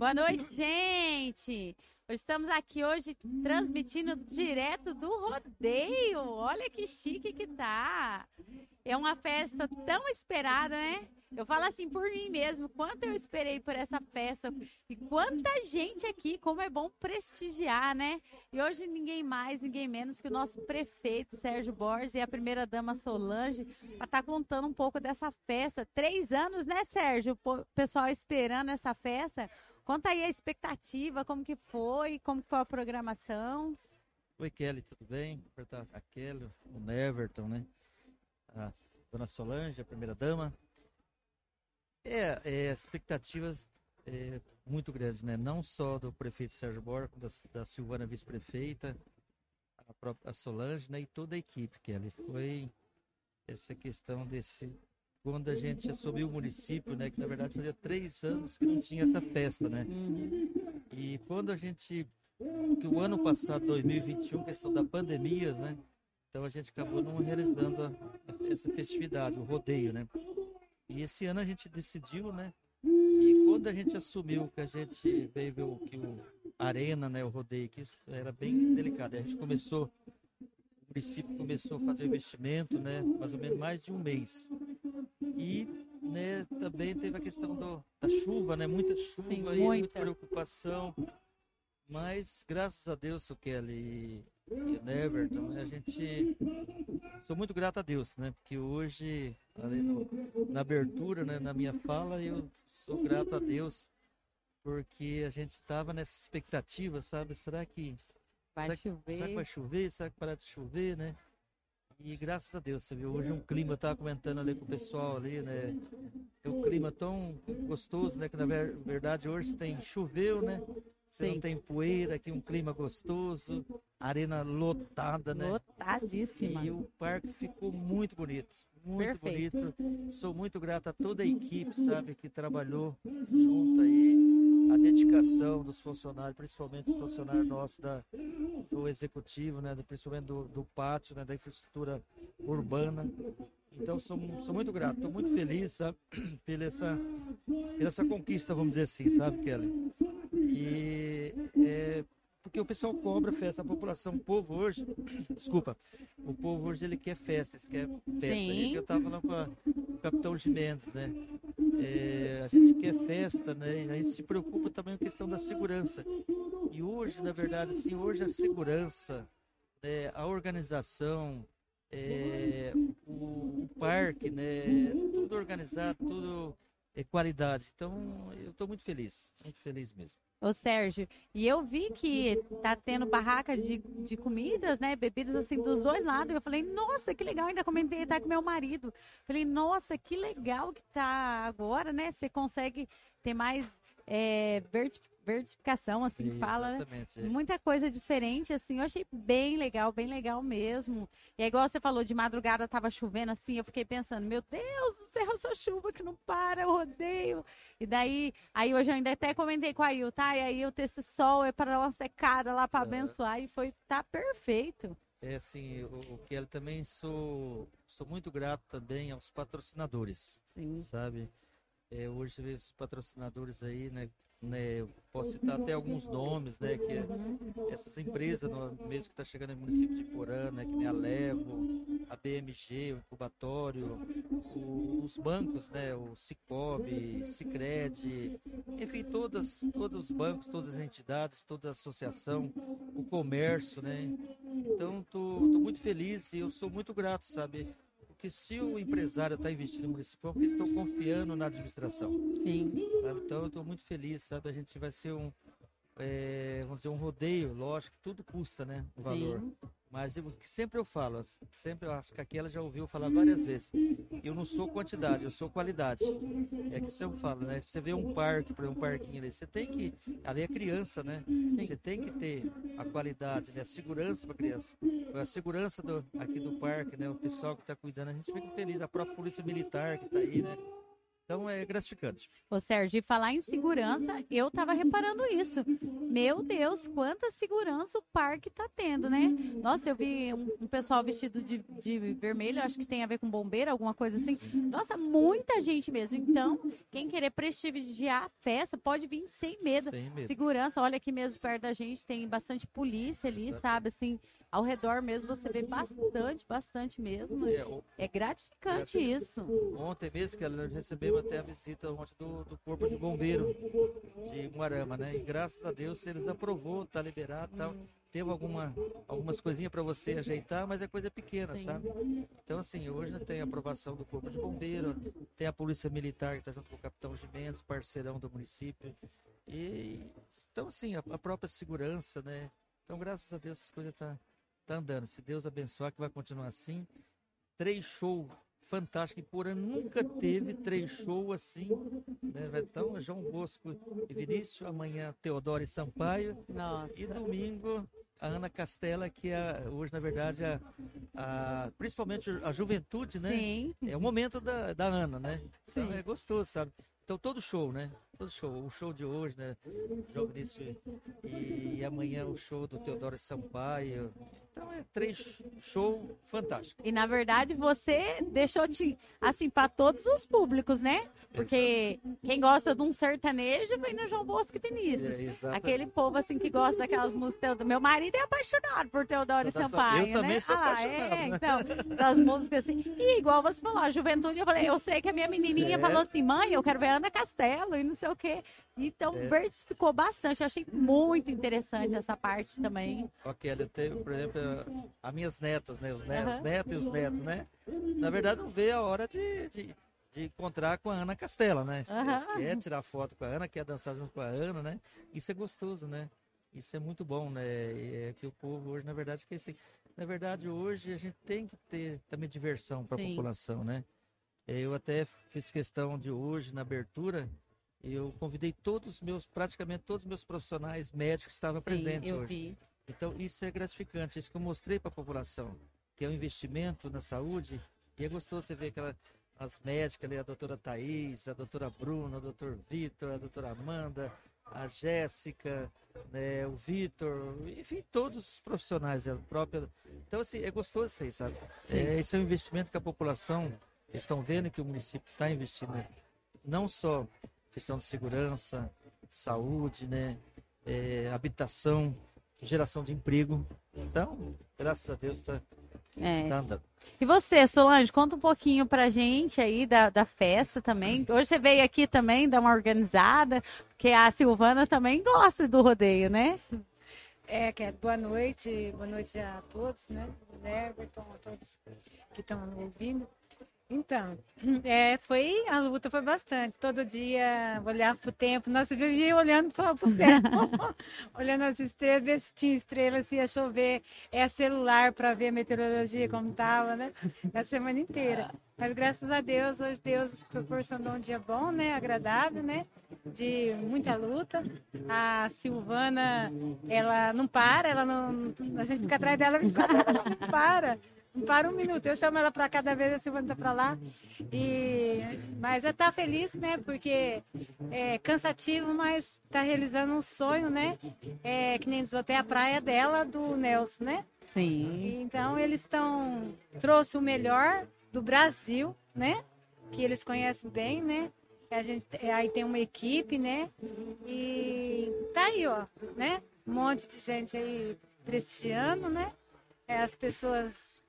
Boa noite, gente! Estamos aqui hoje transmitindo direto do rodeio. Olha que chique que tá. É uma festa tão esperada, né? Eu falo assim por mim mesmo, quanto eu esperei por essa festa e quanta gente aqui, como é bom prestigiar, né? E hoje ninguém mais, ninguém menos que o nosso prefeito Sérgio Borges e a primeira dama Solange para estar tá contando um pouco dessa festa. Três anos, né, Sérgio? O pessoal esperando essa festa. Conta aí a expectativa, como que foi, como que foi a programação. Oi, Kelly, tudo bem? A Kelly, o Neverton, né? A dona Solange, a primeira dama. É, é expectativas é, muito grandes, né? Não só do prefeito Sérgio Borges, da, da Silvana vice-prefeita, a própria Solange, né? E toda a equipe, Kelly. Foi essa questão desse quando a gente assumiu o município, né, que na verdade fazia três anos que não tinha essa festa, né? E quando a gente, que o ano passado, 2021, questão da pandemia, né? Então a gente acabou não realizando a, essa festividade, o rodeio, né? E esse ano a gente decidiu, né? E quando a gente assumiu que a gente veio que o Arena, né, o rodeio, que isso era bem delicado. A gente começou, o município começou a fazer investimento, né? Mais ou menos mais de um mês. E né, também teve a questão do, da chuva, né? Muita chuva Sim, e muita. muita preocupação. Mas graças a Deus, o Kelly e, o Neverton, né, a gente sou muito grato a Deus, né? Porque hoje, ali no, na abertura, né, na minha fala, eu sou grato a Deus porque a gente estava nessa expectativa, sabe? Será que vai será chover? Será que vai chover? Será que parar de chover, né? E graças a Deus, você viu, hoje um clima, eu tava comentando ali com o pessoal ali, né? É um clima tão gostoso, né? Que na verdade hoje tem choveu, né? Você Sim. não tem poeira, aqui um clima gostoso, arena lotada, né? Lotadíssima. E o parque ficou muito bonito, muito Perfeito. bonito. Sou muito grato a toda a equipe, sabe, que trabalhou junto aí a dedicação dos funcionários, principalmente os funcionários nossos da, do executivo, né, principalmente do, do pátio, né, da infraestrutura urbana. Então, sou, sou muito grato, estou muito feliz sabe, pela, essa, pela essa conquista, vamos dizer assim, sabe, Kelly? E é, porque o pessoal cobra festa, a população, o povo hoje, desculpa, o povo hoje ele quer festa, ele quer festa. Sim. E eu estava falando com, a, com o capitão Gimendes, né? É, a gente quer festa, né? A gente se preocupa também com a questão da segurança. E hoje, na verdade, assim, hoje a segurança, né, a organização, é, o, o, parque, né, tudo organizado, tudo é qualidade. Então, eu estou muito feliz, muito feliz mesmo. Ô Sérgio, e eu vi que tá tendo barraca de, de comidas, né? Bebidas assim dos dois lados. Eu falei, nossa, que legal, ainda comentei tá com meu marido. Falei, nossa, que legal que tá agora, né? Você consegue ter mais é, vertificação, assim, fala, né? É. Muita coisa diferente, assim, eu achei bem legal, bem legal mesmo. E é igual você falou, de madrugada tava chovendo, assim, eu fiquei pensando, meu Deus do céu, essa chuva que não para, eu rodeio. E daí, aí hoje eu ainda até comentei com a Il, tá? E aí eu ter esse sol é para dar uma secada lá para abençoar e foi, tá perfeito. É assim, o, que ela também sou, sou muito grato também aos patrocinadores, Sim. sabe? É, hoje você vê os patrocinadores aí, né? Né posso citar até alguns nomes, né? Que é, essas empresas, no, mesmo que está chegando no município de Porã, né? Que nem a Levo, a BMG, o Incubatório, o, os bancos, né? O Cicobi, Cicred, enfim, todas, todos os bancos, todas as entidades, toda a associação, o comércio, né? Então, tô, tô muito feliz e eu sou muito grato, sabe? Porque se o empresário está investindo no município, é porque estão confiando na administração. Sim. Sabe? Então eu estou muito feliz, sabe? A gente vai ser um, é, vamos dizer, um rodeio, lógico que tudo custa, né? O valor. Sim. Mas eu, sempre eu falo, sempre eu acho que aqui ela já ouviu falar várias vezes. Eu não sou quantidade, eu sou qualidade. É que você fala, né? Você vê um parque, por exemplo, um parquinho ali, você tem que. Ali é criança, né? Sim. Você tem que ter a qualidade, né? A segurança para criança. A segurança do, aqui do parque, né? O pessoal que está cuidando, a gente fica feliz. A própria polícia militar que está aí, né? Então é gratificante. Ô Sérgio, e falar em segurança, eu tava reparando isso. Meu Deus, quanta segurança o parque tá tendo, né? Nossa, eu vi um, um pessoal vestido de, de, vermelho, acho que tem a ver com bombeiro, alguma coisa assim. Sim. Nossa, muita gente mesmo. Então, quem querer prestigiar a festa, pode vir sem medo. Sem medo. Segurança, olha aqui mesmo perto da gente, tem bastante polícia ali, Exato. sabe? Assim, ao redor mesmo você vê bastante, bastante mesmo. É, é gratificante isso. Ontem mesmo que nós recebemos até a visita ontem do, do Corpo de Bombeiro de Moarama, né? E graças a Deus eles aprovou, tá liberado, tal. Hum. Teve alguma, algumas coisinhas para você ajeitar, mas é coisa pequena, Sim. sabe? Então, assim, hoje tem a aprovação do Corpo de Bombeiro, tem a Polícia Militar que está junto com o Capitão Gimenez, parceirão do município. E, então, assim, a, a própria segurança, né? Então, graças a Deus, as coisas estão tá tá andando. Se Deus abençoar, que vai continuar assim. Três shows fantásticos. Por ano nunca teve três shows assim. Né? Então, João Bosco e Vinícius. Amanhã, Teodoro e Sampaio. Nossa. E domingo, a Ana Castela, que é hoje, na verdade, a, a, principalmente a juventude, né? Sim. É o momento da, da Ana, né? Então Sim. é gostoso, sabe? Então todo show, né? Todo show. O show de hoje, né? Jogo disso. E amanhã o show do Teodoro Sampaio. Então é três show fantástico. E na verdade você deixou de assim para todos os públicos, né? Porque Exato. quem gosta de um sertanejo vem no João Bosco e Vinícius. É, Aquele povo assim que gosta daquelas músicas. Meu marido é apaixonado por Teodoro e Sampaio, eu né? também sou ah, apaixonado. É, então, essas músicas assim. E igual você falou, a juventude, eu falei, eu sei que a minha menininha é. falou assim, mãe, eu quero ver Ana Castelo e não sei o quê. Então, é. bastante. Eu achei muito interessante essa parte também. Ok, eu tenho, por exemplo, as minhas netas, né? Os netos, uhum. netos e os netos, né? Na verdade, não vê a hora de, de, de encontrar com a Ana Castela, né? Uhum. Eles querem tirar foto com a Ana, quer dançar junto com a Ana, né? Isso é gostoso, né? Isso é muito bom, né? É que o povo hoje, na verdade, que assim, na verdade, hoje a gente tem que ter também diversão para a população, né? Eu até fiz questão de hoje, na abertura, eu convidei todos os meus, praticamente todos os meus profissionais médicos que estavam Sim, presentes hoje. Vi. Então, isso é gratificante, isso que eu mostrei para a população, que é um investimento na saúde, e é gostoso você ver aquela, as médicas ali, a doutora Thais, a doutora Bruna, o doutor Vitor, a doutora Amanda, a Jéssica, né, o Vitor, enfim, todos os profissionais, a própria. Então, assim, é gostoso isso aí, sabe? É, esse é um investimento que a população estão vendo que o município está investindo, não só questão de segurança, saúde, né? É, habitação, geração de emprego. Então, graças a Deus está é. tá andando. E você, Solange, conta um pouquinho pra gente aí da, da festa também. Hoje você veio aqui também dar uma organizada, porque a Silvana também gosta do rodeio, né? É, Cat, boa noite, boa noite a todos, né? O Everton, a todos que estão ouvindo. Então, é, foi, a luta foi bastante. Todo dia olhar para o tempo. Nós vivíamos olhando para o céu, olhando as estrelas, ver se tinha estrelas, se ia chover. É celular para ver a meteorologia como estava, né? A semana inteira. Mas graças a Deus, hoje Deus proporcionou um dia bom, né? Agradável, né? De muita luta. A Silvana, ela não para, ela não. A gente fica atrás dela 24 horas, ela não para. Não para um minuto. Eu chamo ela para cada vez, a Silvana tá para lá. E... Mas ela tá feliz, né? Porque é cansativo, mas tá realizando um sonho, né? É, que nem diz até a praia dela, do Nelson, né? Sim. Então eles estão. Trouxe o melhor do Brasil, né? Que eles conhecem bem, né? A gente, aí tem uma equipe, né? E tá aí, ó, né? Um monte de gente aí prestigiando, né? É, as pessoas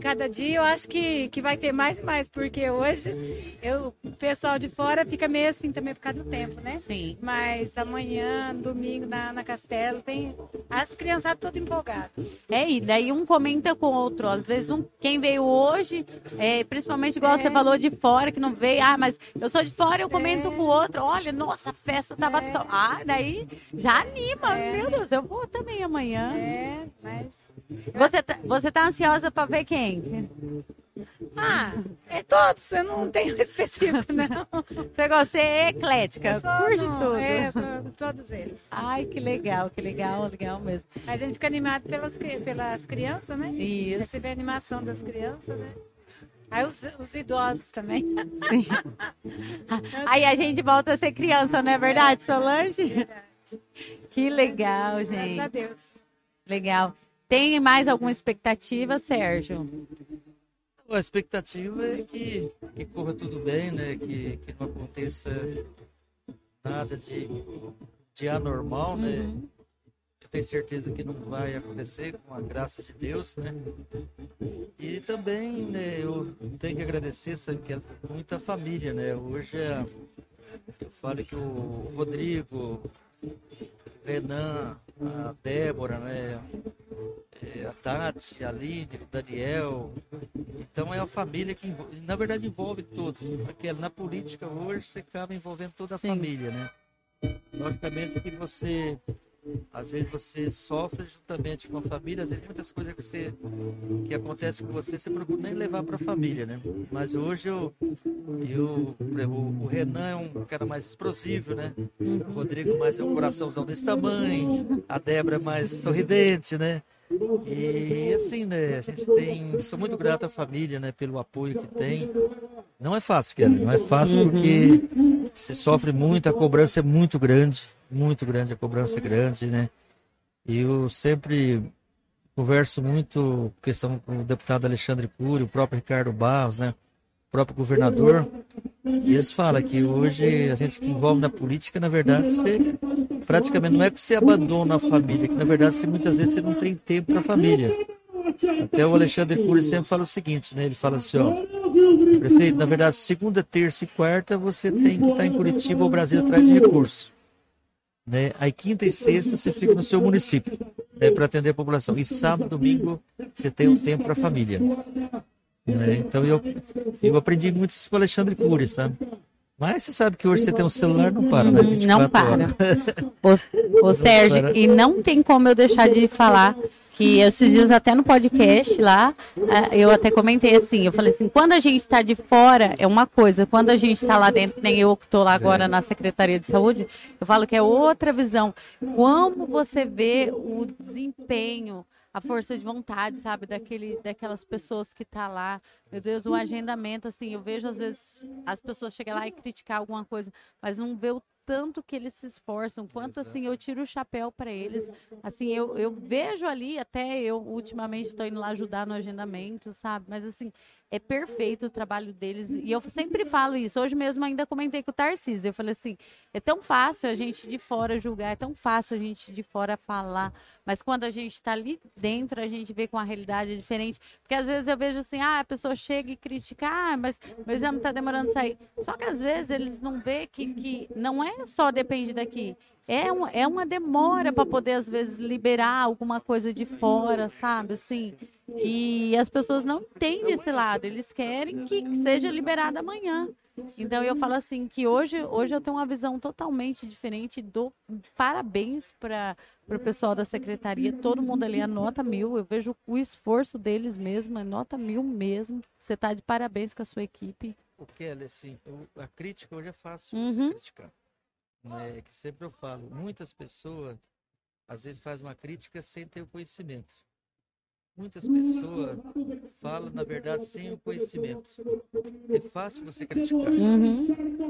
Cada dia eu acho que, que vai ter mais e mais, porque hoje eu, o pessoal de fora fica meio assim também por causa do tempo, né? Sim. Mas amanhã, domingo, na, na Castelo, tem as criançadas todas empolgadas. É, e daí um comenta com o outro. Às vezes um, quem veio hoje, é, principalmente igual é. você falou de fora, que não veio, ah, mas eu sou de fora, eu comento é. com o outro, olha, nossa, a festa tava é. tão. Ah, daí já anima. É. Meu Deus, eu vou também amanhã. É, mas você tá, você tá ansiosa para ver quem? Ah, é todos, eu não tenho específico, não. Você gosta, é eclética, curte não, tudo. É, todos eles. Ai, que legal, que legal, legal mesmo. A gente fica animado pelas, pelas crianças, né? Isso. Receber a animação das crianças, né? Aí os, os idosos também. Sim. Aí a gente volta a ser criança, não é verdade, Solange? Que legal, Graças a gente. Deus. Legal. Tem mais alguma expectativa, Sérgio? A expectativa é que, que corra tudo bem, né? Que, que não aconteça nada de, de anormal, né? Uhum. Eu tenho certeza que não vai acontecer, com a graça de Deus, né? E também, né, eu tenho que agradecer, sabe, que é muita família, né? Hoje é, eu falo que o Rodrigo, Renan, a Débora, né? É, a Tati, a Aline, o Daniel. Então é a família que, na verdade, envolve todos. Porque na política hoje você acaba envolvendo toda a Sim. família, né? Logicamente que você, às vezes você sofre juntamente com a família, às vezes muitas coisas que você que acontece com você, você procura nem levar para a família, né? Mas hoje eu, eu o, o Renan é um cara mais explosivo, né? O Rodrigo mais é um coraçãozão desse tamanho, a Débora é mais sorridente, né? E assim, né, a gente tem, sou muito grato à família, né, pelo apoio que tem. Não é fácil, Kelly, não é fácil porque se sofre muito, a cobrança é muito grande, muito grande, a cobrança é grande, né? E eu sempre converso muito questão com o deputado Alexandre Cury, o próprio Ricardo Barros, né? O próprio governador. E eles falam que hoje a gente que envolve na política, na verdade, você praticamente não é que você abandona a família, que na verdade você, muitas vezes você não tem tempo para a família. Até o Alexandre Cury sempre fala o seguinte, né? Ele fala assim, ó, prefeito, na verdade, segunda, terça e quarta você tem que estar em Curitiba ou Brasil atrás de recurso. Né? Aí quinta e sexta você fica no seu município né, para atender a população. E sábado, domingo você tem um tempo para a família. Né? Então eu, eu aprendi muito isso com o Alexandre Cury, sabe? Mas você sabe que hoje você tem um celular, não para, né? 24 Não para. Ô, ô, Sérgio, para. e não tem como eu deixar de falar que esses dias até no podcast lá, ah, eu até comentei assim, eu falei assim, quando a gente está de fora é uma coisa, quando a gente está lá dentro, nem eu que estou lá agora na Secretaria de Saúde, eu falo que é outra visão. Como você vê o desempenho, a força de vontade, sabe, daquele, daquelas pessoas que tá lá. Meu Deus, o agendamento, assim, eu vejo às vezes as pessoas chegam lá e criticar alguma coisa, mas não vê o tanto que eles se esforçam, quanto assim eu tiro o chapéu para eles. Assim, eu, eu vejo ali, até eu ultimamente estou indo lá ajudar no agendamento, sabe? Mas assim, é perfeito o trabalho deles. E eu sempre falo isso. Hoje mesmo ainda comentei com o Tarcísio. Eu falei assim: é tão fácil a gente de fora julgar, é tão fácil a gente de fora falar. Mas quando a gente está ali dentro, a gente vê com a realidade diferente. Porque às vezes eu vejo assim: ah, a pessoa chega e critica, ah, mas meu exame está demorando a sair. Só que às vezes eles não vê que, que não é só depende daqui. É, um, é uma demora para poder, às vezes, liberar alguma coisa de fora, sabe? Assim. E as pessoas não entendem esse lado. Eles querem que seja liberado amanhã. Então eu falo assim que hoje, hoje eu tenho uma visão totalmente diferente. Dou parabéns para o pessoal da secretaria. Todo mundo ali é nota mil. Eu vejo o esforço deles mesmo, é nota mil mesmo. Você está de parabéns com a sua equipe. O Kelly, assim, o- a crítica hoje é fácil Uhum. você criticar. Né? É que sempre eu falo, muitas pessoas às vezes fazem uma crítica sem ter o conhecimento. Muitas pessoas falam, na verdade, sem o conhecimento. É fácil você criticar. Uhum.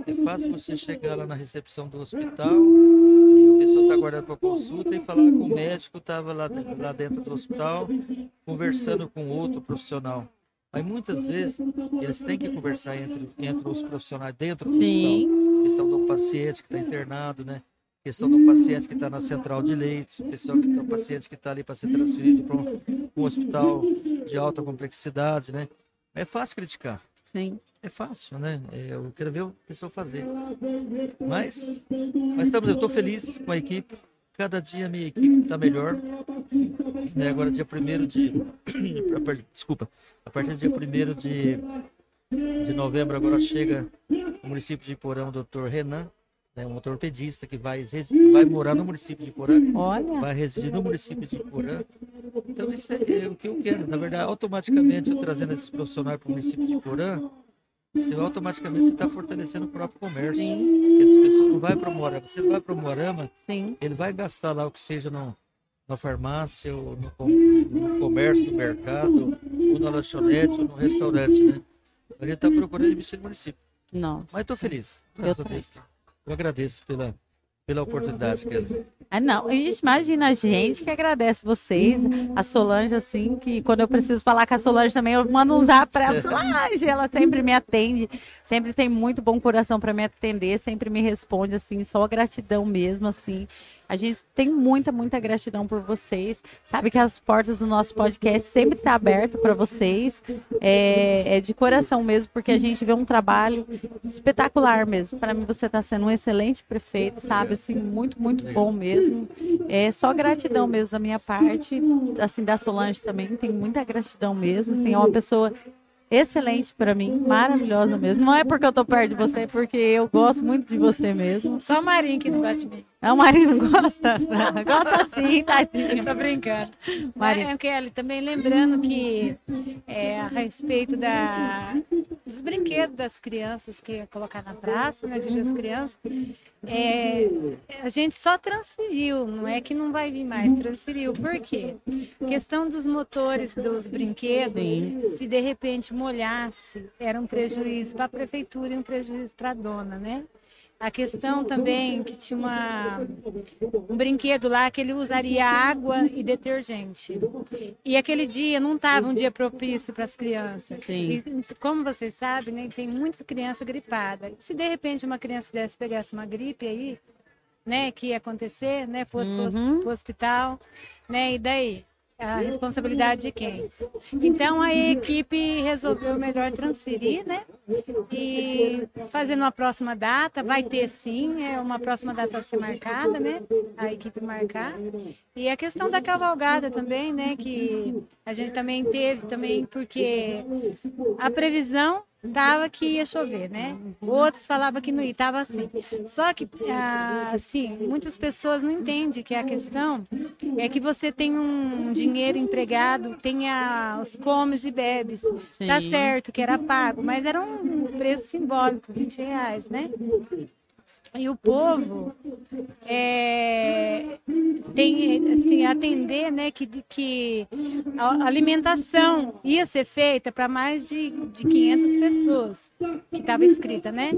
É fácil você chegar lá na recepção do hospital e o pessoal está aguardando para consulta e falar que o médico estava lá, lá dentro do hospital conversando com outro profissional. Mas muitas vezes eles têm que conversar entre, entre os profissionais dentro do hospital. Sim. Questão do paciente que está internado, né? Questão do paciente que está na central de leitos, pessoal que tá, o paciente que está ali para ser transferido para um, um hospital de alta complexidade, né? É fácil criticar. Sim. É fácil, né? É, eu quero ver o pessoal fazer. Mas, mas estamos, eu estou feliz com a equipe. Cada dia a minha equipe está melhor. Né, agora, dia 1 de. Desculpa. A partir do dia 1 de, de novembro, agora chega no município de Iporã o doutor Renan, né, um ortopedista que vai, vai morar no município de Iporã Olha. vai residir no município de Porã. Então, isso é, o que eu quero. Na verdade, automaticamente, eu trazendo esses profissionais para o município de Porã, você automaticamente está fortalecendo o próprio comércio. Porque essa pessoa não vai para Moarama. Você vai para Moarama, Sim. ele vai gastar lá o que seja no, na farmácia, ou no, no comércio, no mercado, ou na lanchonete, ou no restaurante, né? A gente tá procurando investir no município. Nossa. Mas tô feliz. Graças Eu a Deus. Eu agradeço pela, pela oportunidade, Kelly. Ah, não, Ixi, imagina a gente que agradece vocês, a Solange, assim, que quando eu preciso falar com a Solange também, eu mando um zap pra ela, Solange, ela sempre me atende, sempre tem muito bom coração para me atender, sempre me responde, assim, só gratidão mesmo, assim. A gente tem muita, muita gratidão por vocês. Sabe que as portas do nosso podcast sempre estão tá abertas para vocês. É, é, de coração mesmo, porque a gente vê um trabalho espetacular mesmo. Para mim, você está sendo um excelente prefeito, sabe? Assim, muito, muito bom mesmo. É só gratidão mesmo da minha parte. Assim, da Solange também, tem muita gratidão mesmo. Assim, é uma pessoa excelente para mim, maravilhosa mesmo. Não é porque eu tô perto de você, é porque eu gosto muito de você mesmo. Só o Marinho que não gosta de mim. É, o Marinho não gosta? gosta sim, tadinho. Tô brincando. Marinho. Kelly, também lembrando que é, a respeito da, dos brinquedos das crianças que ia colocar na praça, né, Dia das Crianças, é, a gente só transferiu, não é que não vai vir mais, transferiu. Por quê? questão dos motores dos brinquedos, Sim. se de repente molhasse, era um prejuízo para a prefeitura e um prejuízo para a dona, né? A questão também que tinha uma, um brinquedo lá que ele usaria água e detergente. E aquele dia não estava um dia propício para as crianças. Sim. E como vocês sabem, né, tem muita criança gripada. Se de repente uma criança dessa pegasse uma gripe aí, né, que ia acontecer, né, fosse uhum. para o hospital, né, e daí? A responsabilidade de quem. Então a equipe resolveu melhor transferir, né? E fazendo uma próxima data, vai ter sim, é uma próxima data a ser marcada, né? A equipe marcar. E a questão da cavalgada também, né? Que a gente também teve também, porque a previsão tava que ia chover, né? Outros falavam que não ia, tava assim. Só que, assim, muitas pessoas não entendem que a questão é que você tem um dinheiro empregado, tem a, os comes e bebes. Sim. Tá certo que era pago, mas era um preço simbólico, 20 reais, né? E o povo é, tem assim atender, né, que, que a alimentação ia ser feita para mais de, de 500 pessoas, que estava escrita, né?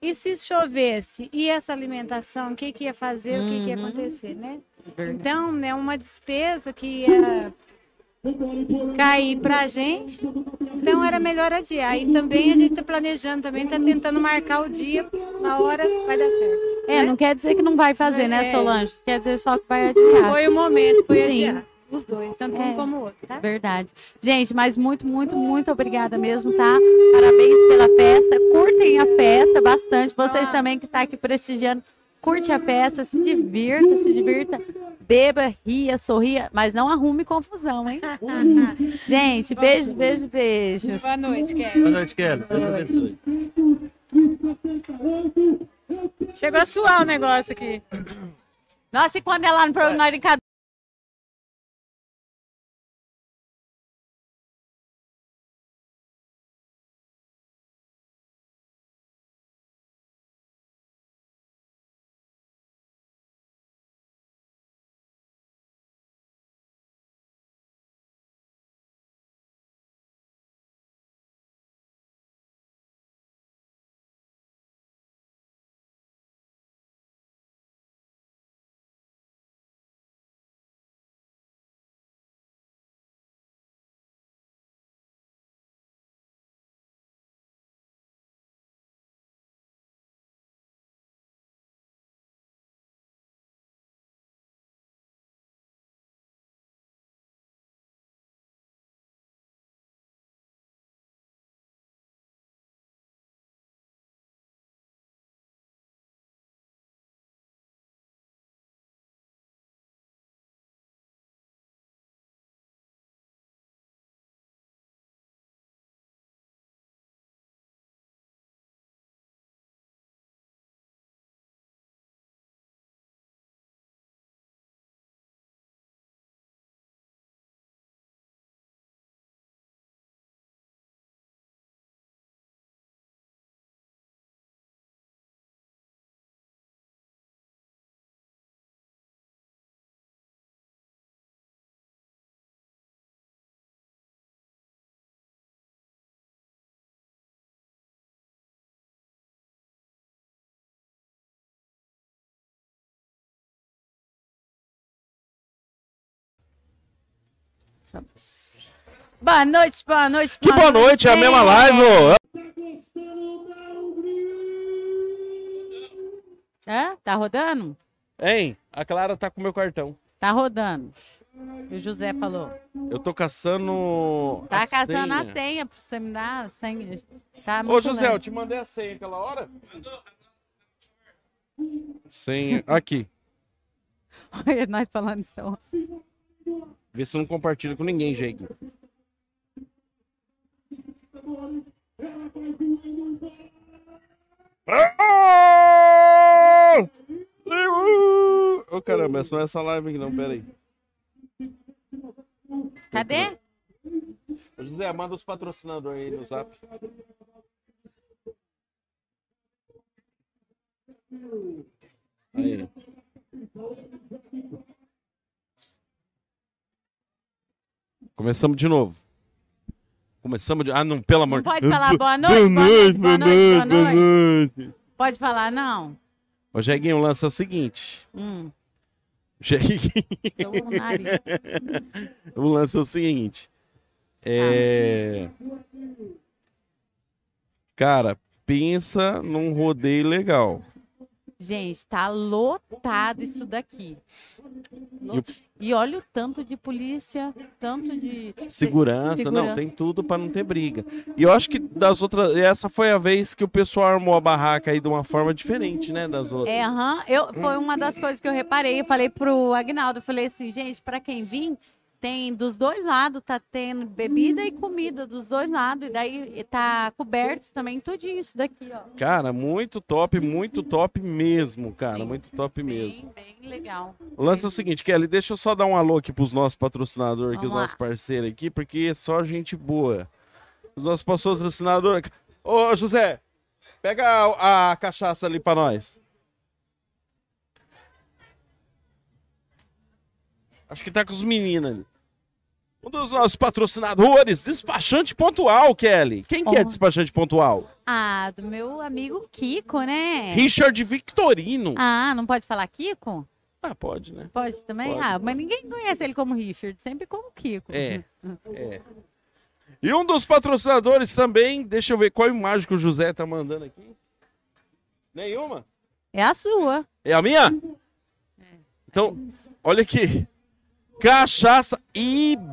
E se chovesse e essa alimentação, o que, que ia fazer, uhum. o que, que ia uhum. acontecer, né? Então, é né, uma despesa que ia cair para a gente. Então era melhor adiar. E também a gente está planejando, também está tentando marcar o dia, na hora vai dar certo. É, né? não quer dizer que não vai fazer, né, é. Solange? Quer dizer só que vai adiar. Foi o momento, foi Sim. adiar. Os dois, tanto um é, como o outro, tá? Verdade. Gente, mas muito, muito, muito obrigada mesmo, tá? Parabéns pela festa. Curtem a festa bastante. Vocês ah. também que estão tá aqui prestigiando curte a festa, se divirta, se divirta, beba, ria, sorria, mas não arrume confusão, hein? Gente, beijo, beijo, beijo. Boa noite, Kelly. Boa noite, Kelly. Deus abençoe. Chegou a suar o negócio aqui. Nossa, e quando é lá no programa Boa noite, boa noite, Que boa noite, é a mesma live. ô. Hã? Tá rodando? Hein? A Clara tá com meu cartão. Tá rodando. O José falou. Eu tô caçando. Tá a caçando a senha. senha pra você me dar a senha. Tá Ô, José, eu lento. te mandei a senha aquela hora? Senha. Aqui. Olha nós falando isso. Vê se não compartilha com ninguém, Jake. Ah! Ô caramba, essa não é essa live aqui não, pera aí. Cadê? José, manda os patrocinadores aí no zap. Aí. Começamos de novo. Começamos de. Ah, não, pelo amor Não pode falar boa noite, boa noite, boa noite, boa noite. Pode falar, não? Ô, Jeguinho, o lance é o seguinte. Hum, Jeguinho, o lance é o seguinte. É. Cara, pensa num rodeio legal. Gente, tá lotado isso daqui. Lo- E olha o tanto de polícia, tanto de. Segurança, não, Segurança. tem tudo pra não ter briga. E eu acho que das outras. Essa foi a vez que o pessoal armou a barraca aí de uma forma diferente, né? Das outras. É, aham. Eu, foi uma das coisas que eu reparei. Eu falei pro Agnaldo, eu falei assim, gente, pra quem vir, tem dos dois lados, tá tendo bebida e comida dos dois lados. E daí tá coberto também tudinho isso daqui, ó. Cara, muito top, muito top mesmo, cara. Sim. muito top mesmo. Bem, bem legal. O lance é o seguinte, Kelly, deixa eu só dar um alô aqui pros nossos patrocinadores, aqui, os Vamos nossos parceiros aqui, porque é só gente boa. Os nossos patrocinadores. Ô, José, pega a, a cachaça ali pra nós. Acho que tá com os meninos ali. Um dos nossos patrocinadores, despachante pontual, Kelly. Quem que é Oh. despachante pontual? Ah, do meu amigo Kiko, né? Richard Victorino. Ah, não pode falar Kiko? Ah, pode, né? Pode também? Pode. Ah, mas ninguém conhece ele como Richard, sempre como Kiko. É, é. E um dos patrocinadores também, deixa eu ver qual imagem que o José tá mandando aqui. Nenhuma? É a sua. É a minha? Então, olha aqui. Cachaça Ibicoara.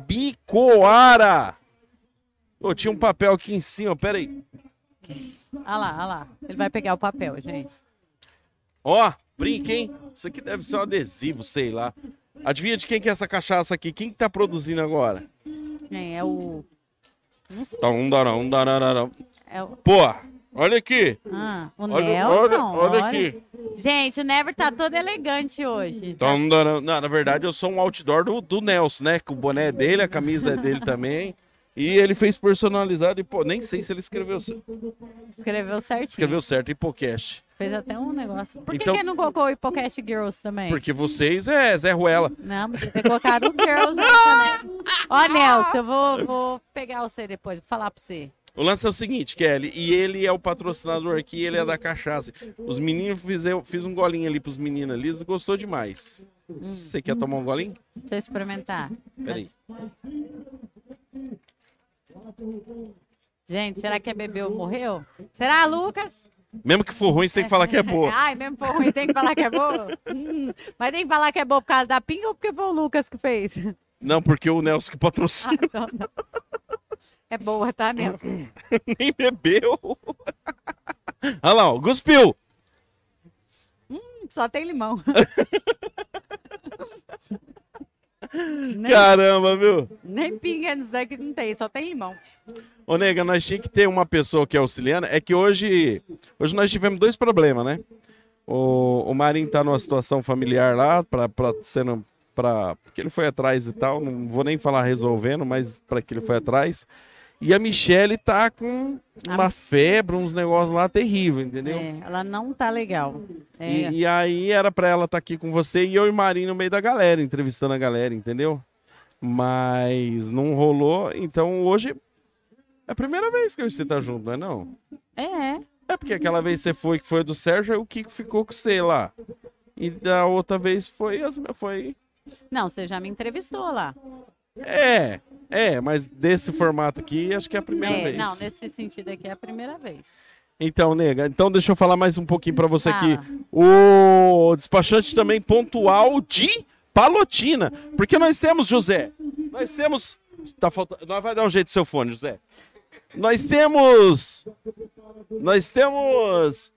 Ô, tinha um papel aqui em cima, pera aí. Olha lá, olha lá. Ele vai pegar o papel, gente. Ó, brinca, hein? Isso aqui deve ser um adesivo, sei lá. Adivinha de quem que é essa cachaça aqui? Quem que tá produzindo agora? É, é o. Não sei. Tum, daram, dararam. É o, Pô, olha aqui. ah, o Olha, Nelson. olha, olha aqui. Gente, o Never tá todo elegante hoje. Tum, daram. Não, na verdade, eu sou um outdoor do, do Nelson, né? Com o boné é dele, a camisa é dele também. E ele fez personalizado e, pô, nem sei se ele escreveu, Escreveu certinho. escreveu certo, Hipocast. Fez até um negócio. Por que, Então- que não colocou o Hipocast Girls também? Porque vocês é Zé Ruela. Não, podia ter colocado o Girls aí também. Ó, Nelson, eu vou, vou pegar você depois, vou falar pra você. O lance é o seguinte, Kelly, e ele é o patrocinador aqui, ele é da cachaça. Os meninos fizeram, fiz um golinho ali pros meninos ali, eles gostou demais. Você quer tomar um golinho? Deixa eu experimentar. Peraí. Gente, será que é bebeu ou morreu? Será, Lucas? Mesmo que for ruim, você tem que falar que é boa. Ai, mesmo for ruim, tem que falar que é boa? Hum, mas tem que falar que é boa por causa da pinga ou porque foi o Lucas que fez? Não, porque o Nelson que Ah, patrocina então não. É boa, tá, Nelson? nem bebeu. Olha lá, ó, cuspiu. Só tem limão. nem, Caramba, viu? nem pinga nisso daqui não tem, só tem limão. Ô, nega, nós tinha que ter uma pessoa que é auxiliando. É que hoje, hoje nós tivemos dois problemas, né? O, o Marinho tá numa situação familiar lá, pra, pra, sendo, pra, que ele foi atrás e tal. Não vou nem falar resolvendo, mas para que ele foi atrás. E a Michelle tá com uma Ah. febre, uns negócios lá terrível, entendeu? É, ela não tá legal. É, E, e aí era pra ela estar aqui com você e eu e Marinho no meio da galera, entrevistando a galera, entendeu? Mas não rolou, então hoje é a primeira vez que você tá junto, não é não? é, É porque aquela vez você foi, que foi do Sérgio, aí o Kiko ficou com você lá. E da outra vez foi as foi. Não, você já me entrevistou lá. É, é, mas desse formato aqui, acho que é a primeira É, vez. não, nesse sentido aqui é a primeira vez. Então, nega, então deixa eu falar mais um pouquinho pra você aqui. Fala. O despachante também pontual de Palotina. Porque nós temos, José, nós temos. Tá faltando. Nós vai dar um jeito no seu fone, José. Nós temos. Nós temos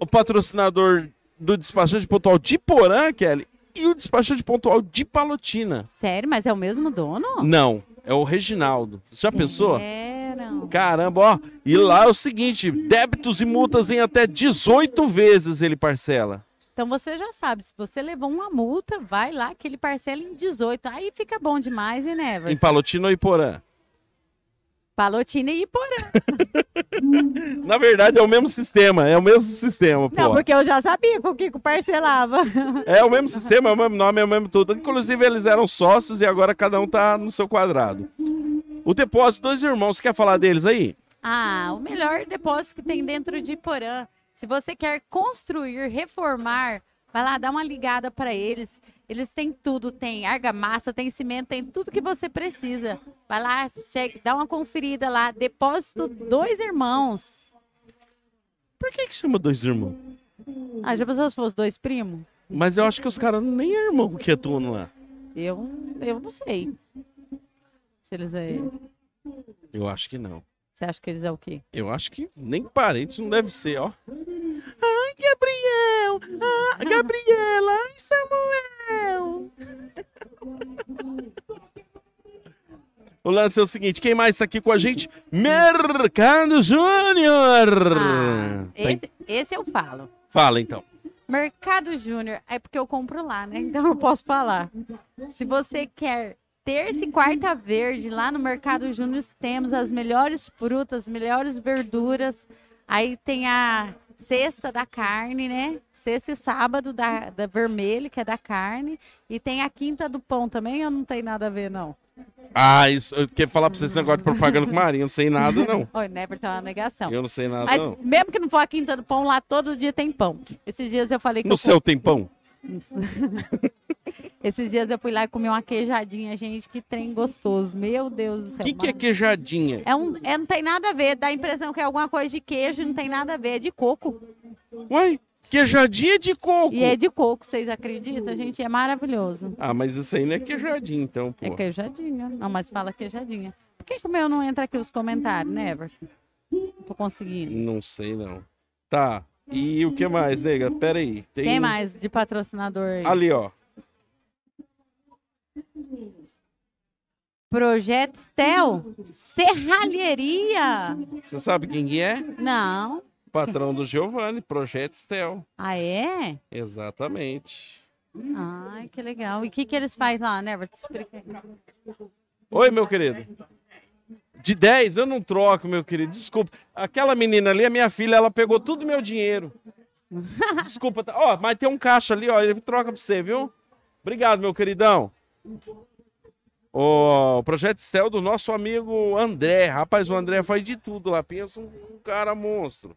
o patrocinador do despachante pontual de Porã, Kelly, e o despachante pontual de Palotina. Sério, mas é o mesmo dono? Não, é o Reginaldo. Já pensou? Sério? Caramba, ó. E lá é o seguinte: débitos e multas em até 18 vezes ele parcela. Então você já sabe, se você levou uma multa, vai lá que ele parcela em 18. Aí fica bom demais, hein, Em Never? Palotina ou Iporã? Palotina e Iporã. Na verdade, é o mesmo sistema. É o mesmo sistema, pô. Não, porque eu já sabia que o Kiko parcelava. É o mesmo sistema, é o mesmo nome, é o mesmo tudo. Inclusive, eles eram sócios e agora cada um tá no seu quadrado. O depósito dos irmãos, você quer falar deles aí? Ah, o melhor depósito que tem dentro de Porã. Se você quer construir, reformar, vai lá, dá uma ligada para eles. Eles têm tudo, tem argamassa, tem cimento, tem tudo que você precisa. Vai lá, chega, dá uma conferida lá. Depósito dois irmãos. Por que que chama dois irmãos? Ah, já pensou se fosse dois primos? Mas eu acho que os caras nem é irmão que atuam lá. Eu, eu não sei. Se eles é. Eu acho que não. Você acha que eles é o quê? Eu acho que nem parente não deve ser, ó. Ai, Gabriel! Ah, Gabriela! Ai, Samuel! O lance é o seguinte, quem mais tá aqui com a gente? Mercado Júnior! Ah, esse, esse eu falo. Fala então. Mercado Júnior é porque eu compro lá, né? Então eu posso falar. Se você quer terça e quarta verde lá no Mercado Júnior, temos as melhores frutas, melhores verduras. Aí tem a sexta da carne, né? Sexta e sábado da, da vermelho, que é da carne. E tem a quinta do pão também, ou não tem nada a ver, não? Ah, isso, eu quero falar pra você esse negócio de propaganda com Marinho. Eu não sei nada, não. Oi, Never tá uma negação. Eu não sei nada, Mas não. mesmo que não for a quinta do pão, lá todo dia tem pão. Esses dias eu falei que No eu seu tempão? Isso. Esses dias eu fui lá e comi uma queijadinha, gente, que trem gostoso. Meu Deus do O céu. que, que é queijadinha? É um, é, não tem nada a ver, dá a impressão que é alguma coisa de queijo, não tem nada a ver, é de coco. Uai, queijadinha de coco. E é de coco, vocês acreditam? Gente, é maravilhoso. Ah, mas isso aí não é queijadinha, então, pô. É queijadinha. Não, mas fala queijadinha. Por que, que o meu não entra aqui os comentários, né, Everton? Tô conseguindo. Não sei, não. Tá. E o que mais, nega? Pera aí. Tem... Quem mais de patrocinador aí? Ali, ó. Projeto Stel, Serralheria. Você sabe quem que é? Não. Patrão do Giovanni, Projeto Stel. Ah, é? Exatamente. Ai, que legal. E o que, que eles fazem lá, né? Everton? Explica aí. Oi, meu querido. De 10 eu não troco, meu querido. Desculpa. Aquela menina ali, a minha filha, ela pegou tudo meu dinheiro. Desculpa. tá- Ó, mas tem um caixa ali, ó. Ele troca pra você, viu? Obrigado, meu queridão. O projeto Estel do nosso amigo André. Rapaz, o André faz de tudo lá. Pensa um cara monstro.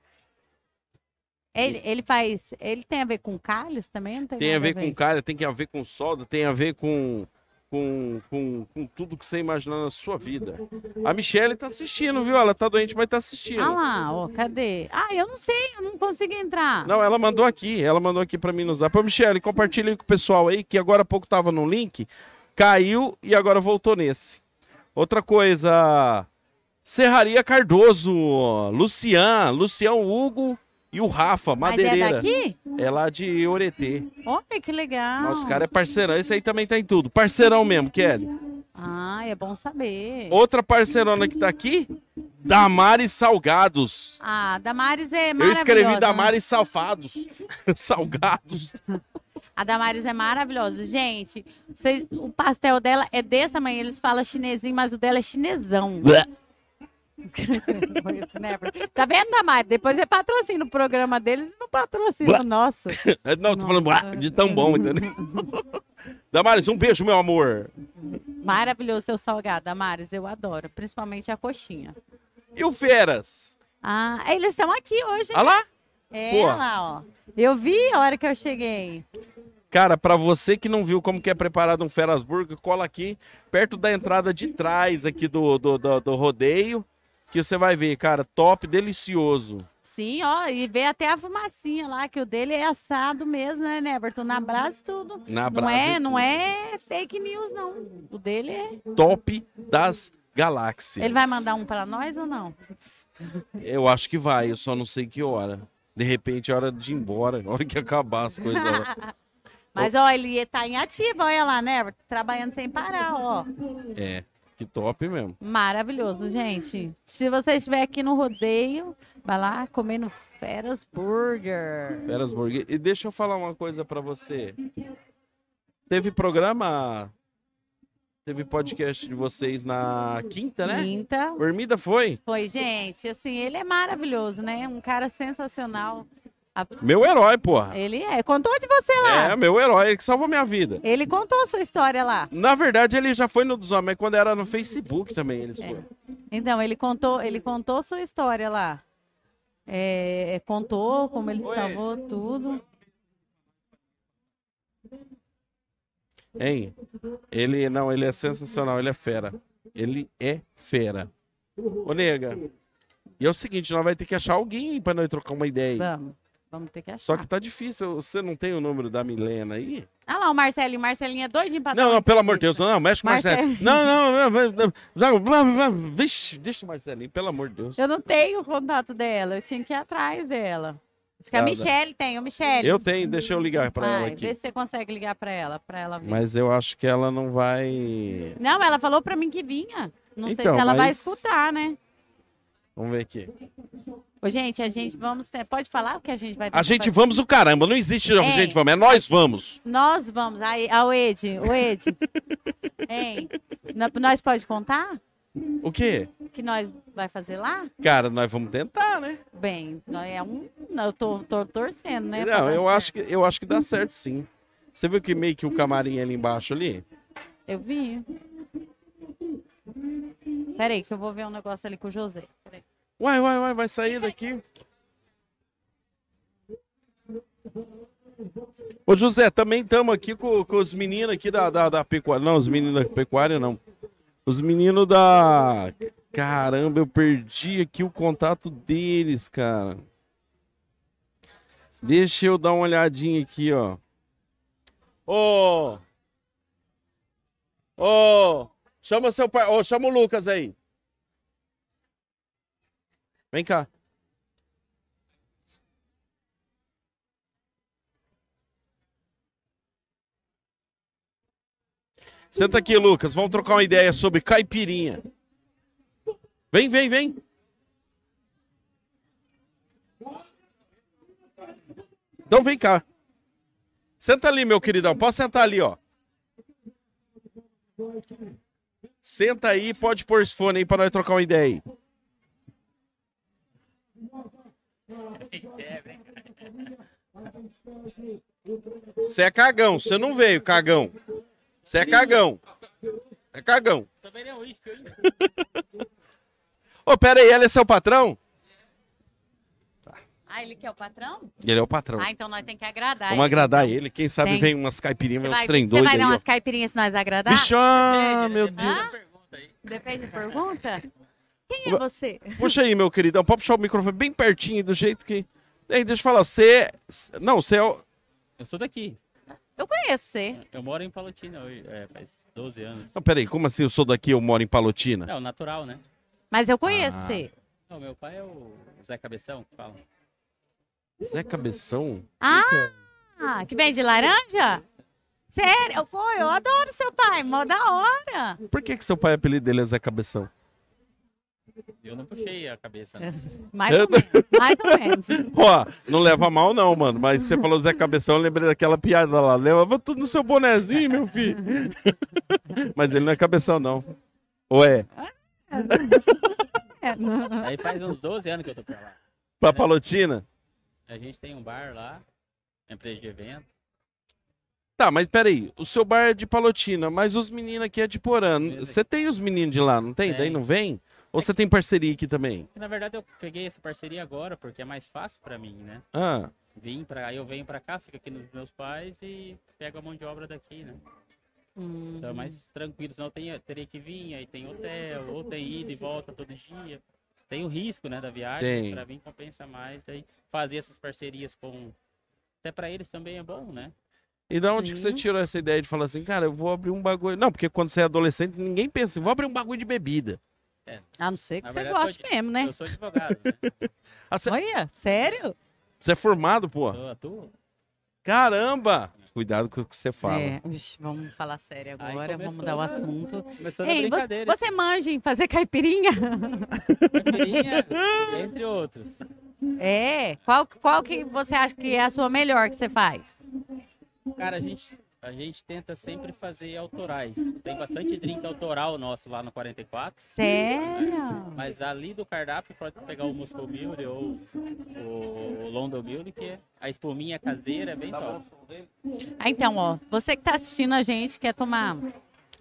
Ele, ele faz. Ele tem a ver com calhos também? Tem, Tem a ver com calha, tem a ver com solda, tem a ver com, com, com, com tudo que você imaginar na sua vida. A Michelle tá assistindo, viu? Ela tá doente, mas tá assistindo. Ah lá, ó, cadê? Ah, eu não sei, eu não consigo entrar. Não, ela mandou aqui, ela mandou aqui pra mim no zap. Ô, Michele, compartilha aí com o pessoal aí, que agora há pouco tava no link, caiu e agora voltou nesse. Outra coisa, Serraria Cardoso, Lucian, Lucião Hugo e o Rafa, Mas madeireira. é daqui? É lá de Oretê. Olha que legal. Nossa, cara é parceirão, esse aí também tá em tudo. Parceirão mesmo, Kelly. Ah, é bom saber. Outra parceirona que tá aqui, Damares Salgados. Ah, Damares é Eu maravilhosa. escrevi né? Damares Salfados. Salgados. A Damares é maravilhosa. Gente, vocês- o pastel dela é desse tamanho. Eles falam chinesinho, mas o dela é chinesão. Tá vendo, Damares? Depois é patrocina o programa deles e não patrocina o nosso. Não, tô falando "Ah", de tão bom, entendeu? Damares, um beijo, meu amor. Maravilhoso seu salgado, Damares. Eu adoro. Principalmente a coxinha. E o Feras? Ah, eles estão aqui hoje. Olha lá. É Pô. lá, ó. Eu vi a hora que eu cheguei. Cara, pra você que não viu como que é preparado um Ferasburger, cola aqui, perto da entrada de trás aqui do, do, do, do rodeio, que você vai ver, cara, top, delicioso. Sim, ó, e vê até a fumacinha lá, que o dele é assado mesmo, né, Neverton? Na brasa e tudo. Na não brasa é, e não é fake news, não. O dele é. Top das galáxias. Ele vai mandar um pra nós ou não? Eu acho que vai, eu só não sei que hora. De repente é hora de ir embora, hora que acabar as coisas. lá. Mas, ó, ele tá em ativa, olha lá, né? Trabalhando sem parar, ó. É, que top mesmo. Maravilhoso, gente. Se você estiver aqui no rodeio, vai lá comendo Feras Burger. Ferasburger. E deixa eu falar uma coisa pra você. Teve programa, teve podcast de vocês na quinta, né? Quinta. O Ermida foi? Foi, gente, assim, ele é maravilhoso, né? Um cara sensacional. A- Meu herói, porra. Ele é. Contou de você lá. É, meu herói, ele que salvou minha vida. Ele contou a sua história lá. Na verdade, ele já foi no dos homens, quando era no Facebook também eles É. foram. Então, ele contou, ele contou sua história lá. É, contou como ele Oi. salvou tudo. Hein? Ele, não, ele é sensacional, ele é fera. Ele é fera. Ô, nega, e é o seguinte, nós vai ter que achar alguém pra nós trocar uma ideia. Vamos. Vamos ter que achar. Só que tá difícil, você não tem o número da Milena aí? Ah lá, o Marcelinho. O Marcelinho é doidinho pra Não, não, pelo amor de Deus, não, mexe com o Marcelo. Marcelo. Não, não, não, não, Vixe, deixa o Marcelinho, pelo amor de Deus. Eu não tenho o contato dela. Eu tinha que ir atrás dela. Acho que a. Michelle tem. O Michelle. Eu tenho, deixa eu ligar pra ela Vai, aqui. vê se você consegue ligar pra ela, pra ela ver. Mas eu acho que ela não vai. Não, ela falou pra mim que vinha. Não sei Então, se ela vai mas- escutar, né? Vamos ver aqui. Ô, gente, a gente vamos ter... Pode falar o que a gente vai A gente fazer? vamos o caramba, não existe É. gente vamos, é nós vamos. Nós vamos. Aí, ah, o Ed, o Ed. hein? Nó- Nós pode contar O quê? que nós vai fazer lá? Cara, nós vamos tentar, né? Bem, nós é um... Eu tô, tô torcendo, né? Não, eu certo. acho, que, eu acho que dá certo sim. Você viu que meio que o camarim ali embaixo ali? Eu vi. Peraí, que eu vou ver um negócio ali com o José. Peraí. Uai, uai, uai, vai sair daqui. Ô José, também estamos aqui com, com os meninos aqui da, da, da pecuária. Não, os meninos da pecuária não. Os meninos da. Caramba, eu perdi aqui o contato deles, cara. Deixa eu dar uma olhadinha aqui, ó. Ô! Ô! Chama seu pai. Ô, chama o Lucas aí. Vem cá. Senta aqui, Lucas. Vamos trocar uma ideia sobre caipirinha. Vem, vem, vem. Então vem cá. Senta ali, meu queridão. Pode sentar ali, ó. Senta aí, pode pôr esse fone aí pra nós trocar uma ideia aí. Você é cagão, você não veio, cagão. Você é cagão. É cagão. Também não uísque, hein? Ô, pera aí, ele é seu patrão? Ah, ele quer o patrão? Ele é o patrão. Ah, então nós temos que agradar. Vamos ele, agradar então. ele. Quem sabe Tem. vem umas caipirinhas, Você vem uns vai, trem você doido vai aí, dar ó. umas caipirinhas se nós agradar? Depende, meu depende Deus. da pergunta aí. Depende da pergunta? Quem é você? Puxa aí, meu queridão. Pode puxar o microfone bem pertinho, do jeito que... Ei, deixa eu falar, você... Não, você é o... Eu sou daqui. Eu conheço você. Eu moro em Palotina hoje, é, faz 12 anos. Não, peraí, como assim eu sou daqui eu moro em Palotina? Não, natural, né? Mas eu conheço Ah. você. Não, meu pai é o Zé Cabeção, que fala. Zé Cabeção? Ah, que vem de laranja? Sério? Eu, pô, eu adoro seu pai, mó da hora. Por que que seu pai, o apelido dele é Zé Cabeção? Eu não puxei a cabeça, né? Mais ou menos, mais ou menos. Ó, não leva mal não, mano, mas você falou Zé Cabeção, eu lembrei daquela piada lá. Leva tudo no seu bonezinho, meu filho. mas ele não é Cabeção, não. Ou é? É, Aí faz uns 12 anos que eu tô pra lá. Pra Palotina? A gente tem um bar lá, empresa de evento. Tá, mas peraí, o seu bar é de Palotina, mas os meninos aqui é de Porã. Você tem os meninos de lá, não tem? Tem. Daí não vem? Ou você tem parceria aqui também? Na verdade, eu peguei essa parceria agora porque é mais fácil pra mim, né? Ah, Vim pra, aí eu venho pra cá, fico aqui nos meus pais e pego a mão de obra daqui, né? Hum. Então é mais tranquilo, senão eu tenho- teria que vir, aí tem hotel, ou tem ida e volta todo dia. Tem o risco, né, da viagem, pra vir compensa mais, daí fazer essas parcerias com... Até pra eles também é bom, né? E da onde que você Sim. tirou essa ideia de falar assim, cara, eu vou abrir um bagulho. Não, porque quando você é adolescente, ninguém pensa assim, vou abrir um bagulho de bebida. A não ser que Na você verdade, goste eu mesmo, né? Eu sou advogado, né? Ah, você, Olha, sério? você é formado, pô? Sou atuo. Caramba! Cuidado com o que você fala. É, Vixe, vamos falar sério agora, vamos começou mudar o assunto. Começou na Ei, você, brincadeira. você manja em fazer caipirinha? caipirinha, entre outros. É. Qual, qual que você acha que é a sua melhor que você faz? Cara, a gente, a gente tenta sempre fazer autorais. Tem bastante drink autoral nosso lá no 44. Sério? Mas ali do cardápio pode pegar o Moscow Mule ou o London Mule, que é a espuminha caseira é bem top. Ah, então, ó, você que tá assistindo a gente, quer tomar.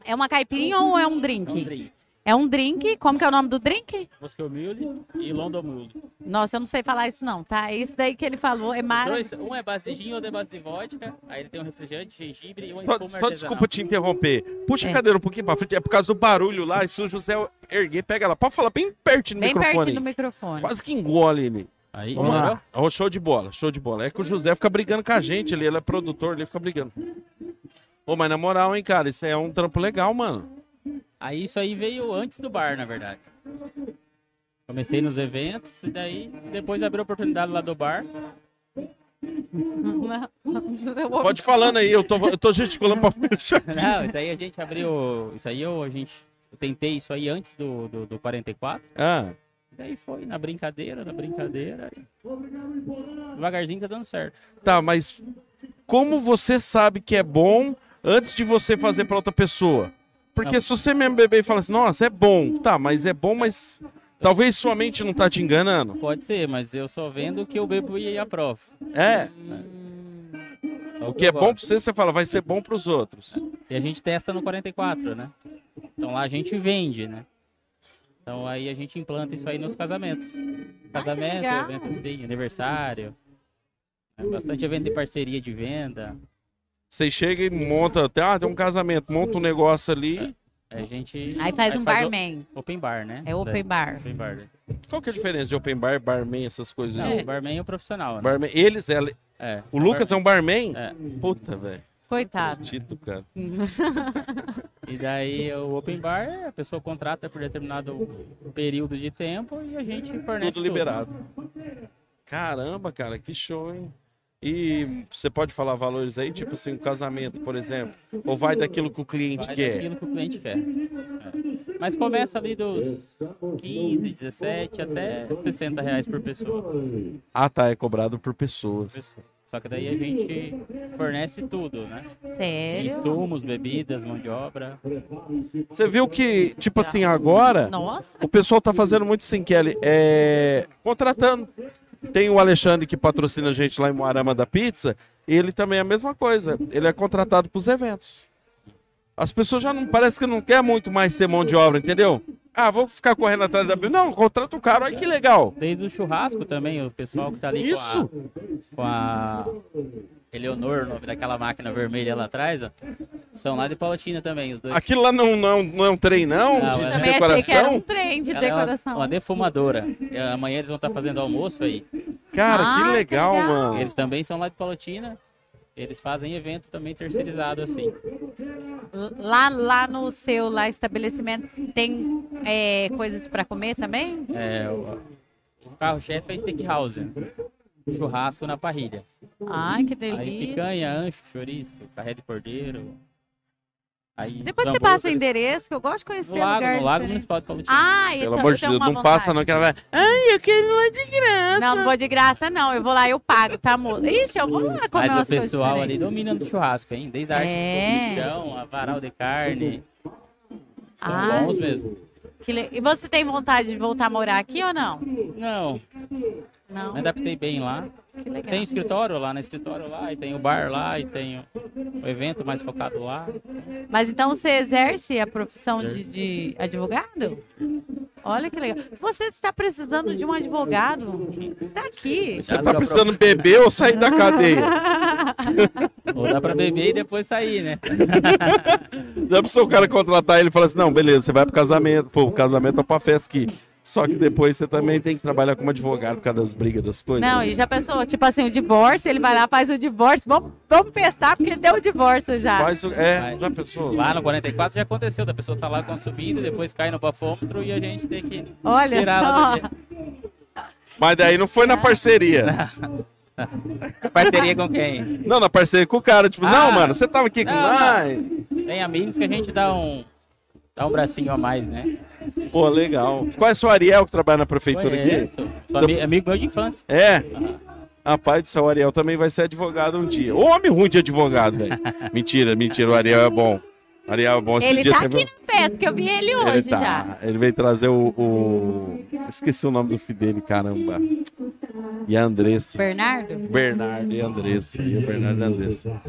É uma caipirinha ou é um É um drink? É um drink. Como que é o nome do drink? Moscow Mule e London Mule. Nossa, eu não sei falar isso não, tá? Isso daí que ele falou é Os maravilhoso. um é base de gin, outro é base de vodka. Aí ele tem um refrigerante, gengibre e uma Só, só desculpa te interromper. Puxa É. a cadeira um pouquinho pra frente. É por causa do barulho lá. E se o José erguer, pega ela. Pode falar bem pertinho do Bem microfone. pertinho do microfone. Quase que engole ele. Aí, Vamos melhorou? lá. Ó, show de bola, show de bola. É que o José fica brigando com a gente ali. Ele é produtor, ele fica brigando. Ô, mas na moral, hein, cara, isso aí é um trampo legal, mano. Aí isso aí veio antes do bar, na verdade. Comecei nos eventos e daí depois abriu a oportunidade lá do bar. Pode ir falando aí, eu tô, eu tô gesticulando pra puxar. Não, isso aí a gente abriu. Isso aí eu, a gente. Eu tentei isso aí antes do, do, do 44. Ah, Daí foi na brincadeira, na brincadeira. Devagarzinho tá dando certo. tá, mas como você sabe que é bom antes de você fazer pra outra pessoa? Porque Não. se você mesmo beber e falar assim, nossa, é bom. Tá, mas é bom, mas talvez sua mente não tá te enganando. Pode ser, mas eu só vendo o que eu bebo e aprovo. É, Só o que é bom pra você, você fala, vai ser bom pros outros. E a gente testa no 44, né? Então lá a gente vende, né? Então aí a gente implanta isso aí nos casamentos. Casamento, legal. evento assim, aniversário. É bastante evento de parceria de venda. Você chega e monta, tem- ah, tem um casamento, monta um negócio ali. A gente. Aí faz um barman. Open bar, né? É open bar. Open bar. né? Qual que é a diferença de open bar, barman, essas coisas Não, aí? o barman é o profissional, né? Barman, eles, ela- É, o Lucas é um barman? É. Puta, velho. Coitado. Tito, cara. E daí o open bar, a pessoa contrata por determinado período de tempo e a gente fornece. Tudo liberado. Caramba, cara, que show, hein? E você pode falar valores aí, tipo assim, um casamento, por exemplo? Ou vai daquilo que o cliente Faz quer? aquilo que o cliente quer. É. Mas começa ali dos 15, 17 até 60 reais por pessoa. Ah, tá, é cobrado por pessoas. Só que daí a gente fornece tudo, né? Sério? Insumos, bebidas, mão de obra. Você viu que, tipo assim, agora, Nossa. o pessoal tá fazendo muito assim, Kelly, é... contratando. Tem o Alexandre que patrocina a gente lá em Moarama da Pizza, ele também é a mesma coisa. Ele é contratado pros eventos. As pessoas já não parece que não quer muito mais ter mão de obra, entendeu? Ah, vou ficar correndo atrás da Bíblia. Não, contrata o cara, olha que legal. Desde o churrasco também, o pessoal que tá ali Isso. com a, com a Eleonor, o nome daquela máquina vermelha lá atrás, ó. São lá de Palotina também, os dois. Aquilo lá não, não, não é um trem, não? Não, de, é. de Também achei que era um decoração? trem de Ela é uma- decoração. uma, defumadora. E amanhã eles vão estar fazendo almoço aí. Cara, Ah, que que legal, legal. mano. Eles também são lá de Palotina. Eles fazem evento também terceirizado assim. Lá, lá no seu lá, estabelecimento tem é, coisas para comer também? É, o, o carro-chefe é steakhouse. Churrasco na parrilha. Ai, que Aí delícia. picanha, ancho, chouriço, carré de cordeiro. Aí Depois você passa o endereço, que eu gosto de conhecer No lago, lugar no lago municipal de Palotina. Ah, Pelo então, amor de eu tenho Deus, não passa vontade. não, que ela vai... Ai, eu quero uma de graça. Não, não vou de graça, não. Eu vou lá, eu pago, tá, moço? Ixi, eu vou lá comer Mas o pessoal ali domina do churrasco, hein? Desde a arte É. do chão, a varal de carne. São Ai. bons mesmo. Le- E você tem vontade de voltar a morar aqui ou não? Não, Não. me adaptei bem lá. Que legal. Tem escritório lá, no escritório lá, e tem o bar lá, e tem o, o evento mais focado lá. Mas então você exerce a profissão de, de advogado? Olha que legal. Você está precisando de um advogado? Está aqui. Você tá precisando beber ou sair da cadeia? Ou dá pra beber e depois sair, né? Dá pro seu cara contratar ele e falar assim: não, beleza, você vai pro casamento, pô, o casamento é pra festa aqui. Só que depois você também tem que trabalhar como advogado por causa das brigas das coisas. Não, e já pensou, tipo assim, o divórcio, ele vai lá, faz o divórcio, vamos, vamos festar, porque deu o divórcio já. Faz o... É, já pensou? Lá no 44 já aconteceu, da pessoa tá lá consumindo, depois cai no bafômetro e a gente tem que Olha tirar ela só. Mas daí não foi na parceria. Parceria com quem? Não, na parceria com o cara. Tipo, Ah. não, mano, você tava aqui com. Não, Ai, Tem amigos que a gente dá um, dá um bracinho a mais, né? pô, legal. Qual é o seu Ariel que trabalha na prefeitura aqui? Conheço. Sou Seu- ami- amigo meu de infância. É. Rapaz do céu, o Ariel também vai ser advogado um dia. Ô, homem ruim de advogado, velho. mentira, mentira, o Ariel é bom. O Ariel é bom. Esse Ele dia tá teve aqui na festa, que eu vi ele Ele hoje tá. já. Ele veio trazer o, o- Esqueci o nome do filho dele, caramba. E a Andressa. Bernardo? Bernardo e a Andressa. E o Bernardo e a Andressa.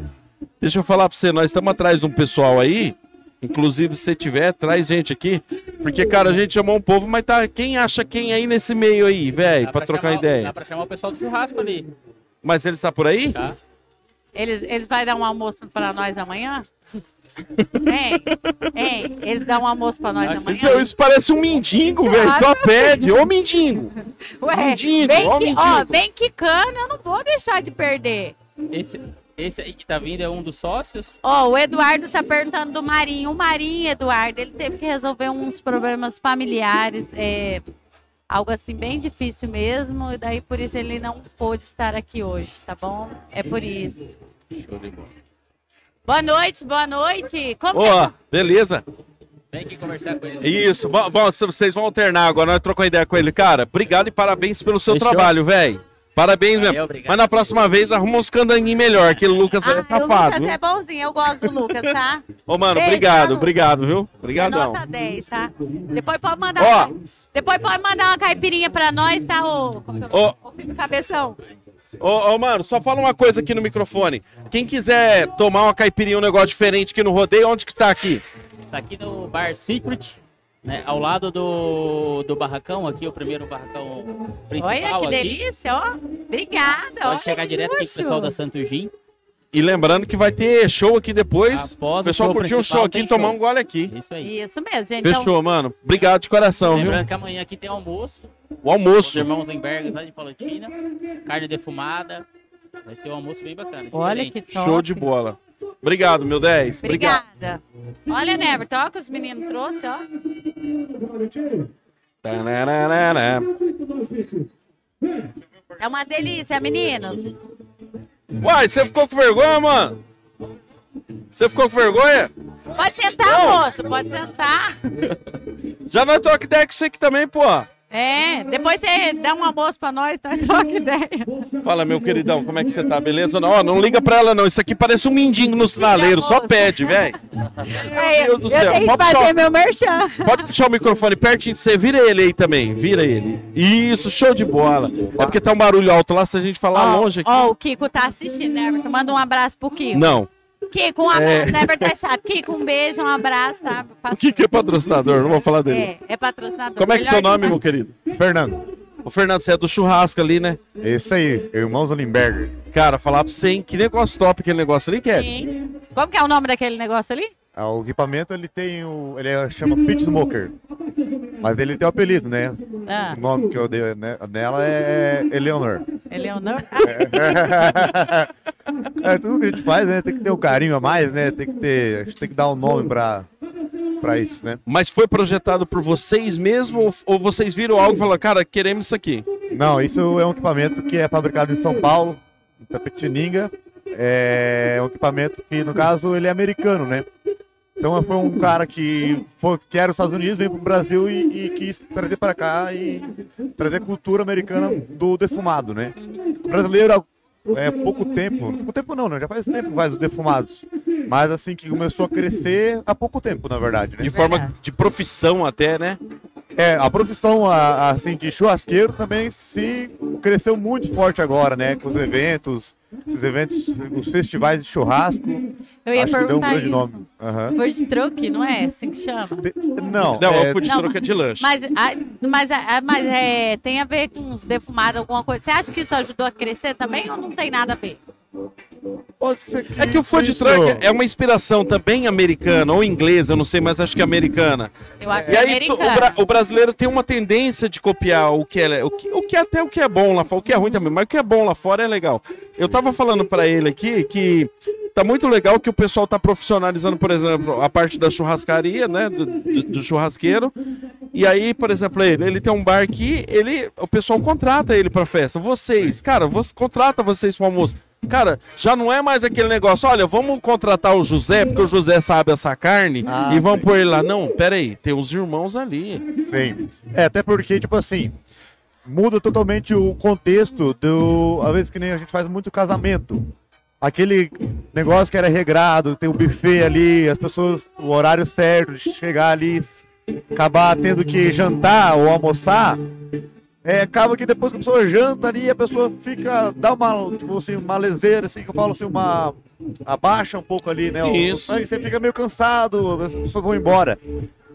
Deixa eu falar pra você, nós estamos atrás de um pessoal aí. Inclusive, se você tiver, traz gente aqui. Porque, cara, a gente chamou um povo, mas tá. Quem acha quem aí nesse meio aí, velho? Dá Pra trocar chamar, ideia. Dá pra chamar o pessoal do churrasco ali, Mas ele está por aí? tá? Eles, eles vão dar um almoço pra nós amanhã? Hein? Hein? Eles dão um almoço pra nós amanhã? Isso, isso parece um mendigo, velho. Só pede. Ô, mendigo. Ué, mendigo, vem, ó, que, mendigo. ó, vem quicando, eu não vou deixar de perder. Esse, esse aí que tá vindo é um dos sócios. Ó, o Eduardo tá perguntando do Marinho. O Marinho, Eduardo, ele teve que resolver uns problemas familiares, é, algo assim bem difícil mesmo, e daí por isso ele não pôde estar aqui hoje, tá bom? É por isso. Boa noite, boa noite. Como que Ó, beleza. Vem aqui conversar com eles. Isso, vocês vão alternar agora, nós trocamos ideia com ele. Cara, obrigado e parabéns pelo seu Fechou. trabalho, velho. Parabéns Valeu, mesmo. obrigado. Mas na próxima vez arruma uns candanguinhos melhor, aquele Lucas é Ah, o safado. Lucas é bonzinho, eu gosto do Lucas, tá? Ô, mano, Beijo, obrigado, tá, obrigado, viu? É Obrigadão. nota 10, tá? Depois pode mandar. Ó. Depois pode mandar uma caipirinha pra nós, tá? Ô, que é o. Ô, filho do cabeção. Ô, ô, mano, só fala uma coisa aqui no microfone. Quem quiser tomar uma caipirinha, um negócio diferente aqui no rodeio, onde que tá aqui? Tá aqui no Bar Secret, né? Ao lado do, do barracão aqui, o primeiro barracão principal Olha que aqui. delícia, ó. Obrigada. olha Pode chegar direto aqui com o pessoal da Santo Gin. E lembrando que vai ter show aqui depois. Após o pessoal o show curtir um show aqui e tomar um gole aqui. Isso aí. Isso mesmo, gente. Fechou, Então, mano. Obrigado de coração, viu? Lembrando que amanhã aqui tem almoço. O Os almoço. irmãos Lemberg lá de Palotina. Carne defumada. Vai ser um almoço bem bacana. olha diferente. que top. Show de bola. Obrigado, meu 10. Obrigado. Obrigada. Olha, Neverton, olha o que os meninos trouxeram, ó. É uma delícia, meninos. Uai, você ficou com vergonha, mano? Você ficou com vergonha? Pode sentar, moço, pode sentar. Já nós troca ideia com você aqui também, pô. É, depois você dá um almoço pra nós, tá? Troca ideia. Fala, meu queridão, como é que você tá? Beleza? Não, ó, não liga pra ela, não. Isso aqui parece um mendigo no sinaleiro. Só pede, velho. É, Deus eu, do céu. tenho que Pode fazer puxar- meu merchan. Pode puxar o microfone pertinho de você. Vira ele aí também. Vira ele. Isso, show de bola. É porque tá um barulho alto lá, se a gente falar Ó, longe aqui. Ó, o Kiko tá assistindo, né, Everton? Manda um abraço pro Kiko. Não. Kiko, um abraço, né, Everton? É chato. Kiko, um beijo, um abraço, tá? O que, que é patrocinador? Não vou falar dele. É, é patrocinador. Como é que é seu nome, meu querido? Fernando, O Fernando, você é do churrasco ali, né? é isso aí, irmãos Olimberger. Cara, falar pra você, hein? Que negócio top aquele negócio ali, Kevin. Sim. Como que é o nome daquele negócio ali? Ah, O equipamento ele tem o. ele é- chama Pit Smoker. Mas ele tem o apelido, né? Ah, O nome que eu dei né, nela é Eleanor. Eleonor? É tudo que a gente faz, né? Tem que ter um carinho a mais, né? Tem que ter. A gente tem que dar um nome pra, pra isso, né? Mas foi projetado por vocês mesmo ou, ou vocês viram algo e falaram, cara, queremos isso aqui? Não, isso é um equipamento que é fabricado em São Paulo, em Tapetininga. É um equipamento que, no caso, ele é americano, né? Então foi um cara que, foi, que era os Estados Unidos, veio pro Brasil e, e quis trazer para cá e trazer a cultura americana do defumado, né? O brasileiro, é pouco tempo, pouco tempo não, né? Já faz tempo que faz os defumados. Mas assim, que começou a crescer há pouco tempo, na verdade, né? De forma Verdade. de profissão até, né? É, a profissão a- assim, de churrasqueiro também se cresceu muito forte agora, né? Com os eventos, esses eventos, os festivais de churrasco. Eu ia acho que deu um perguntar grande isso. nome. Aham. Food truck, não é assim que chama? Te- Não, Não, é, o food Não, truck é de lanche. Mas, ah, mas, ah, mas é, tem a ver com os defumados, alguma coisa. Você acha que isso ajudou a crescer também ou não tem nada a ver? Pode ser que É que o food isso- truck é uma inspiração também americana ou inglesa, eu não sei, mas acho que é americana. Eu acho que E é aí tu- o, bra- o brasileiro tem uma tendência de copiar o que é, o que, o que até o que é bom lá fora, o que é ruim também, mas o que é bom lá fora é legal. Eu tava falando pra ele aqui que tá muito legal que o pessoal tá profissionalizando, por exemplo, a parte da churrascaria, né, do, do- do churrasqueiro. E aí, por exemplo, ele, ele tem um bar aqui, ele, o pessoal contrata ele pra festa. Vocês, cara, você contrata vocês pro almoço. Cara, já não é mais aquele negócio, olha, vamos contratar o José, porque o José sabe essa carne, Ah, e vamos sim. pôr ele lá. Não, pera aí, tem uns irmãos ali. Sim. É, até porque, tipo assim, muda totalmente o contexto do. Às vezes que nem a gente faz muito casamento. Aquele negócio que era regrado, tem o buffet ali, as pessoas, o horário certo de chegar ali, acabar tendo que jantar ou almoçar. É, acaba que depois que a pessoa janta ali, a pessoa fica, dá uma, tipo assim, uma leseira, assim, que eu falo assim, uma, abaixa um pouco ali, né? o- Isso. Aí você fica meio cansado, as pessoas vão embora.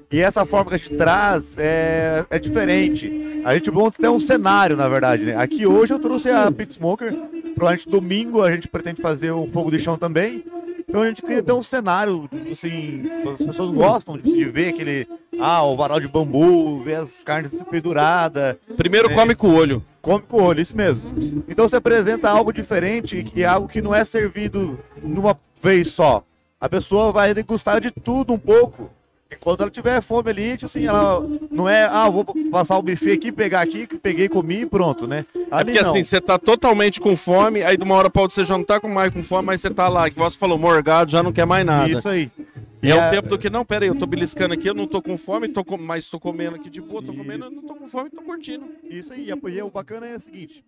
E essa forma que a gente traz é, é diferente. A gente monta até um cenário, na verdade, né? Aqui hoje eu trouxe a Pit Smoker. Provavelmente domingo a gente pretende fazer um fogo de chão também. Então a gente queria ter um cenário, assim, as pessoas gostam de, de ver aquele, ah, o varal de bambu, ver as carnes penduradas, Primeiro É. come com o olho. come com o olho, isso mesmo. Então você apresenta algo diferente, que é algo que não é servido numa vez só. A pessoa vai degustar de tudo um pouco. Enquanto ela tiver fome ali, tipo assim, ela não é, ah, vou passar o buffet aqui, pegar aqui, que peguei, comi e pronto, né? É Ali porque não. assim, você tá totalmente com fome, aí de uma hora pra outra você já não tá com mais com fome, mas você tá lá, que você falou, morgado, já não quer mais nada. Isso aí. E é o a- tempo do que, não, pera aí, eu tô beliscando aqui, eu não tô com fome, tô com... mas tô comendo aqui de boa, tô comendo, eu não tô com fome, tô curtindo. Isso aí, e o bacana é o seguinte.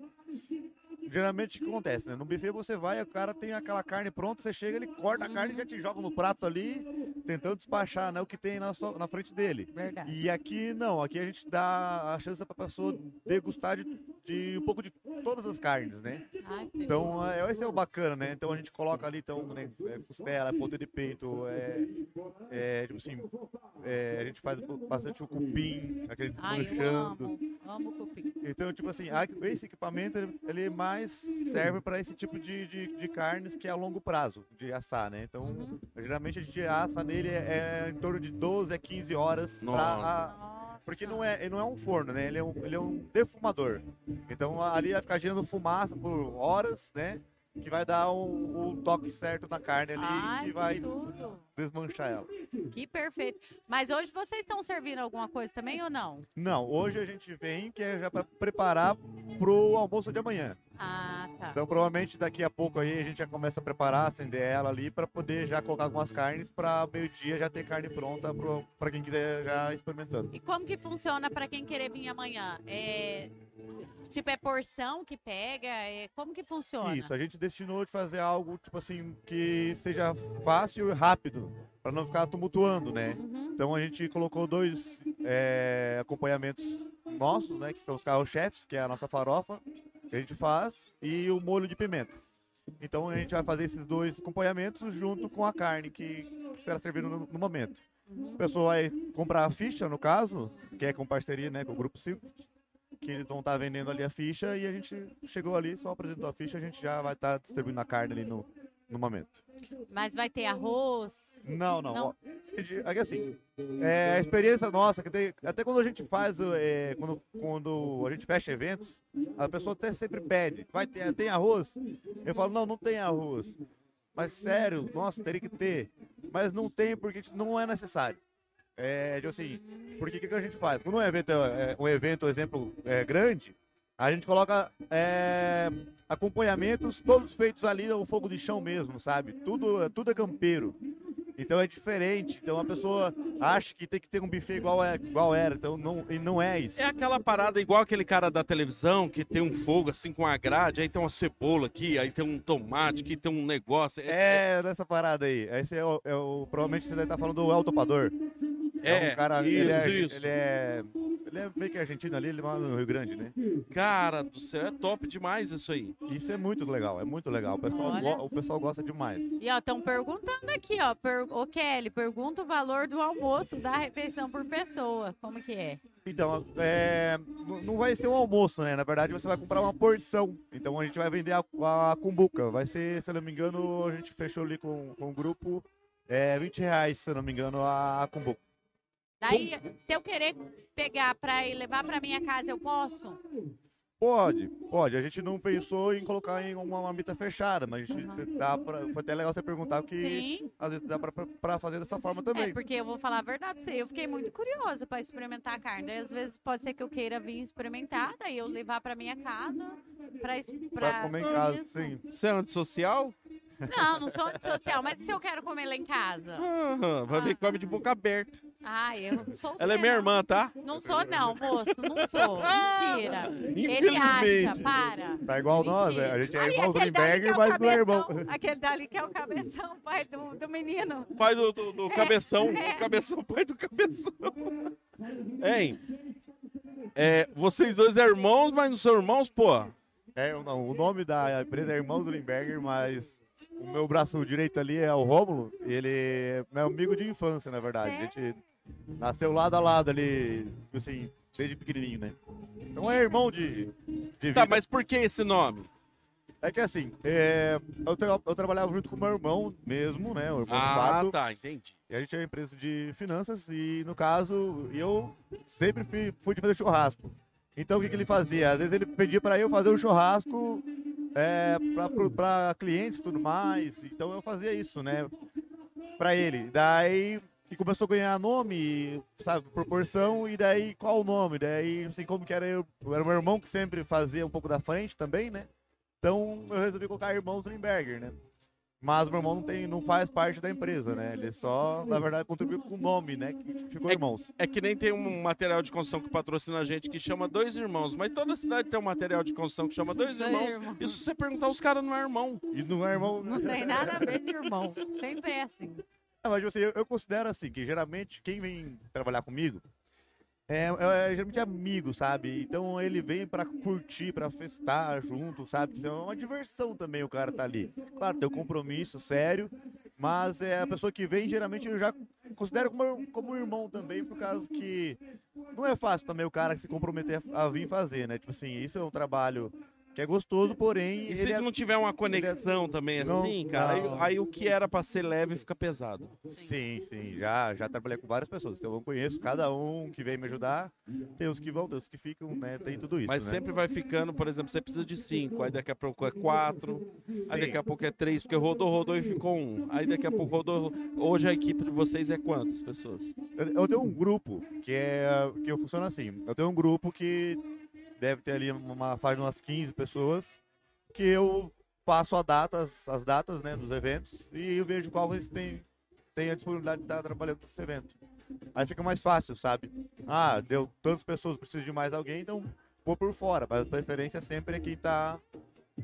Geralmente o que acontece, né? No buffet você vai, o cara tem aquela carne pronta, você chega, ele corta a carne e já te joga no prato ali, tentando despachar, né? O que tem na, sua- na frente dele. Verdade. E aqui não, aqui a gente dá a chance pra pessoa degustar de, de um pouco de todas as carnes, né? Ai, Então, é, esse é o bacana, né? Então a gente coloca ali, então, né, é, costela, ponta de peito, é, é, tipo assim, é, a gente faz bastante o cupim, aquele Ai, eu desmanchando. amo. Amo cupim. Então, tipo assim, a- esse equipamento ele, ele mais serve para esse tipo de, de, de carnes que é a longo prazo de assar, né? Então, Uhum. geralmente a gente assa nele é, é em torno de 12 a 15 horas pra, Nossa. a- Nossa. Porque não é, ele não é um forno, né? Ele é um, ele é um defumador. Então ali vai ficar gerando fumaça por horas, né? Que vai dar o, o toque certo na carne ali Ai, que vai tudo. desmanchar ela. Que perfeito. Mas hoje vocês estão servindo alguma coisa também ou não? Não, hoje a gente vem que é já para preparar pro almoço de amanhã. Ah, tá. Então provavelmente daqui a pouco aí a gente já começa a preparar, acender ela ali para poder já colocar algumas carnes para meio-dia já ter carne pronta para quem quiser já experimentando. E como que funciona para quem querer vir amanhã? É, tipo, é porção que pega? É, como que funciona? Isso, a gente destinou de fazer algo, tipo assim, que seja fácil e rápido, para não ficar tumultuando, né? Uhum. Então a gente colocou dois é, acompanhamentos nossos, né? Que são os carro-chefes, que é a nossa farofa, que a gente faz, e o molho de pimenta. Então a gente vai fazer esses dois acompanhamentos junto com a carne que, que será servida no, no momento. Uhum. A pessoa vai comprar a ficha, no caso, que é com parceria né, com o Grupo Ciclo, que eles vão estar vendendo ali a ficha e a gente chegou ali, só apresentou a ficha, a gente já vai estar distribuindo a carne ali no, no momento. Mas vai ter arroz? Não, não. Não? É que assim, é, a experiência nossa, que tem, até quando a gente faz, é, quando, quando a gente fecha eventos, a pessoa até sempre pede, vai ter, tem arroz? Eu falo, não, não tem arroz. Mas sério, nossa, teria que ter. Mas não tem porque não é necessário. É, tipo assim, porque o que, que a gente faz? Quando um evento é, é um evento, exemplo, é, grande, a gente coloca é, acompanhamentos todos feitos ali no fogo de chão mesmo, sabe? Tudo, tudo é campeiro. Então é diferente. Então a pessoa acha que tem que ter um buffet igual, é, igual era. Então não, e não é isso. É aquela parada igual aquele cara da televisão que tem um fogo assim com a grade, aí tem uma cebola aqui, aí tem um tomate, aqui tem um negócio. É nessa parada aí. Esse é o, é o- provavelmente você deve estar falando do El Topador. É, um cara, isso, ele é, isso. ele é, Ele é meio que argentino ali, ele mora no Rio Grande, né? Cara do céu, é top demais isso aí. Isso é muito legal, é muito legal. O pessoal, o pessoal gosta demais. E ó, estão perguntando aqui, ó. Per... Ô, Kelly, pergunta o valor do almoço da refeição por pessoa. Como que é? Então, é, não vai ser um almoço, né? Na verdade, você vai comprar uma porção. Então, a gente vai vender a, a cumbuca. Vai ser, se eu não me engano, a gente fechou ali com, com o grupo, é 20 reais, se eu não me engano, a, a cumbuca. Daí, se eu querer pegar pra ir levar pra minha casa, eu posso? Pode, pode. A gente não pensou em colocar em uma marmita fechada, mas a gente Uhum. dá pra, foi até legal você perguntar, porque Sim. às vezes dá pra fazer dessa forma É, também. porque eu vou falar a verdade pra você. Eu fiquei muito curiosa pra experimentar a carne. Daí, às vezes, pode ser que eu queira vir experimentar, daí eu levar pra minha casa pra... es- Pra comer em casa, sim. Você é antissocial? Não, não sou antissocial, mas e se eu quero comer lá em casa? Ah, vai ver que come de boca aberta. Ah, eu não sou Ela é minha não. irmã, tá? Não sou, não, moço. Não sou. Mentira. Ele acha, Infelizmente. para. Tá igual nós, Mentira. né? A gente é irmão do Limberger, é mas não é irmão. Aquele dali que é o cabeção, pai do, do menino. Pai do, do, do cabeção. é. Cabeção, pai do cabeção. Hein? É, vocês dois é irmãos, mas não são irmãos, pô? É, não, o nome da empresa é Irmãos do Limberger, mas o meu braço direito ali é o Rômulo. Ele é meu amigo de infância, na verdade. A gente nasceu lado a lado ali, assim, desde pequenininho, né? Então é irmão de, de vida. Tá, mas por que esse nome? É que assim, é, eu, tra- eu trabalhava junto com meu irmão mesmo, né? O irmão Ah, fato. tá, entendi. E a gente é uma empresa de finanças e, no caso, eu sempre fui, fui de fazer churrasco. Então, o que, que ele fazia? Às vezes ele pedia para eu fazer o churrasco é, para clientes e tudo mais. Então, eu fazia isso, né? Para ele. Daí, e começou a ganhar nome, sabe, proporção, e daí, qual o nome? Daí, assim, como que era eu? Era meu irmão que sempre fazia um pouco da frente também, né? Então, eu resolvi colocar Irmãos Limberger, né? Mas o meu irmão não, tem, não faz parte da empresa, né? Ele só, na verdade, contribuiu com o nome, né? Que ficou É- Irmãos. É que nem tem um material de construção que patrocina a gente que chama Dois Irmãos, mas toda cidade tem um material de construção que chama Dois Irmãos. Irmãos. E se você perguntar, os caras não é irmão. E não é irmão... Não tem nada a ver de irmão. Sempre é assim. Não, mas assim, eu, eu considero assim, que geralmente quem vem trabalhar comigo é, é, é geralmente amigo, sabe? Então ele vem pra curtir, pra festar junto, sabe? Que é uma diversão também o cara tá ali. Claro, tem o compromisso sério, mas é a pessoa que vem, geralmente eu já considero como, como irmão também, por causa que não é fácil também o cara se comprometer a, a vir fazer, né? Tipo assim, isso é um trabalho que é gostoso, porém. E se é- não tiver uma conexão também Não, assim, cara, aí, não. aí o que era pra ser leve fica pesado. Sim, sim, já, já trabalhei com várias pessoas, então eu conheço cada um que vem me ajudar, tem os que vão, tem os que ficam, né, tem tudo isso, Mas né? sempre vai ficando, por exemplo, você precisa de cinco, aí daqui a pouco é quatro, aí Sim. daqui a pouco é três, porque rodou, rodou e ficou um. Aí daqui a pouco rodou. Hoje a equipe de vocês é quantas pessoas? Eu, eu tenho um grupo que é que eu funciono assim, eu tenho um grupo que deve ter ali uma faixa de umas 15 pessoas, que eu passo a datas, as datas, né, dos eventos, e eu vejo qual eles têm, têm a disponibilidade de estar trabalhando nesse evento. Aí fica mais fácil, sabe? Ah, deu tantas pessoas, preciso de mais alguém, então vou por fora, mas a preferência sempre é quem tá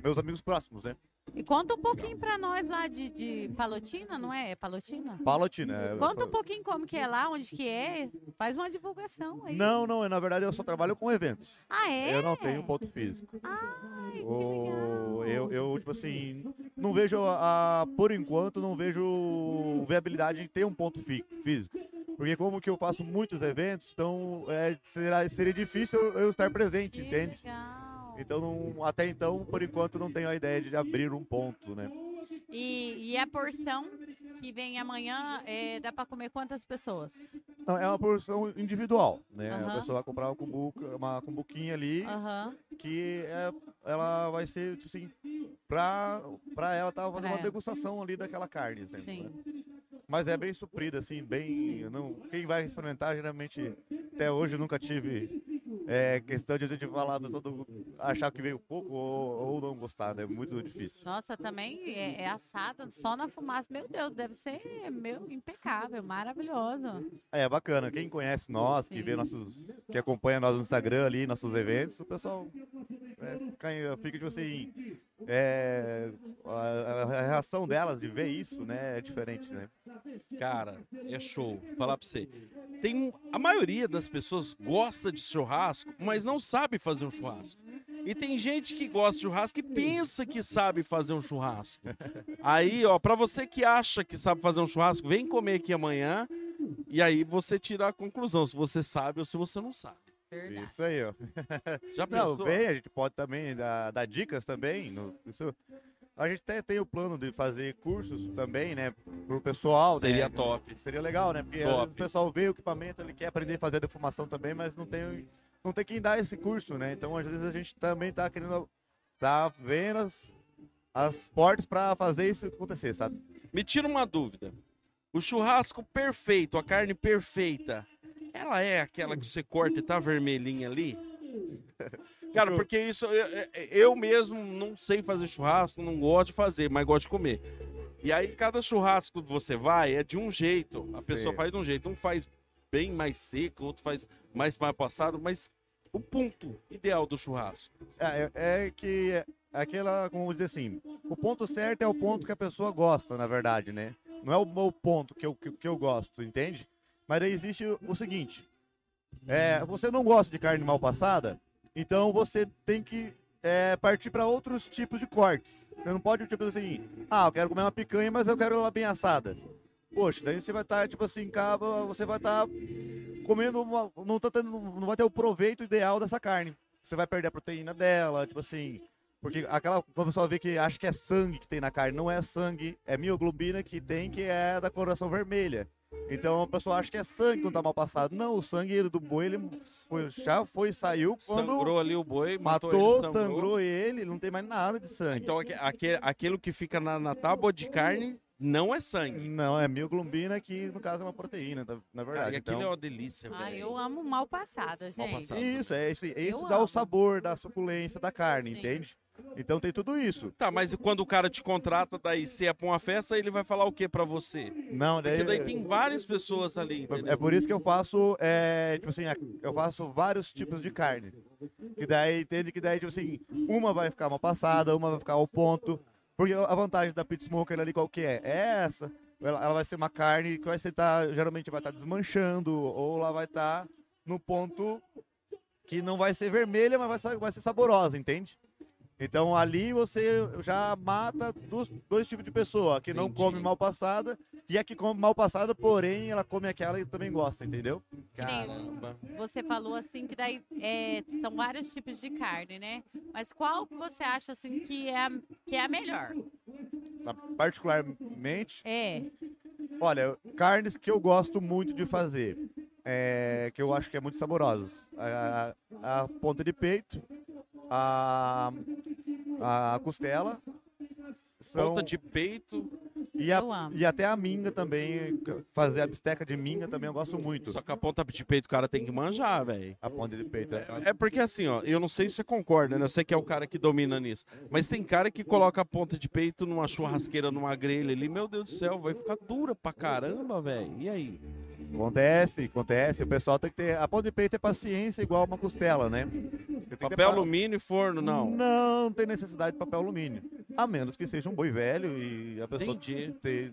meus amigos próximos, né? E conta um pouquinho pra nós lá de, de Palotina, não é? É Palotina? Palotina. eu Conta sou- um pouquinho como que é lá, onde que é. Faz uma divulgação aí. Não, não, na verdade eu só trabalho com eventos. Ah, é? Eu não tenho ponto físico. Ai, que O- legal. eu, eu, tipo assim, não vejo, a, por enquanto, não vejo viabilidade em ter um ponto fí- físico. Porque como que eu faço muitos eventos, então é, será, seria difícil eu eu estar presente, Que entende? legal. Então, não- até então, por enquanto, não tenho a ideia de abrir um ponto, né? E, e a porção que vem amanhã, é, dá pra comer quantas pessoas? Não, é uma porção individual, né? A Aham. pessoa vai comprar uma, cumbuca, uma cumbuquinha ali, Aham. que é, ela vai ser, tipo assim, pra, pra ela tá fazendo Pra uma degustação ali daquela carne, sempre, Sim. né? Mas é bem suprida, assim, bem. Não, quem vai experimentar, geralmente, até hoje nunca tive é, questão de, falar, a pessoa do- achar que veio pouco ou, ou não gostar, né? Muito difícil. Nossa, também é, é assada só na fumaça. Meu Deus, deve ser meu, impecável, maravilhoso. É bacana. Quem conhece nós, que vê Sim. nossos. que acompanha nós no Instagram ali, nossos eventos, o pessoal é, fica, fica tipo assim. É, a, a- a reação delas de ver isso, né, é diferente, né? Cara, é show. Falar pra você. Tem a maioria das pessoas gosta de churrasco, mas não sabe fazer um churrasco. E tem gente que gosta de churrasco e pensa que sabe fazer um churrasco. Aí, ó, para você que acha que sabe fazer um churrasco, vem comer aqui amanhã e aí você tira a conclusão se você sabe ou se você não sabe. Verdade. Isso aí, ó. Já Não, pensou? vem, a gente pode também dar, dar dicas também. no- isso- a gente até tem o plano de fazer cursos também, né? Pro pessoal. né? Seria top. Seria legal, né? Porque o pessoal vê o equipamento, ele quer aprender a fazer a defumação também, mas não tem, não tem quem dá esse curso, né? Então, às vezes, a gente também tá querendo. tá vendo as, as portas para fazer isso acontecer, sabe? Me tira uma dúvida. O churrasco perfeito, a carne perfeita, ela é aquela que você corta e tá vermelhinha ali? Cara, porque isso eu, eu mesmo não sei fazer churrasco, não gosto de fazer, mas gosto de comer. E aí cada churrasco que você vai é de um jeito. A pessoa Sim. faz de um jeito. Um faz bem mais seco, outro faz mais mais passado, mas o ponto ideal do churrasco. É, é- é que é aquela, como dizer assim, o ponto certo é o ponto que a pessoa gosta, na verdade, né? Não é o meu ponto que eu, que, que eu gosto, entende? Mas aí existe o, o seguinte: é, você não gosta de carne mal passada, então você tem que é, partir para outros tipos de cortes. Você não pode, tipo assim, ah, eu quero comer uma picanha, mas eu quero ela bem assada. Poxa, daí você vai estar, tipo assim, cava, você vai estar comendo uma, não, tá tendo, não vai ter o proveito ideal dessa carne. Você vai perder a proteína dela, tipo assim. Porque aquela pessoa vê que acha que é sangue que tem na carne, não é sangue, é mioglobina que tem, que é da coloração vermelha. Então a pessoa acha que é sangue quando tá mal passado. Não, o sangue do boi ele foi, já foi, saiu quando Sangrou ali o boi, matou, matou, ele, sangrou. sangrou ele, não tem mais nada de sangue. Então aque- aque- aquilo que fica na, na tábua de carne não é sangue. Não, é mioglobina que no caso é uma proteína, na- na Cara, verdade. e aquilo é Então, uma delícia, velho. Ah, eu amo mal passada, gente. Mal passada. isso, é isso, é isso dá amo. o sabor, dá a suculência da carne, Sim. entende? Então tem tudo isso. Tá, mas quando o cara te contrata, daí se é pra uma festa, ele vai falar o que pra você? Não, daí, Porque daí tem várias pessoas ali, entendeu? É por isso que eu faço, é, tipo assim, a- eu faço vários tipos de carne. Que daí, entende que daí, tipo assim, uma vai ficar mal passada, uma vai ficar ao ponto. Porque a vantagem da pit smoker ali qual que é? É essa. Ela, ela vai ser uma carne que vai ser, tá, geralmente vai estar desmanchando, ou ela vai estar no ponto que não vai ser vermelha, mas vai ser, vai ser saborosa, entende? Então ali você já mata dos, dois tipos de pessoa, a que não Entendi. come mal passada e a que come mal passada, porém ela come aquela e também gosta, entendeu? Caramba. Você falou assim que daí é, são vários tipos de carne, né? Mas qual que você acha assim que é a, que é a melhor? Particularmente, É, olha, carnes que eu gosto muito de fazer, é, que eu acho que é muito saborosas. A, a- a ponta de peito, a, a costela, são, Ponta de peito, e, a- e até a minga também, fazer a bisteca de minga também eu gosto muito. só que a ponta de peito o cara tem que manjar, velho. A ponta de peito. é- É porque assim, ó, eu não sei se você concorda, né? Eu sei que é o cara que domina nisso. Mas tem cara que coloca a ponta de peito numa churrasqueira, numa grelha ali, meu Deus do céu, vai ficar dura pra caramba, velho. E aí? Acontece, acontece. O pessoal tem que ter. A ponta de peito é paciência igual uma costela, né? Papel pa- alumínio e forno, não. Não tem necessidade de papel alumínio. A menos que seja um boi velho e a pessoa Entendi. te-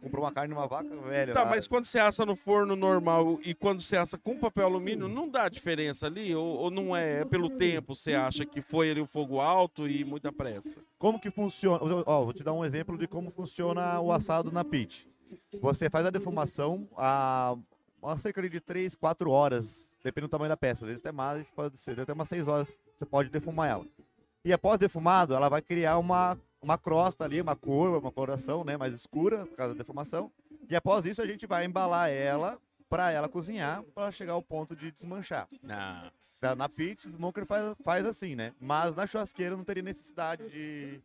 comprou uma carne uma vaca velha. Tá, lá. mas quando você assa no forno normal e quando você assa com papel alumínio, não dá diferença ali? Ou, ou não é? É pelo tempo, você acha que foi ali o fogo alto e muita pressa? Como que funciona? Ó, vou te dar um exemplo de como funciona o assado na pit. Você faz a defumação a, a cerca de 3, 4 horas, dependendo do tamanho da peça. Às vezes até mais, pode ser até umas 6 horas você pode defumar ela. E após defumado, ela vai criar uma, uma crosta ali, uma cor, uma coloração né, mais escura por causa da defumação. E após isso a gente vai embalar ela para ela cozinhar, para chegar ao ponto de desmanchar. Não. Tá, Na pizza, o smoker faz, faz assim, né? Mas na churrasqueira não teria necessidade de,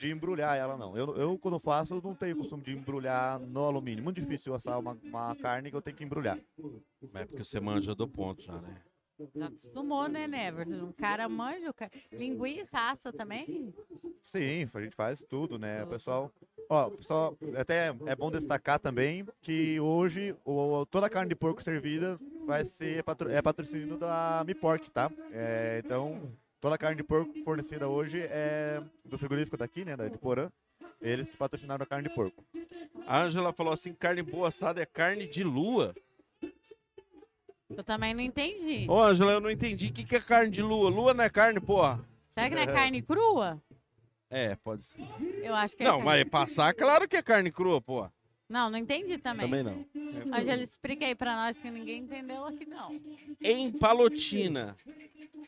de embrulhar ela, não. Eu, eu, quando faço, eu não tenho costume de embrulhar no alumínio. Muito difícil assar uma, uma carne que eu tenho que embrulhar. É porque você manja do ponto já, né? já acostumou, né, Neverton? O cara manja, o cara... linguiça, assa também? Sim, a gente faz tudo, né? O pessoal. Ó, pessoal, até é bom destacar também que hoje o, toda a carne de porco servida vai ser patro, é patrocínio da Mi Pork, tá? É, então, toda a carne de porco fornecida hoje é do frigorífico daqui, né? da- De Porã. Eles que patrocinaram a carne de porco. A Ângela falou assim: carne boa assada é carne de lua. Eu também não entendi. Ô, Ângela, eu não entendi. O que, que é carne de lua? Lua não é carne, porra. Será que não é carne crua? É, pode ser. Eu acho que é Não, carne... mas passar, claro que é carne crua, porra. Não, não entendi também. Também não. Angela, explica aí pra nós que ninguém entendeu aqui, não. Em Palotina,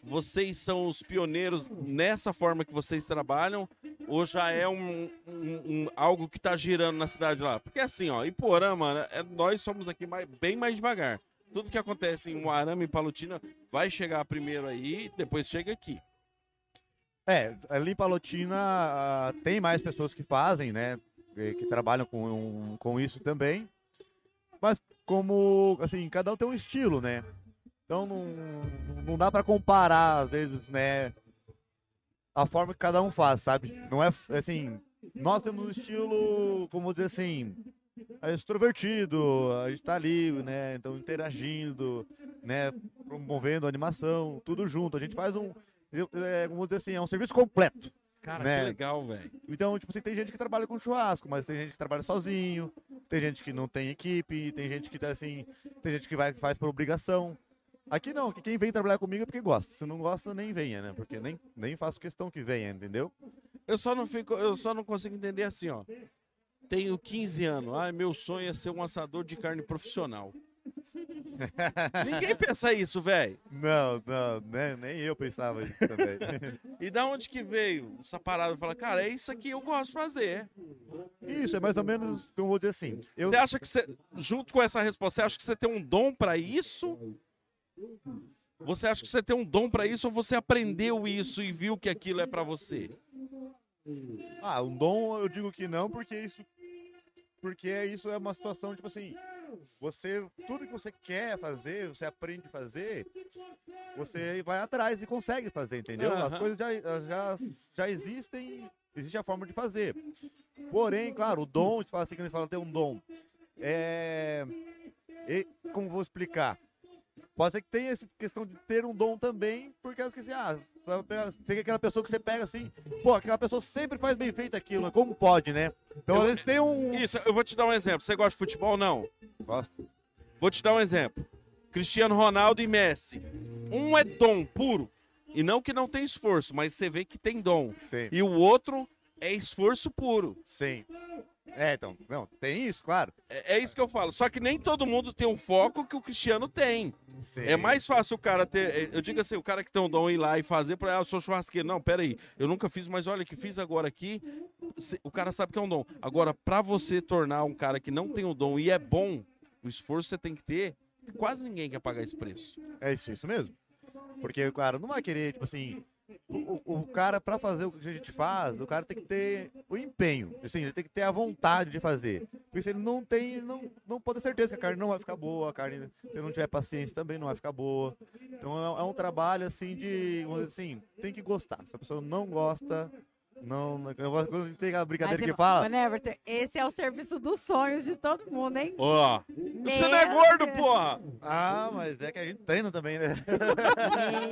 vocês são os pioneiros nessa forma que vocês trabalham? Ou já é um, um- um- algo que tá girando na cidade lá? Porque assim, ó, Iporã, mano, é- nós somos aqui mais- bem mais devagar. Tudo que acontece em Moarama e Palotina vai chegar primeiro aí, depois chega aqui. É, ali em Palotina ah, tem mais pessoas que fazem, né? Eh, Que trabalham com, com isso também. Mas como, assim, cada um tem um estilo, né? Então não, não dá pra comparar, às vezes, né? A forma que cada um faz, sabe? Não é, assim, nós temos um estilo, como dizer assim, é extrovertido, a gente tá ali, né? Então interagindo, né? Promovendo animação, tudo junto. A gente faz um, é, vamos dizer assim, é um serviço completo. Cara, Né? que legal, velho. Então, tipo assim, tem gente que trabalha com churrasco, mas tem gente que trabalha sozinho, tem gente que não tem equipe, tem gente que tá assim, tem gente que vai faz por obrigação. Aqui não, que quem vem trabalhar comigo é porque gosta. Se não gosta, nem venha, né? Porque nem, nem faço questão que venha, entendeu? Eu só não fico, eu só não consigo entender assim, ó. Tenho 15 anos. Ai, meu sonho é ser um assador de carne profissional. Ninguém pensa isso, velho. Não, não, né? nem eu pensava isso também. E da onde que veio essa parada? Fala, cara, é isso aqui que eu gosto de fazer. isso, é mais ou menos, como eu vou dizer assim. Eu, Você acha que você, junto com essa resposta, você acha que você tem um dom pra isso? Você acha que você tem um dom pra isso ou você aprendeu isso e viu que aquilo é pra você? Ah, um dom eu digo que não, porque isso. Porque isso é uma situação, tipo assim, você. Tudo que você quer fazer, você aprende a fazer, você vai atrás e consegue fazer, entendeu? As coisas já, já, já existem, existe a forma de fazer. Porém, claro, o dom, você fala assim que eles falam ter um dom. É. e- como vou explicar? Pode ser que tenha essa questão de ter um dom também, porque acho que assim, ah, tem aquela pessoa que você pega assim, pô, aquela pessoa sempre faz bem feito aquilo, mas como pode, né? Então, às vezes tem um. Isso, eu vou te dar um exemplo. Você gosta de futebol? Não. Gosto. Vou te dar um exemplo. Cristiano Ronaldo e Messi. Um é dom puro. E não que não tem esforço, mas você vê que tem dom. Sim, E o outro é esforço puro. sim. É, então, não, tem isso, claro. É, é isso que eu falo. Só que nem todo mundo tem um foco que o Cristiano tem. Sim. É mais fácil o cara ter. é, Eu digo assim, o cara que tem um dom ir lá e fazer para, ah, eu sou churrasqueiro. Não, peraí, eu nunca fiz, mas olha que fiz agora aqui. O cara sabe que é um dom. Agora, para você tornar um cara que não tem o dom e é bom, o esforço você tem que ter. Quase ninguém quer pagar esse preço. É isso, isso mesmo. Porque o cara não vai querer, tipo assim. O, o- cara, pra fazer o que a gente faz, o cara tem que ter o empenho. Assim, ele tem que ter a vontade de fazer. Porque se ele não tem, não, não pode ter certeza que a carne não vai ficar boa, a carne, se não tiver paciência, também não vai ficar boa. Então é, é um trabalho assim de. Assim, tem que gostar. Se a pessoa não gosta, não. não eu gosto- quando tem a brincadeira que fala. Mas, Everton, esse é o serviço dos sonhos de todo mundo, hein? Ó, você não é gordo, Deus. porra! Ah, mas é que a gente treina também, né?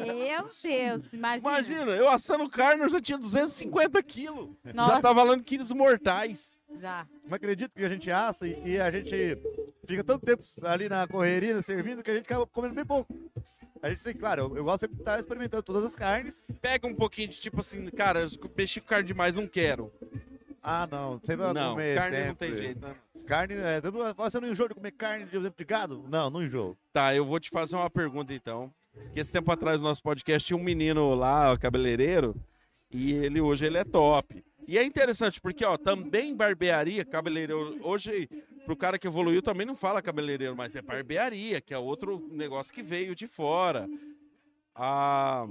Meu Deus, imagina. Imagina, eu assando carne, eu já tinha 250 quilos. Já Nossa. tá valendo quilos mortais. Já. Não acredito que a gente assa e, e a gente fica tanto tempo ali na correria, servindo, que a gente acaba comendo bem pouco. A gente tem, claro, eu, eu gosto sempre de estar experimentando todas as carnes. Pega um pouquinho de tipo assim, cara, mexi com carne demais, não quero. Ah, não, sempre vai Não, comer carne não sempre. tem jeito, né? Carne, é, você não enjoa de comer carne, de exemplo, de gado? Não, não enjoo. Tá, eu vou te fazer uma pergunta então. Que esse tempo atrás no nosso podcast tinha um menino lá, cabeleireiro, e ele hoje ele é top. E é interessante porque, ó, também barbearia, cabeleireiro, hoje pro cara que evoluiu também não fala cabeleireiro, mas é barbearia, que é outro negócio que veio de fora. Ah,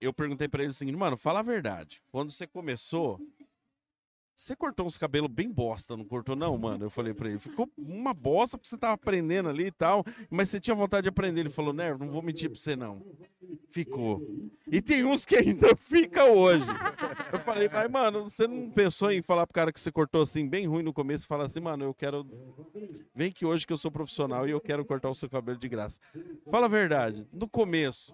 eu perguntei pra ele o seguinte, mano, fala a verdade. Quando você começou, você cortou uns cabelos bem bosta, não cortou não, mano? Eu falei pra ele, ficou uma bosta porque você tava aprendendo ali e tal, mas você tinha vontade de aprender. Ele falou, né, não vou mentir pra você não. Ficou. E tem uns que ainda fica hoje. Eu falei, mas mano, você não pensou em falar pro cara que você cortou assim, bem ruim no começo, e falar assim, mano, eu quero... Vem que hoje que eu sou profissional e eu quero cortar o seu cabelo de graça. Fala a verdade, no começo,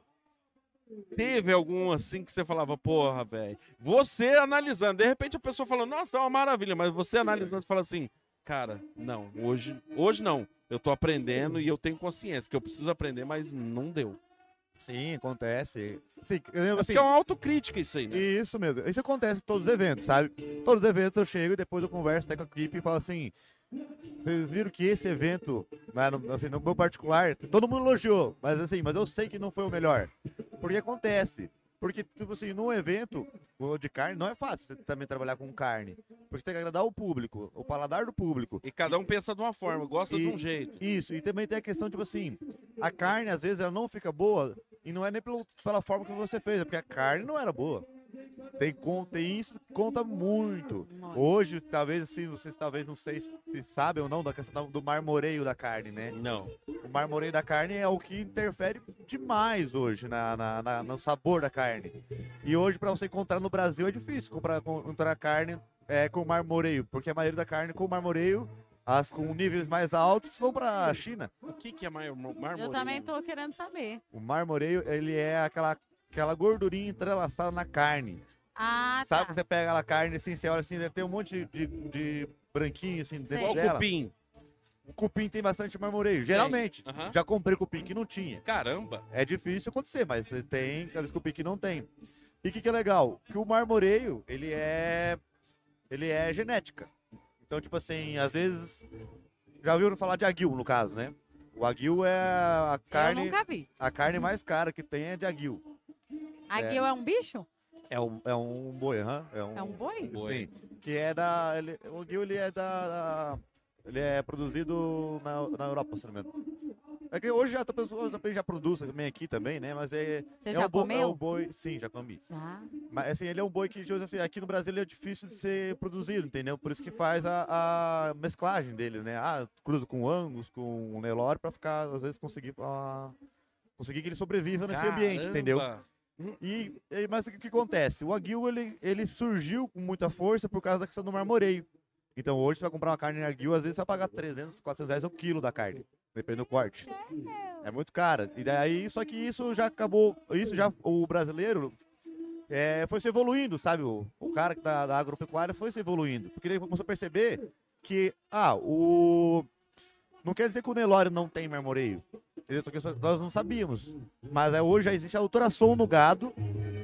Teve algum assim que você falava, porra, velho. Você analisando, de repente a pessoa falando, nossa, tá uma maravilha, mas você analisando, você fala assim, cara, não, hoje, hoje não. Eu tô aprendendo e eu tenho consciência que eu preciso aprender, mas não deu. Sim, acontece. Sim, eu, É assim, porque é uma autocrítica isso aí, né? Isso mesmo. Isso acontece em todos os eventos, sabe? Todos os eventos eu chego e depois eu converso até com a equipe e falo assim. Vocês viram que esse evento, né, assim, no meu particular, todo mundo elogiou, mas assim, mas eu sei que não foi o melhor. Porque acontece. Porque, tipo assim, num evento de carne, não é fácil você também trabalhar com carne. Porque você tem que agradar o público, o paladar do público. E cada um pensa de uma forma, gosta de E- um jeito. Isso, e também tem a questão, tipo assim, a carne, às vezes, ela não fica boa, e não é nem pelo, pela forma que você fez, é porque a carne não era boa. Tem, con- tem isso que conta muito. Hoje, talvez assim, vocês talvez não sei se sabem ou não da questão do marmoreio da carne, né? Não. O marmoreio da carne é o que interfere demais hoje na, na- na- no sabor da carne. E hoje, para você encontrar no Brasil, é difícil comprar, encontrar carne é, com marmoreio, porque a maioria da carne com marmoreio, as com níveis mais altos, vão para a China. O que, que é mar marmoreio? Eu também tô querendo saber. O marmoreio, ele é aquela, aquela gordurinha entrelaçada na carne. Ah, Sabe tá. que você pega aquela carne assim, você olha assim, tem um monte de, de branquinho assim dentro Igual dela. cupim. O cupim tem bastante marmoreio, geralmente. Já comprei cupim que não tinha. Caramba. É difícil acontecer, mas você tem, às vezes cupim que não tem. E o que, que é legal? Que o marmoreio, ele é ele é genética. Então, tipo assim, às vezes já ouviram falar de aguil, no caso, né? O aguil é a Eu carne, nunca vi. a carne mais cara que tem é de aguil. Aguil é um bicho? É um, é um boi, aham. É um, É um boi? Boi. Sim, que é da. Ele, o aguil ele é da, da- Ele é produzido na, na Europa, se não me engano. É que hoje já, tá, também já produz também aqui também, né? Mas é. Você é já um boi, É comeu? um boi, sim, já comi. Já. Mas assim, ele é um boi que tipo assim, aqui no Brasil ele é difícil de ser produzido, entendeu? Por isso que faz a, a mesclagem dele, né? Ah, cruza com Angus, com Nelore, pra ficar, às vezes, conseguir. ah, conseguir que ele sobreviva nesse ambiente, entendeu? Caramba. E, mas o que, acontece? O aguil ele, ele surgiu com muita força por causa da questão do marmoreio. Então hoje você vai comprar uma carne aguil, às vezes você vai pagar 300, 400 reais o quilo da carne, dependendo do corte. É muito cara. E daí, só que isso já acabou, isso já o brasileiro é, foi se evoluindo, sabe? O, o cara que tá da agropecuária foi se evoluindo, porque ele começou a perceber que ah, o não quer dizer que o Nelore não tem marmoreio. Nós não sabíamos. Mas é, hoje já existe a ultrassom no gado,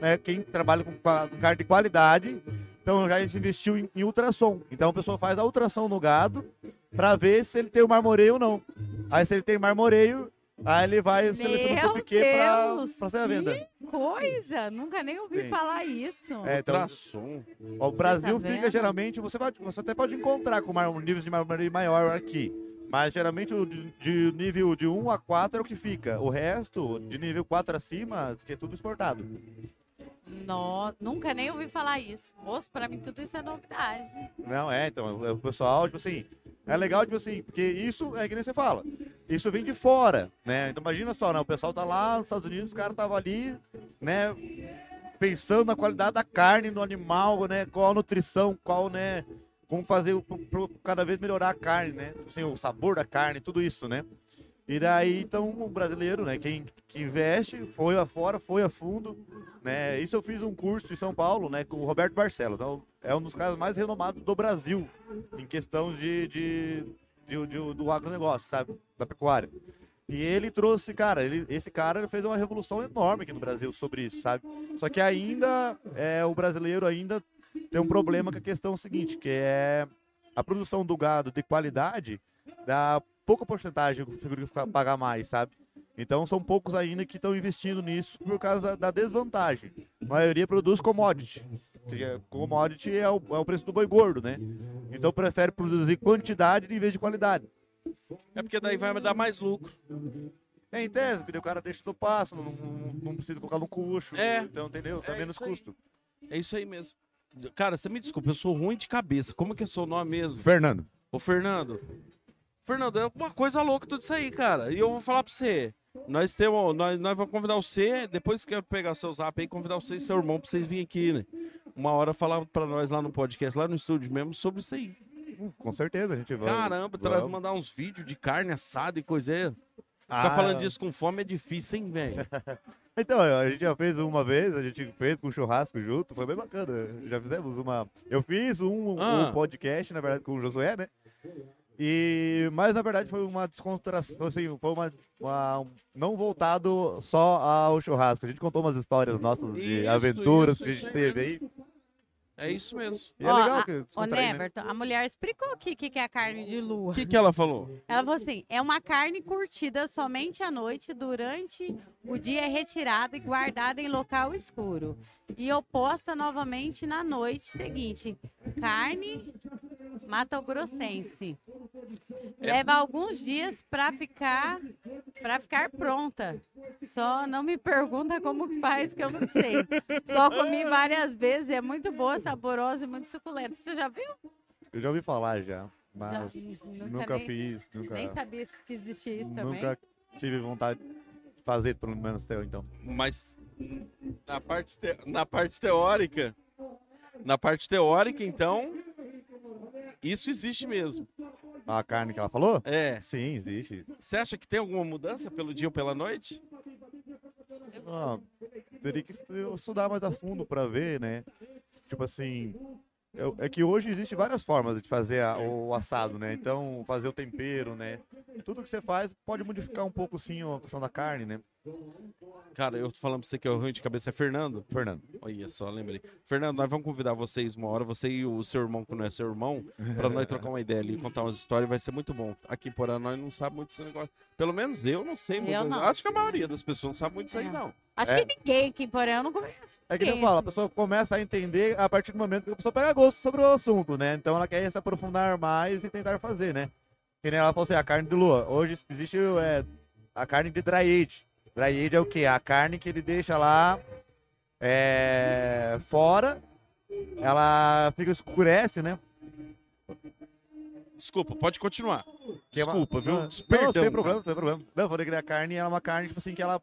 né? Quem trabalha com, carne de qualidade, então já se investiu em, em ultrassom. Então a pessoa faz a ultrassom no gado para ver se ele tem o marmoreio ou não. Aí se ele tem marmoreio, aí ele vai selecionar Meu o piquet para ser a venda. Que coisa! Nunca nem ouvi Sim. falar isso. É, então, Ultrassom. ó, o Brasil tá fica geralmente, você, vai, você até pode encontrar com mar, níveis de marmoreio maior aqui. Mas geralmente o de, de nível de 1 a 4 é o que fica. O resto, de nível 4 acima, que é tudo exportado. No, nunca nem ouvi falar isso. Moço, pra mim tudo isso é novidade. Não, é, então, é o pessoal, tipo assim, é legal, tipo assim, porque isso é que nem você fala, isso vem de fora, né? Então imagina só, né? O pessoal tá lá nos Estados Unidos, os caras estavam ali, né? Pensando na qualidade da carne do animal, né? Qual a nutrição, qual, né? Como fazer pro cada vez melhorar a carne, né? Assim, o sabor da carne, tudo isso, né? E daí, então, o brasileiro, né? Quem que investe, foi afora, foi a fundo, né? Isso eu fiz um curso em São Paulo, né? Com o Roberto Barcelos. É um- É um dos caras mais renomados do Brasil em questão de, de, de- de- do agronegócio, sabe? Da pecuária. E ele trouxe, cara, ele, esse cara fez uma revolução enorme aqui no Brasil sobre isso, sabe? Só que ainda, é, o brasileiro ainda tem um problema com a questão seguinte, que é a produção do gado de qualidade dá pouca porcentagem do frigorífico pagar mais, sabe? Então são poucos ainda que estão investindo nisso por causa da, da desvantagem. A maioria produz commodity. Que é- commodity é o, é o preço do boi gordo, né? Então prefere produzir quantidade em vez de qualidade. É porque daí vai dar mais lucro. É em tese, porque o cara deixa no passo, não, não, não precisa colocar no cucho. É. Então, entendeu? Tá É menos custo. É isso aí mesmo. Cara, você me desculpa, eu sou ruim de cabeça. Como que é seu nome mesmo? Fernando. Ô, Fernando. Fernando, é uma coisa louca tudo isso aí, cara. E eu vou falar pra você. Nós temos. Nós, nós vamos convidar você, depois que eu pegar seu zap aí, convidar você e seu irmão pra vocês virem aqui, né? Uma hora falar pra nós lá no podcast, lá no estúdio mesmo, sobre isso aí. Hum, Com certeza, a gente vai. Caramba, traz, vamos. mandar uns vídeos de carne assada e coisa aí. Ah, Ficar falando disso com fome é difícil, hein, velho? Então, a gente já fez uma vez, a gente fez com churrasco junto, foi bem bacana. Já fizemos uma. Eu fiz um, Ah. um podcast, na verdade, com o Josué, né? E, mas na verdade foi uma descontração, assim, foi uma, uma- um- não voltado só ao churrasco. A gente contou umas histórias nossas de Isso, aventuras isso, que a gente teve aí. É isso mesmo. E é Ó, legal a- que Ô, descontrai, né? Neverton, a mulher explicou o que, que é a carne de lua. O que, que ela falou? Ela falou assim: é uma carne curtida somente à noite, durante o dia é retirada e guardada em local escuro. E oposta novamente na noite seguinte. Carne matogrossense. Leva alguns dias para ficar para ficar pronta. Só não me pergunta como que faz, que eu não sei. Só comi várias vezes, é muito boa, saborosa e muito suculenta. Você já viu? Eu já ouvi falar já, mas Já- nunca, nem- fiz, nunca, Nem sabia que existia isso também. nunca tive vontade de fazer, pelo menos teu, então. Mas na parte, te- na parte teórica, na parte teórica, então, isso existe mesmo. A carne que ela falou? É. Sim, existe. Você acha que tem alguma mudança pelo dia ou pela noite? Ah, teria que estu- estudar mais a fundo pra ver, né? Tipo assim, eu- é que hoje existe várias formas de fazer a- o assado, né? Então, fazer o tempero, né? Tudo que você faz pode modificar um pouco, sim, a questão da carne, né? Cara, eu tô falando pra você que é o ruim de cabeça é Fernando. Fernando. Olha só, lembrei. Fernando, nós vamos convidar vocês uma hora, você e o seu irmão, que não é seu irmão, pra nós trocar uma ideia ali, contar umas histórias, vai ser muito bom. Aqui em Porã, nós não sabemos muito esse negócio. Pelo menos eu não sei muito. Eu não. Acho que a maioria das pessoas não sabe muito isso aí, É. não. Acho É. que ninguém aqui em Porã eu não conhece. É que nem eu ninguém. falo, a pessoa começa a entender a partir do momento que a pessoa pega gosto sobre o assunto, né? Então ela quer se aprofundar mais e tentar fazer, né? Que nem ela falou assim, a carne de lua. Hoje existe é, a carne de dry age. Age é o quê? A carne que ele deixa lá é, fora, ela fica escurece, né? Desculpa, pode continuar. Que é Desculpa, viu? Não, Perdão. Não, sem cara. problema, sem problema. Não, eu falei que a carne ela é uma carne, tipo assim, que ela.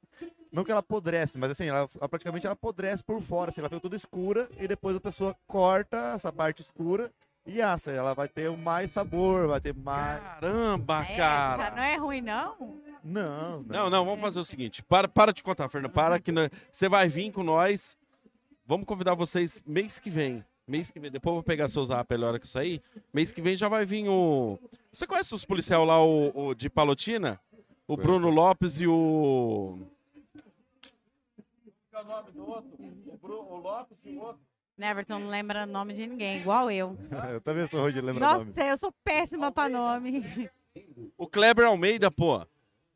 Não que ela apodrece, mas assim, ela, ela praticamente ela apodrece por fora, assim, ela fica toda escura e depois a pessoa corta essa parte escura e assa. Ela vai ter mais sabor, vai ter mais. Caramba, É, cara. Não é ruim, não? Não, Não, não, vamos fazer o seguinte. Para, para de contar, Fernando. Para que nós- você vai vir com nós. Vamos convidar vocês mês que vem. Mês que vem. Depois eu vou pegar seu zap a hora que eu sair. Mês que vem já vai vir o. Você conhece os policial lá, o, o de Palotina? O Conheço. Bruno Lopes e o. Qual é o nome do outro? O, Bru- o Lopes e o outro. Neverton não lembra o nome de ninguém, igual eu. eu também sou ruim de lembrar o nome. Nossa, eu sou péssima pra nome. O Kleber Almeida, pô.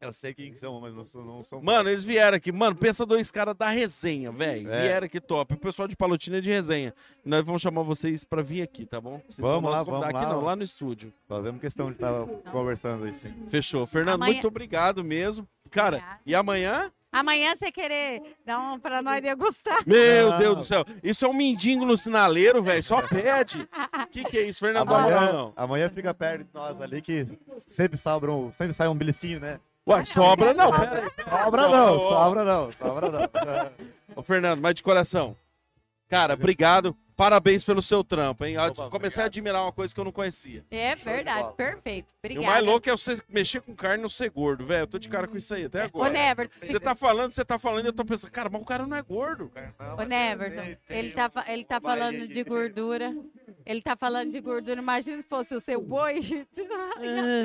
Eu sei quem que são, mas não são. Não são... Mano, eles vieram aqui. Mano, pensa dois caras da resenha, velho. É. Vieram aqui top. O pessoal de Palotina é de resenha. Nós vamos chamar vocês pra vir aqui, tá bom? Vocês Vamos lá, vamos convidados. Aqui lá. não, lá no estúdio. Fazemos questão de estar conversando aí, sim. Fechou. Fernando, Amanhã- muito obrigado mesmo. Cara, Obrigada. e amanhã? Amanhã você querer dar um pra nós degustar. Meu Não. Deus do céu. Isso é um mendigo no sinaleiro, velho. Só pede. O que, que é isso, Fernando? Não, Amanhã, não. amanhã fica perto de nós ali que sempre sobra um, sempre sai um belisquinho, né? Ué, sobra não. Sobra não, sobra não, sobra não. Ô, Fernando, mas de coração. Cara, obrigado. Parabéns pelo seu trampo, hein? Eu comecei a obrigado. admirar uma coisa que eu não conhecia. É de verdade, perfeito. E Obrigada. o mais louco é você mexer com carne e não ser gordo, velho. Eu tô de cara com isso aí até Ô, agora. Neverton, Você tá falando, você tá falando e eu tô pensando, cara, mas o cara não é gordo. Ô, Neverton, ele tá, ele tá falando de gordura. Ele tá falando de gordura. Imagina se fosse o seu boi.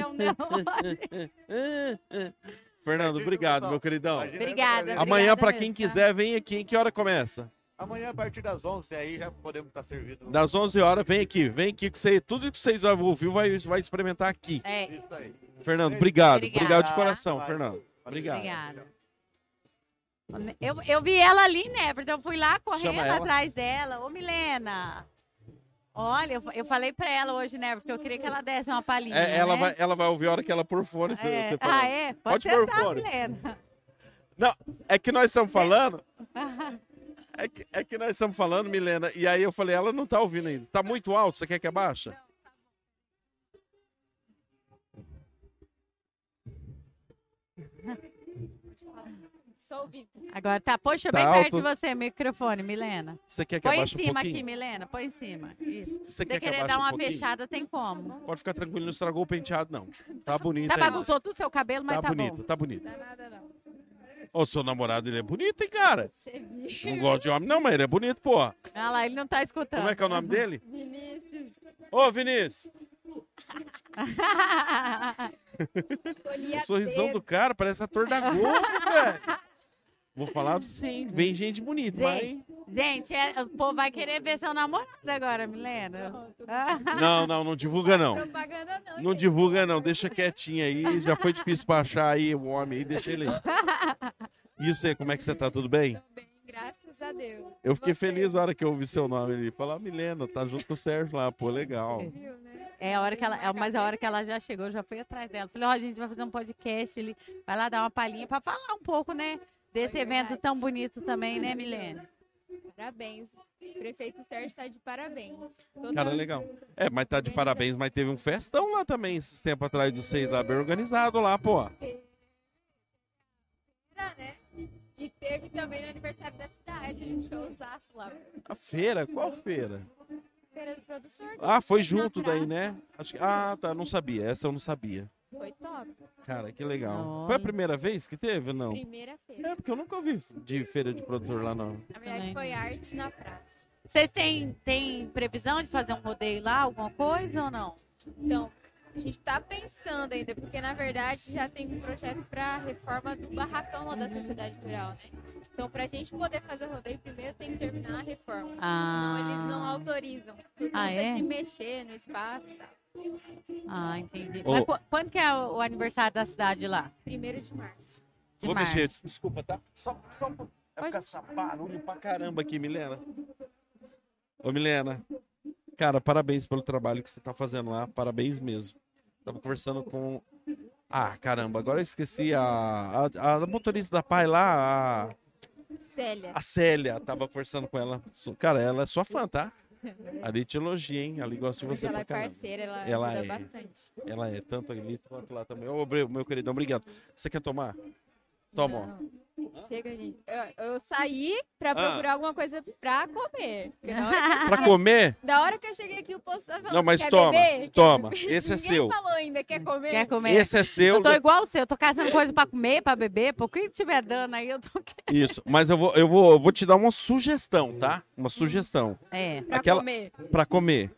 Um negócio. Fernando, obrigado, meu queridão. Obrigada. Amanhã, mesmo, quem quiser, vem aqui. Em que hora começa? amanhã a partir das 11 aí já podemos estar servidos. Das 11 horas, vem aqui. Vem aqui que você, tudo que vocês vão ouvir vai, vai experimentar aqui. É, Isso aí. Fernando, obrigado. Obrigada. Obrigado de coração, Vai. Fernando. Obrigado. obrigada. Eu, eu vi ela ali, Neverton. Eu fui lá correndo atrás dela. Ô, Milena. Olha, eu, eu falei pra ela hoje, Neverton, que eu queria que ela desse uma palhinha. É, ela, né? vai, ela vai ouvir a hora que ela pôr fone. Você, É. você. Ah, é? Pode Pode, pôr sentar, fone. Milena. Não, é que nós estamos falando. É que, é que nós estamos falando, Milena, e aí eu falei, ela não tá ouvindo ainda. Tá muito alto, você quer que abaixa? Agora tá, puxa Tá bem alto? perto de você, microfone, Milena. Você quer que Põe em um cima pouquinho? aqui, Milena. Põe em cima. Isso. Você quer que querer abaixe dar um uma pouquinho? fechada, tem como. Pode ficar tranquilo, não estragou o penteado, não. Tá bonito Tá bagunçou todo o seu cabelo, mas Tá tá, bonito, bom. tá bonito. Não dá nada, não. Ô, seu namorado, ele é bonito, hein, cara? Você viu? Não gosto de homem, não, mas ele é bonito, pô. Ah lá, ele não tá escutando. Como é que é o nome dele? Vinícius. Ô, Vinícius. Escolhi O sorrisão do cara parece ator da Globo, velho. Vou falar pra você, hein? Vem gente bonita, Gente. mas... Gente, é- o povo vai querer ver seu namorado agora, Milena. Não, não, não divulga não. Propaganda não, Não divulga não, deixa quietinho aí. Já foi difícil pra achar aí o homem aí, deixa ele aí. E você, como é que você tá? Tudo bem? Tô bem, graças a Deus. Eu fiquei Você, feliz na hora que eu ouvi seu nome ali. Falar, Milena, tá junto com o Sérgio lá, pô, legal. viu, né? É a hora que ela, é, mas a hora que ela já chegou, eu já fui atrás dela. Falei, ó, a gente vai fazer um podcast, ele vai lá dar uma palhinha pra falar um pouco, né? Desse É evento verdade. tão bonito também, né, Milena? Parabéns. O prefeito Sérgio tá de parabéns. Toda- Cara, legal. É, mas tá de parabéns, mas teve um festão lá também, esses tempos atrás dos seis lá, bem organizado lá, pô. né? E teve também no aniversário da cidade, um showzaço lá. A feira? Qual feira? Feira do produtor. Ah, foi junto daí, né? Acho que... Ah, tá, não sabia. Essa eu não sabia. Foi top. Cara, que legal. Foi a primeira vez que teve, não? Primeira feira. É, porque eu nunca ouvi de feira de produtor lá, não. Na verdade, Também. foi arte na praça. Vocês têm, têm previsão de fazer um rodeio lá, alguma coisa ou não? Então, a gente tá pensando ainda, porque na verdade já tem um projeto para reforma do barracão lá da Sociedade Rural, né? Então, pra gente poder fazer o rodeio, primeiro tem que terminar a reforma. Ah. Senão eles não autorizam. Por Ah, é? de mexer no espaço e tal. Ah, entendi. Ô. Mas qu- quando que é o o aniversário da cidade lá? Primeiro de março. De Vou março. mexer, desculpa, tá? Só, só um pouco. Vai Pode ficar essa barulho pra caramba aqui, Milena. Ô, Milena, cara, parabéns pelo trabalho que você tá fazendo lá. Parabéns mesmo. Tava conversando com. Ah, caramba, agora eu esqueci a, a, a motorista da pai lá, a, Célia. a Célia. Tava conversando com ela. Cara, ela é sua fã, tá? Ali te elogia, hein? Ali gosta de você ela pra é caramba. parceira, ela, Ela ajuda é. bastante. Ela é tanto ali quanto lá também. Ô, meu querido, obrigado. Você quer tomar? Toma, ó. Chega, gente. Eu, eu saí pra Ah. procurar alguma coisa pra comer. Porque na hora, que, Pra comer? da hora que eu cheguei aqui, o posto tava falando, Não, mas quer toma, beber? Quer toma. beber?" Esse é Ninguém seu. falou ainda, quer comer? Quer comer? Esse é seu. Eu tô igual você, eu tô caçando coisa pra comer, pra beber, por que tiver dando aí, eu tô... Isso, mas eu vou, eu vou, eu vou te dar uma sugestão, tá? Uma sugestão É, Pra Aquela- comer. pra comer.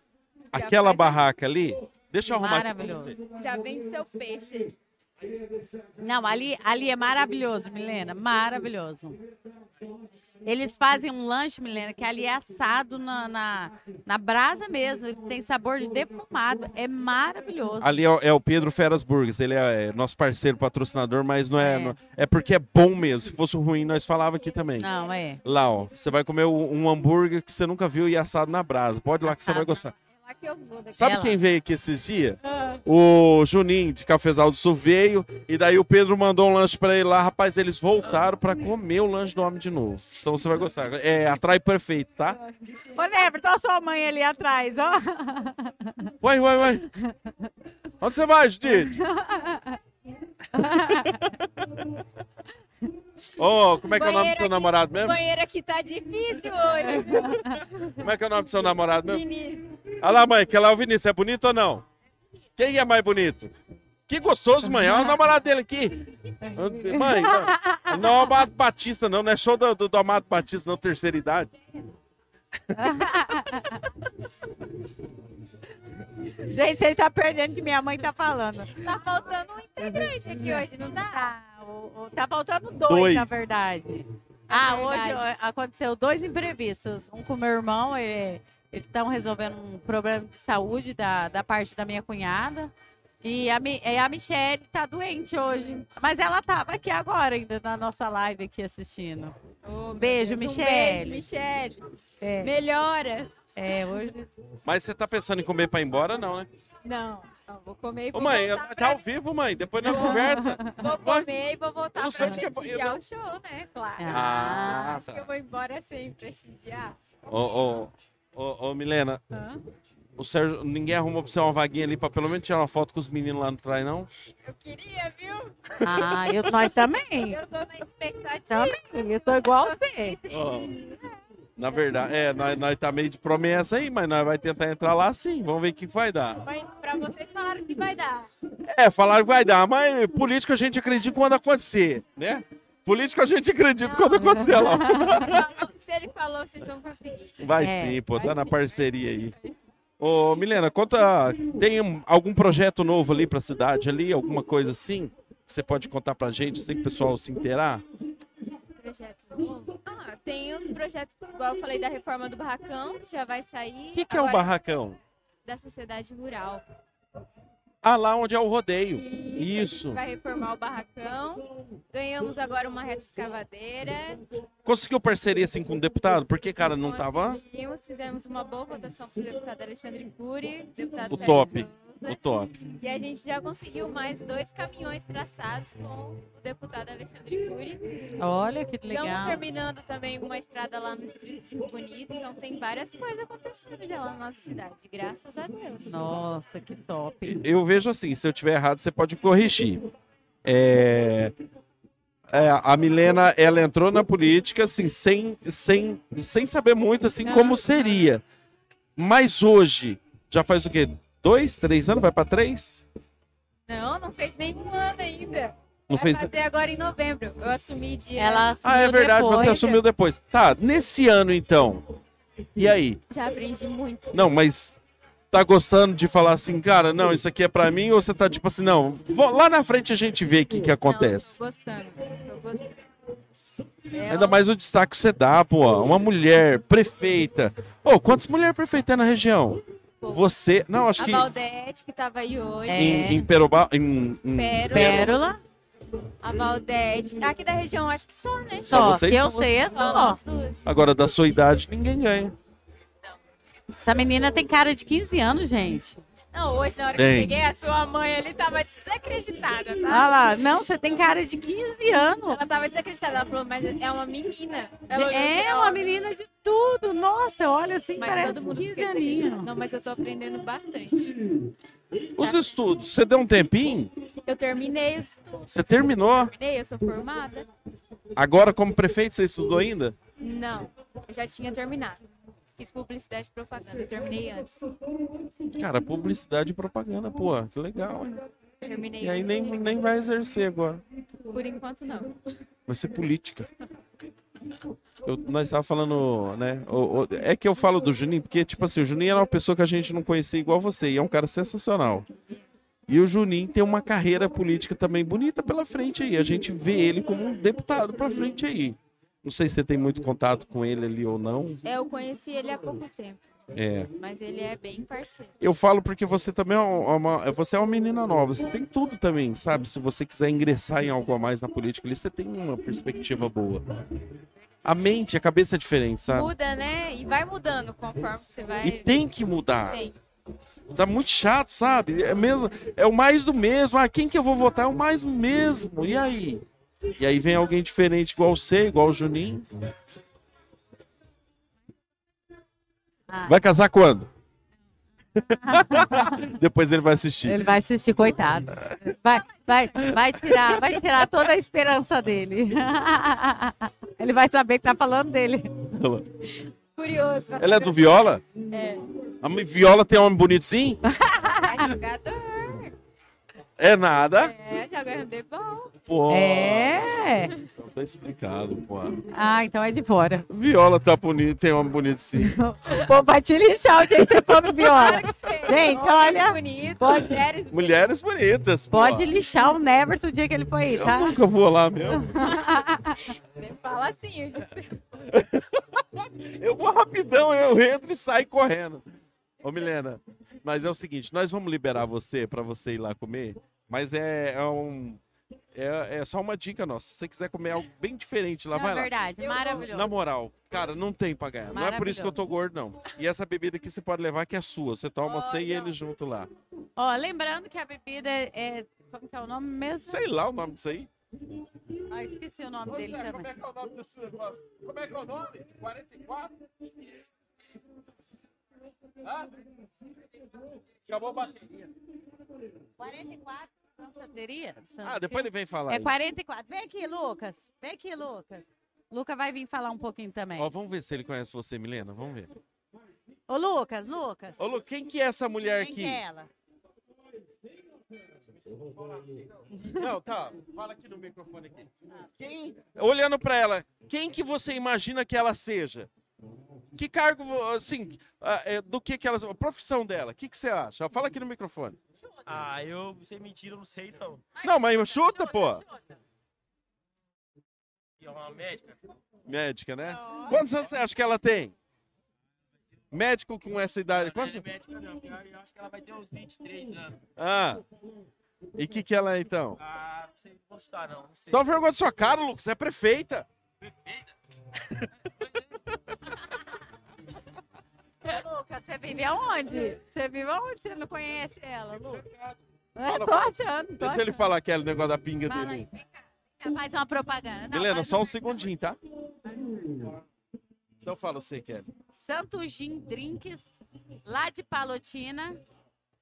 Já Aquela faz a- barraca ali, deixa eu arrumar aqui pra Maravilhoso. você. Já vende seu peixe aí. Não, ali, ali é maravilhoso, Milena, maravilhoso. Eles fazem um lanche, Milena, que ali é assado na, na, na brasa mesmo, ele tem sabor de defumado, é maravilhoso. Ali é, o- é o Pedro Feras Burgers, ele é, é nosso parceiro, patrocinador, mas não é, É. não- é porque é bom mesmo. Se fosse ruim, nós falava aqui também. Não, é. Lá, ó, você vai comer um hambúrguer que você nunca viu e assado na brasa. Pode ir lá que você vai Assado. gostar. Que eu vou daqui. Sabe Ela. quem veio aqui esses dias? Ah, O Juninho de Cafezal do Sul veio e daí o Pedro mandou um lanche pra ele lá. Rapaz, eles voltaram pra comer o lanche do homem de novo. Então você vai gostar. É atrai perfeito, tá? Ô, Never, tá sua mãe ali atrás, ó. Vai, vai, vai. Onde você vai, Judite? Ô, como é que é o nome do seu aqui- namorado o mesmo? banheiro aqui tá difícil hoje. Como é que é o nome do seu namorado mesmo? Vinícius. Olha lá, mãe, que lá é o Vinícius. É bonito ou não? Quem é mais bonito? Que gostoso, mãe. Olha o namorado dele aqui. Mãe, não, não é o Amado Batista, não. Não é show do, do, do Amado Batista, não, terceira idade. Gente, vocês estão perdendo o que minha mãe tá falando. Tá faltando um integrante aqui hoje, não tá? Tá, o- o- tá faltando dois, Dois. na verdade. Ah, hoje verdade. ó, aconteceu dois imprevistos. Um com meu irmão, ele- eles estão resolvendo um problema de saúde da, da parte da minha cunhada. E a, e a Michelle tá doente hoje. Mas ela tava aqui agora, ainda na nossa live aqui assistindo. Ô, meu Beijo, Deus, um Michele. beijo, Michele. É, Melhoras. é, hoje. Mas você tá pensando em comer pra ir embora, não, né? Não, não, vou comer e Ô, vou mãe, voltar tá pra... ao vivo, mãe. Depois na conversa. Vou comer e vou voltar Eu que é- prestigiar o show, né? Claro. Ah, Acho que eu tá. vou embora sem prestigiar. Ô, ô, ô, ô, Milena, Hã? o Sérgio, ninguém arrumou pra você uma vaguinha ali pra pelo menos tirar uma foto com os meninos lá no trás, não? Eu queria, viu? Ah, eu, nós também. Eu tô na expectativa. Também. Eu tô igual você. Na verdade, é, nós, nós tá meio de promessa aí, mas nós vai tentar entrar lá sim. Vamos ver o que vai dar. Mas pra vocês falaram que vai dar. É, falaram que vai dar, mas político a gente acredita quando acontecer, né? Político a gente acredita quando acontecer lá. Se ele falou, vocês vão conseguir. Vai É, sim, pô, vai tá na sim, parceria aí. Ô, Milena, conta. Tem um- algum projeto novo ali pra cidade ali? Alguma coisa assim? Que você pode contar pra gente, assim, que o pessoal se inteirar? Projeto novo. Ah, tem os projetos, igual eu falei, da reforma do barracão, que já vai sair. O que, que é o barracão? Da sociedade rural. Ah, lá onde é o rodeio. E Isso. A gente vai reformar o barracão. Ganhamos agora uma reta escavadeira. Conseguiu parceria assim com o deputado? Porque, cara, não tava Conseguimos, fizemos uma boa votação para o deputado Alexandre Cury, deputado o top. Souza, O top. E a gente já conseguiu mais dois caminhões traçados com o deputado Alexandre Cury. Olha que Estamos legal. terminando também uma estrada lá no Distrito de Bonito. Então tem várias coisas acontecendo já lá na nossa cidade, graças a Deus. Nossa, que top. Eu vejo assim, se eu tiver errado, você pode corrigir. É, é, a Milena, ela entrou na política assim, sem, sem, sem saber muito assim como seria. Mas hoje, já faz o quê? Dois, três anos? Vai pra três? Não, não fez nenhum ano ainda. Não Vai fez. fazer agora em novembro. Eu assumi dia. Ela assumiu Ah, é verdade, depois. você assumiu depois. Tá, nesse ano então. E aí? Já aprendi muito. Não, mas tá gostando de falar assim, cara, não, isso aqui é pra mim, ou você tá tipo assim, não, vou- lá na frente a gente vê o que, que acontece. Não, tô gostando. Tô gostando. É Ainda um- mais o destaque que você dá, pô. Uma mulher prefeita. Ô, quantas mulheres prefeitas tem na região? Você. Não, acho A que Valdete, que tava aí hoje. É. em, em Peroba. Em, em- Pérola. Pérola. A Valdete. Aqui da região, acho que só, né? Só Só, vocês? que eu sei é Só só. nós duas. Agora, da sua idade, ninguém ganha. Essa menina tem cara de 15 anos, gente. Não, hoje, na hora Tem. que eu cheguei, a sua mãe ali tava desacreditada, Olha tá? lá. Não, você tem cara de 15 anos. Ela tava desacreditada. Ela falou, mas é uma menina. Ela olhou É assim, uma ó, menina de tudo. Nossa, olha assim, Mas parece todo mundo 15 fica desacreditado. aninhos. Não, mas eu tô aprendendo bastante. Os estudos, você deu um tempinho? Eu terminei os estudos. Você terminou? Terminei, eu sou formada. Agora, como prefeito, você estudou ainda? Não, eu já tinha terminado. Fiz publicidade e propaganda, terminei antes. Cara, publicidade e propaganda, pô, que legal, hein? Terminei E aí antes. nem, nem vai exercer agora. Por enquanto, não. Vai ser política. Eu- nós estávamos falando, né? o- o- é que eu falo do Juninho, porque, tipo assim, o Juninho era uma pessoa que a gente não conhecia igual você, e é um cara sensacional. E o Juninho tem uma carreira política também bonita pela frente aí. A gente vê ele como um deputado pra frente aí. Não sei se você tem muito contato com ele ali ou não. É, eu conheci ele há pouco tempo, É. mas ele é bem parceiro. Eu falo porque você também é uma, você é uma menina nova, você tem tudo também, sabe? Se você quiser ingressar em algo a mais na política ali, você tem uma perspectiva boa. A mente, a cabeça é diferente, sabe? Muda, né? E vai mudando conforme você vai. E tem que mudar. Tem. Tá muito chato, sabe? É mesmo, é o mais do mesmo. Ah, quem que eu vou votar é o mais do mesmo. E aí? E aí vem alguém diferente igual você, igual o Juninho. Ah. Vai casar quando? Depois ele vai assistir. Ele vai assistir, coitado. Vai, vai, vai tirar, vai tirar toda a esperança dele. Ele vai saber que tá falando dele. Curioso. Ela é do Viola? É. A Viola tem homem bonito sim? É jogador. É nada. É, joga handebol. Pô, É. então tá explicado, pô. Ah, então é de fora. Viola tá bonito, tem homem bonito sim. Pô, vai te lixar que você for no viola. Gente, olha, bonitos, pode- mulheres bonitas. Mulheres bonitas. pô. Pode lixar o Neverson o dia que ele for aí, Eu tá? nunca vou lá mesmo. Fala assim, eu disse. Eu vou rapidão, eu entro e saio correndo. Ô, Milena, mas é o seguinte, nós vamos liberar você pra você ir lá comer, mas é, é um. É, é só uma dica nossa. Se você quiser comer algo bem diferente lá, Não, vai é lá. verdade, maravilhoso. Na moral, cara, não tem pra ganhar. Não é por isso que eu tô gordo, não. E essa bebida aqui você pode levar que é sua. Você toma você e ele junto lá. Ó, lembrando que a bebida é, é- Como que é o nome mesmo? Sei lá o nome disso aí. Ah, esqueci o nome dele também. é que é o nome desse negócio? Como é que é o nome? 44? Hã? Acabou a bateria. 44 Santeria? Ah, depois ele vem falar. É aí. 44. Vem aqui, Lucas. Vem aqui, Lucas. Luca vai vir falar um pouquinho também. Ó, vamos ver se ele conhece você, Milena. Vamos ver. Ô, Lucas, Lucas. Ô, Lu, quem que é essa mulher Quem aqui? que é ela? Não, tá. Fala aqui no microfone aqui. Quem, olhando pra ela, quem que você imagina que ela seja? Que cargo, assim, ah, é, do que que elas... A profissão dela, o que que você acha? Fala aqui no microfone. Ah, eu, sem mentira, eu não sei não. Não, mas chuta, pô. E é uma médica? Médica, né? Quantos anos você acha que ela tem? Médico com essa idade. Não Quantos... é médica não, eu acho que ela vai ter uns 23 anos. Ah. E o que, que ela é, então? Ah, não sei, não chutar não, não sei. Toma vergonha da sua cara, Lucas. Você é prefeita. Lucas, você vive aonde? Você vive aonde? Você não conhece ela, Lucas? É, tô achando, tô Deixa ele achando. falar aquele negócio da pinga Fala dele. aí, vem cá. Faz uma propaganda. Não, Helena, só um segundinho, tá? Então fala você, Kelly. Santo Gin Drinks, lá de Palotina.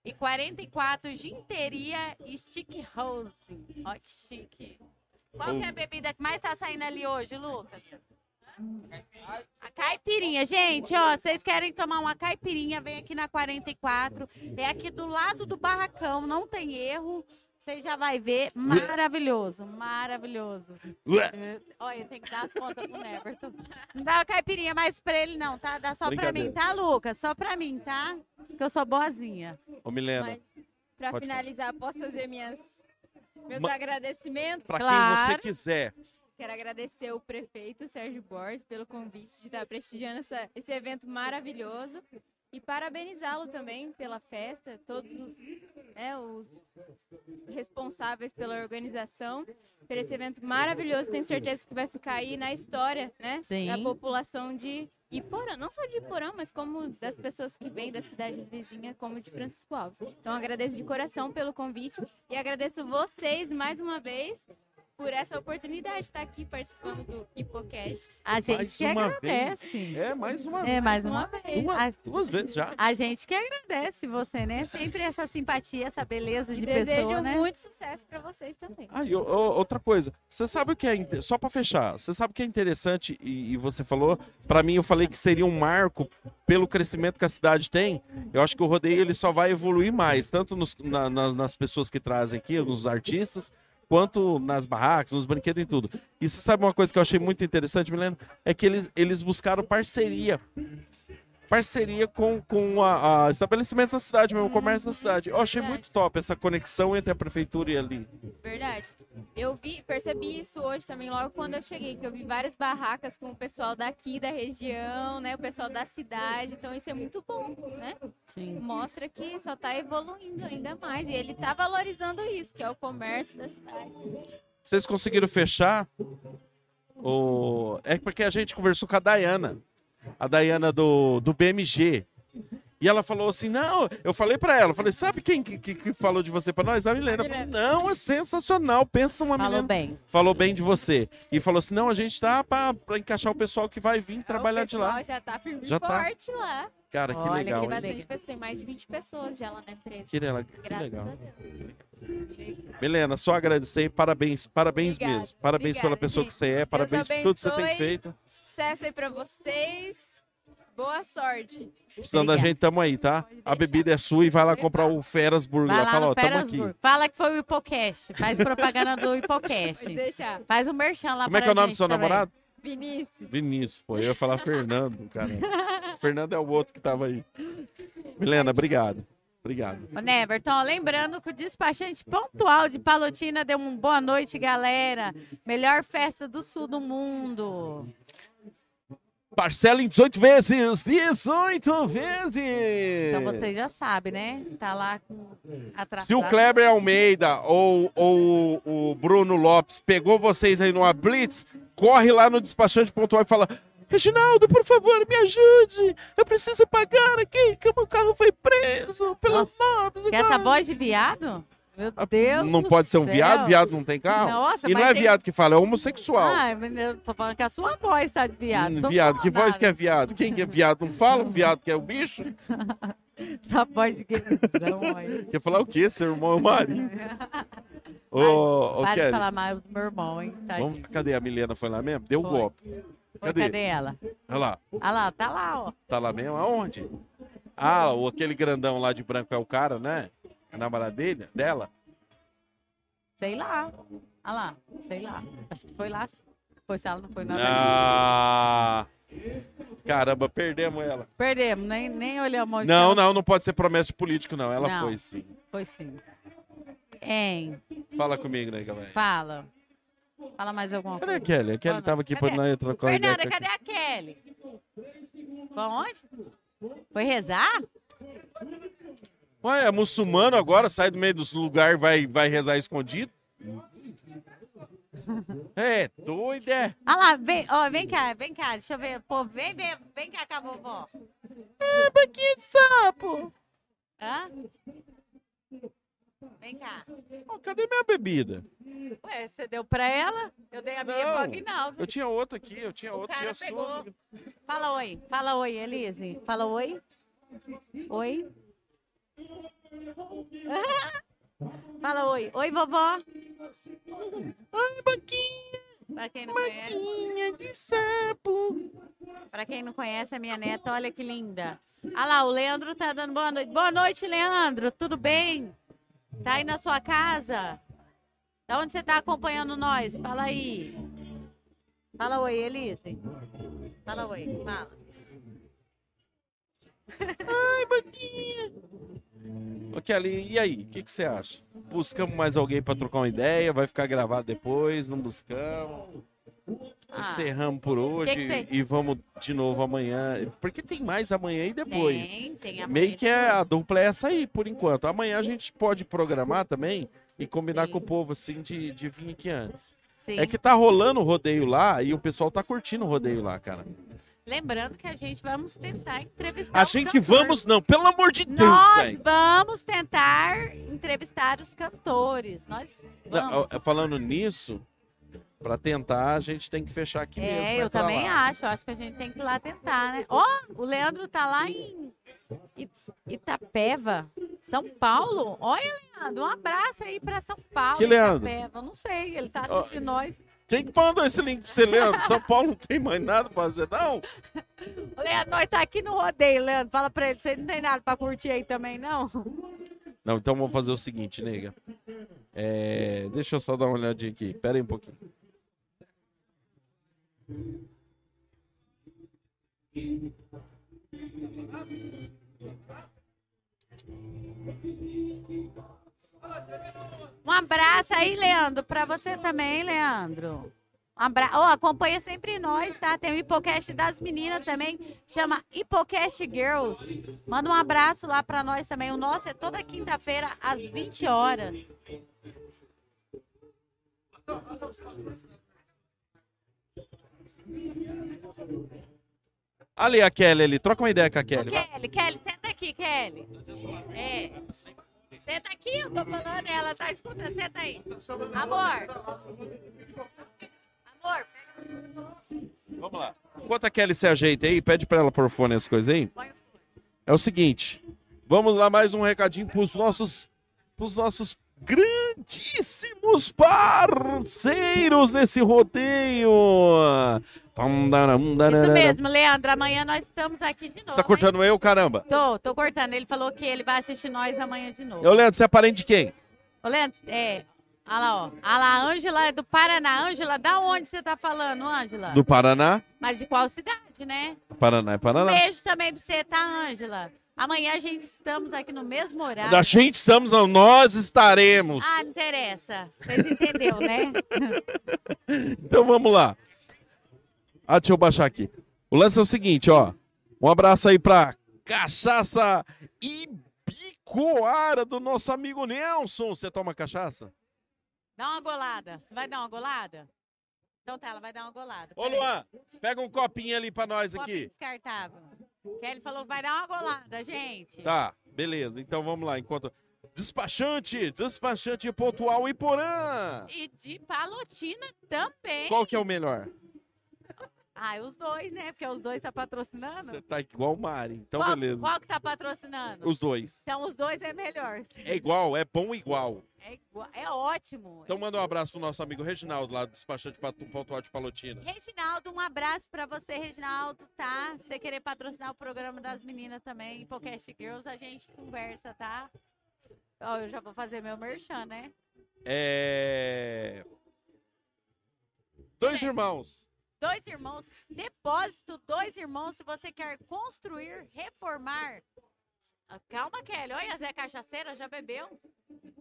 E 44 Ginteria Stick Rose. Ó, que chique. Qual que é a bebida que mais tá saindo ali hoje, Lucas? A caipirinha, gente, ó, vocês querem tomar uma caipirinha, vem aqui na 44. É aqui do lado do barracão, não tem erro. Você já vai ver, maravilhoso, maravilhoso. É, Olha, tem que dar as contas pro Neverton. Não dá a caipirinha mais pra ele, não, tá? Dá só pra mim, tá, Lucas? Só pra mim, tá? Que eu sou boazinha. Ô, Milena, Mas, pra Pode finalizar, posso fazer minhas, meus Ma- agradecimentos? pra quem você Claro. quiser. Quero agradecer o prefeito Sérgio Borges pelo convite de estar prestigiando essa- esse evento maravilhoso e parabenizá-lo também pela festa, todos os, né, os responsáveis pela organização, por esse evento maravilhoso. Tenho certeza que vai ficar aí na história, né, Sim. da população de Iporã, não só de Iporã, mas como das pessoas que vêm das cidades vizinhas, como de Francisco Alves. Então agradeço de coração pelo convite e agradeço vocês mais uma vez por essa oportunidade de estar aqui participando do Hipocast. A gente Mais que uma agradece. É, mais uma É, mais uma uma vez. vez. Duas, duas vezes já. A, gente que agradece você, né? Sempre essa simpatia, essa beleza E de desejo pessoa, né? muito sucesso para vocês também. Ah, e outra coisa, você sabe o que é, só pra fechar, você sabe o que é interessante e, e você falou, Pra mim eu falei que seria um marco pelo crescimento que a cidade tem. Eu acho que o rodeio ele só vai evoluir mais, tanto nos- na- na- nas pessoas que trazem aqui, nos artistas, quanto nas barracas, nos brinquedos e tudo. E você sabe uma coisa que eu achei muito interessante, Milena? É que eles, eles buscaram parceria. Parceria com, com a, a estabelecimento da cidade mesmo, o comércio da cidade. Eu achei muito top essa conexão entre a prefeitura e ali. Verdade. Eu vi, percebi isso hoje também, logo quando eu cheguei, que eu vi várias barracas com o pessoal daqui da região, né? O pessoal da cidade. Então isso é muito bom, né? Sim. Mostra que só tá evoluindo ainda mais. E ele tá valorizando isso, que é o comércio da cidade. Vocês conseguiram fechar? O... É porque a gente conversou com a Dayana. A Dayana do, do BMG. E ela falou assim: não, eu falei pra ela, falei, sabe quem que, que- que falou de você pra nós? A Milena. Falei, não, é sensacional. Pensa uma Falou Milena. bem. Falou bem de você. E falou assim: não, a gente tá pra, pra encaixar o pessoal que vai vir trabalhar o de lá. já tá firme Já tá. forte lá. Cara, que Olha, legal, Tem que bastante pessoas, tem mais de 20 pessoas já lá na empresa. Que, que Graças legal. a Deus. Milena, só agradecer e parabéns, parabéns Obrigada, mesmo. Parabéns pela obrigada, pessoa gente. que você é, parabéns por tudo que você tem feito. Sucesso aí pra vocês. Boa sorte. Precisando da gente, tamo aí, tá? A bebida é sua e vai lá comprar o Feras Burger. Vai lá. lá Fala, ó, tamo aqui. Fala que foi o Hipocast. Faz propaganda do Hipocast. Pode deixar. Faz o merchan lá Como é que é o nome do seu também. namorado? Vinícius. Vinícius, pô. Eu ia falar Fernando, cara. Fernando é o outro que tava aí. Milena, obrigado. Obrigado. Ô, Neverton, lembrando que o despachante pontual de Palotina deu um boa noite, galera. Melhor festa do sul do mundo. Parcela em 18 vezes! 18 vezes! Então você já sabe, né? Tá lá com atrasado. Se o Kleber Almeida ou, ou o Bruno Lopes pegou vocês aí numa blitz, corre lá no despachante pontual e fala: Reginaldo, por favor, me ajude! Eu preciso pagar aqui, que o meu carro foi preso pelos nobres. Que essa voz de viado? Meu Deus Não pode ser um céu. viado, viado não tem carro. Nossa, e não é tem- viado que fala, é homossexual. Ai, mas eu tô falando que a sua voz tá de viado. Hum, viado, que voz que é viado? Quem que é viado não fala? O viado que é o bicho? Essa voz de guerreirão aí. Quer falar o quê? Seu irmão é o marido. Ô, ô, Para de falar mal do meu irmão, hein? Tadinho. vamos- cadê a Milena? Foi lá mesmo? Deu Foi. golpe. Foi, Cadê? cadê ela? Olha lá. Olha lá, tá lá, ó. Tá lá mesmo? Aonde? Ah, o, aquele grandão lá de branco é o cara, né? A namorada dele, dela? Sei lá. Olha lá, sei lá. Acho que foi lá. Foi se ela não foi nada. Ah, Caramba, perdemos ela. Perdemos, nem, nem olhamos. Não, não, não pode ser promessa de político, não. Ela Não. foi sim. Foi sim. Hein, Fala comigo, né, galera? fala. Fala mais alguma Cadê a coisa. Kelly? A Kelly tava aqui pra nós trocar ideia. Fernanda, com a- cadê a Kelly? Foi onde? Foi rezar? Ué, é muçulmano agora, sai do meio dos lugares e vai, vai rezar escondido? É, doido, é. Olha lá, vem, ó, vem cá, vem cá, deixa eu ver. Pô, vem, vem, vem cá com a vovó. É, banquinha de sapo. Hã? Vem cá. Ó, cadê minha bebida? Ué, você deu pra ela? Eu dei a minha Não. pro Aguinaldo. Eu tinha outra aqui, eu tinha O outra. cara tinha pegou. sua. Fala oi, fala oi, Elise. Fala oi. Oi. Fala oi. Oi, vovó. Ai, banquinha, Pra quem não de sapo. pra quem não conhece a minha neta, olha que linda. Olha lá, o Leandro tá dando boa noite. Boa noite, Leandro. Tudo bem? Tá aí na sua casa? Da onde você tá acompanhando nós? Fala aí. Fala oi, Elise. Fala oi, fala. Ai, banquinha. Ô, Kelly, e aí? O que, que você acha? Buscamos mais alguém pra trocar uma ideia? Vai ficar gravado depois? Não buscamos? Ah, Encerramos por hoje que cê- e vamos de novo amanhã. Porque tem mais amanhã e depois. Tem, tem a Meio que é a dupla é essa aí, por enquanto. Amanhã a gente pode programar também e combinar Sim. com o povo, assim, de, de vir aqui antes. Sim. É que tá rolando o rodeio lá e o pessoal tá curtindo o rodeio lá, cara. Lembrando que a gente vamos tentar entrevistar A gente cantores. vamos, não, pelo amor de Deus, Nós vamos tentar entrevistar os cantores. Nós Não, Falando nisso, pra tentar, a gente tem que fechar aqui mesmo. É, eu também lá. acho. Eu acho que a gente tem que ir lá tentar, né? Ó, o Leandro tá lá em It- Itapeva, São Paulo. Olha, Leandro, um abraço aí pra São Paulo. Que Leandro? Itapeva. Não sei, ele tá assistindo nós. Quem que mandou esse link pra você, Leandro? São Paulo não tem mais nada pra fazer, não? Leandro, nós tá aqui no rodeio, Leandro. Fala pra ele, você não tem nada pra curtir aí também, não? Não, então vamos fazer o seguinte, nega. É, deixa eu só dar uma olhadinha aqui. Pera aí um pouquinho. Um abraço aí, Leandro, pra você também, Leandro. Um abra... Ó, acompanha sempre nós, tá? Tem o Hipocast das meninas também, chama Hipocast Girls. Manda um abraço lá pra nós também. O nosso é toda quinta-feira às 20 horas. Ali a Kelly ali, troca uma ideia com a Ô, Kelly. vai. Kelly, Kelly, senta aqui, Kelly. É. Senta aqui, eu tô falando, ela tá escutando. Senta aí. Amor. Amor, Vamos lá. Enquanto a Kelly se ajeita aí, pede pra ela pôr fone as coisas aí. É o seguinte, vamos lá mais um recadinho pros nossos, pros nossos grandíssimos parceiros nesse rodeio. Isso mesmo, Leandro. Amanhã nós estamos aqui de novo. Você tá hein? cortando eu, caramba? Tô, tô cortando. Ele falou que ele vai assistir nós amanhã de novo. Eu, Leandro, você é parente de quem? Ô, Leandro, é. Olha lá, ó. Olha lá, a Ângela é do Paraná. Ângela, da onde você tá falando, Ângela? Do Paraná? Mas de qual cidade, né? Paraná é Um Paraná. beijo também pra você, tá, Ângela? Amanhã a gente estamos aqui no mesmo horário. Da gente estamos, não, nós estaremos. Ah, não interessa. Vocês entenderam, né? Então vamos lá. Ah, deixa eu baixar aqui. O lance é o seguinte, ó. Um abraço aí pra Cachaça Ibicoara do nosso amigo Nelson. Você toma cachaça? Dá uma golada. Você vai dar uma golada? Então tá, ela vai dar uma golada. Ô. Luan, pega um copinho ali pra nós Copinho aqui. descartável. Kelly falou vai dar uma golada, gente. Tá, beleza. Então vamos lá. Enquanto. Despachante, despachante pontual e porã. E de palotina também. Qual que é o melhor? Ah, os dois, né? Porque os dois tá patrocinando. Você tá igual o Mari. Então, qual, beleza. qual que tá patrocinando? Os dois. Então os dois é melhor. É igual, é bom igual. É, igual- é ótimo. Então manda um abraço pro nosso amigo Reginaldo, lá do despachante pontual de Palotina. Reginaldo, um abraço pra você, Reginaldo, tá? Se você querer patrocinar o programa das meninas também, Podcast Girls, a gente conversa, tá? Ó, eu já vou fazer meu merchan, né? É. Dois irmãos. Dois irmãos. Depósito Dois Irmãos, se você quer construir, reformar. Ah, Calma, Kelly. Olha, Zé Cachaceira, já bebeu?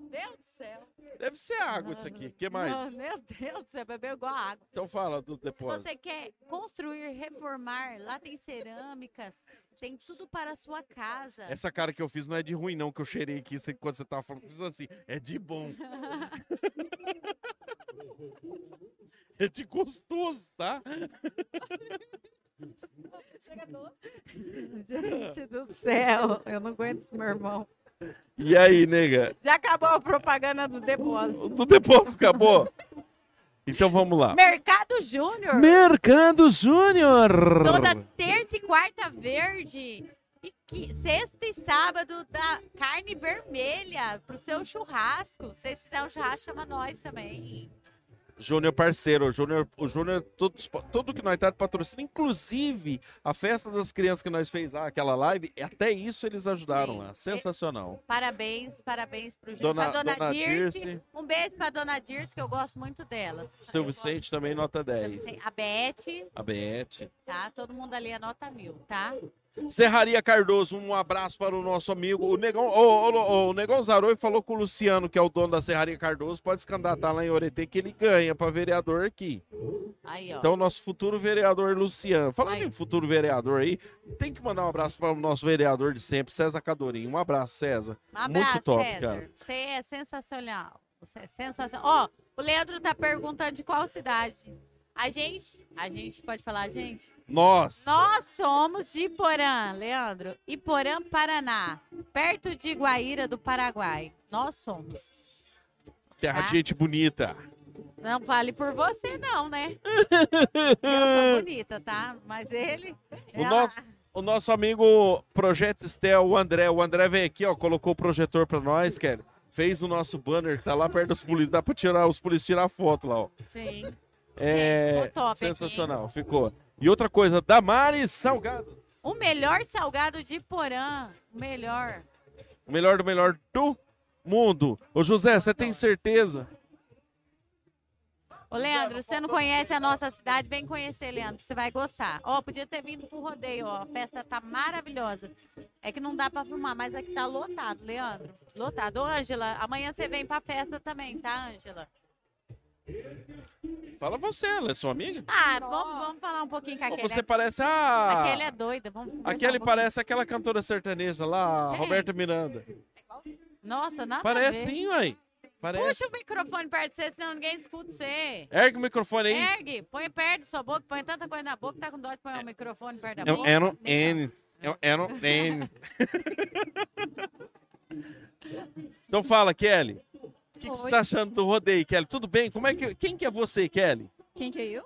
Deus do céu. Deve ser água isso aqui. O que mais? Ah, meu Deus do céu, bebeu igual água. Então fala do Se depósito. você quer construir, reformar, lá tem cerâmicas, tem tudo para a sua casa. Essa cara que eu fiz não é de ruim, não, que eu cheirei aqui quando você tava falando. eu Fiz assim, é de bom. é de gostoso, tá? Gente do céu, eu não aguento esse meu irmão. E aí, nega? Já acabou a propaganda do depósito. Do depósito acabou? Então vamos lá. Mercado Júnior, Mercado Júnior! toda terça e quarta verde. E que- sexta e sábado da carne vermelha pro seu churrasco. Se vocês fizerem um churrasco, chama nós também. Júnior parceiro, o Júnior, o Júnior, tudo, que nós tá de patrocínio, inclusive a festa das crianças que nós fez lá, aquela live, até isso eles ajudaram Sim. lá. Sensacional. Parabéns, parabéns pro Júnior. Dona, pra dona, dona Dirce. Dirce, Um beijo pra dona Dirce, que eu gosto muito dela. seu Eu Vicente também nota gosto- seu 10. Vicente- A Beth, A Beth. tá? Todo mundo ali é nota mil, tá? Serraria Cardoso, um abraço para o nosso amigo. O Negão, o Negão Zaroi falou com o Luciano, que é o dono da Serraria Cardoso, pode se candidatar lá em Oretê, que ele ganha para vereador aqui. Aí. Então, nosso futuro vereador Luciano. Falando Aí. em futuro vereador aí, tem que mandar um abraço para o nosso vereador de sempre, César Cadorim. Um abraço, César. Um abraço, Muito top, César. cara. Você é sensacional. Você é sensacional. Ó, o Leandro tá perguntando de qual cidade. A gente, a gente pode falar, gente? Nossa! Nós somos de Iporã, Leandro. Iporã, Paraná. Perto de Guaíra, do Paraguai. Nós somos. Terra tá? de gente bonita. Não vale por você, não, né? Eu sou bonita, tá? Mas ele. O ela- nosso, o nosso amigo Projeto Estel, o André. O André veio aqui, ó, colocou o projetor para nós, Kelly. Fez o nosso banner que tá lá perto dos polícias. Dá para tirar os polícias tirar foto lá, ó. Sim. É ficou top aqui, sensacional, ficou. E outra coisa, Damares Salgado. O melhor salgado de Iporã. O melhor. O melhor do melhor do mundo. Ô José, você tem certeza? Ô, Leandro, você não conhece a nossa cidade? Vem conhecer, Leandro. Você vai gostar. Ó, podia ter vindo pro rodeio, ó. A festa tá maravilhosa. É que não dá pra filmar, mas aqui tá lotado, Leandro. Lotado. Ô, Ângela, amanhã você vem pra festa também, tá, Ângela? Fala você, ela é sua amiga? Ah, vamos, vamos falar um pouquinho com a Ou Kelly. você parece a. A Kelly é doida. Vamos conversar Aquele um pouquinho. parece aquela cantora sertaneja lá, Quem? Roberta Miranda. Nossa, nada Parece a ver. sim, ué. Parece. Puxa o microfone perto de você, senão ninguém escuta você. Ergue o microfone aí. Ergue, põe perto da sua boca, põe tanta coisa na boca, tá com dó de pôr o microfone perto da Eu boca. era um N. Eu era um N. Então fala, Kelly. O que, que você Oi. tá achando do rodeio, Kelly? Tudo bem? Como é que, quem que é você, Kelly? Quem que é eu?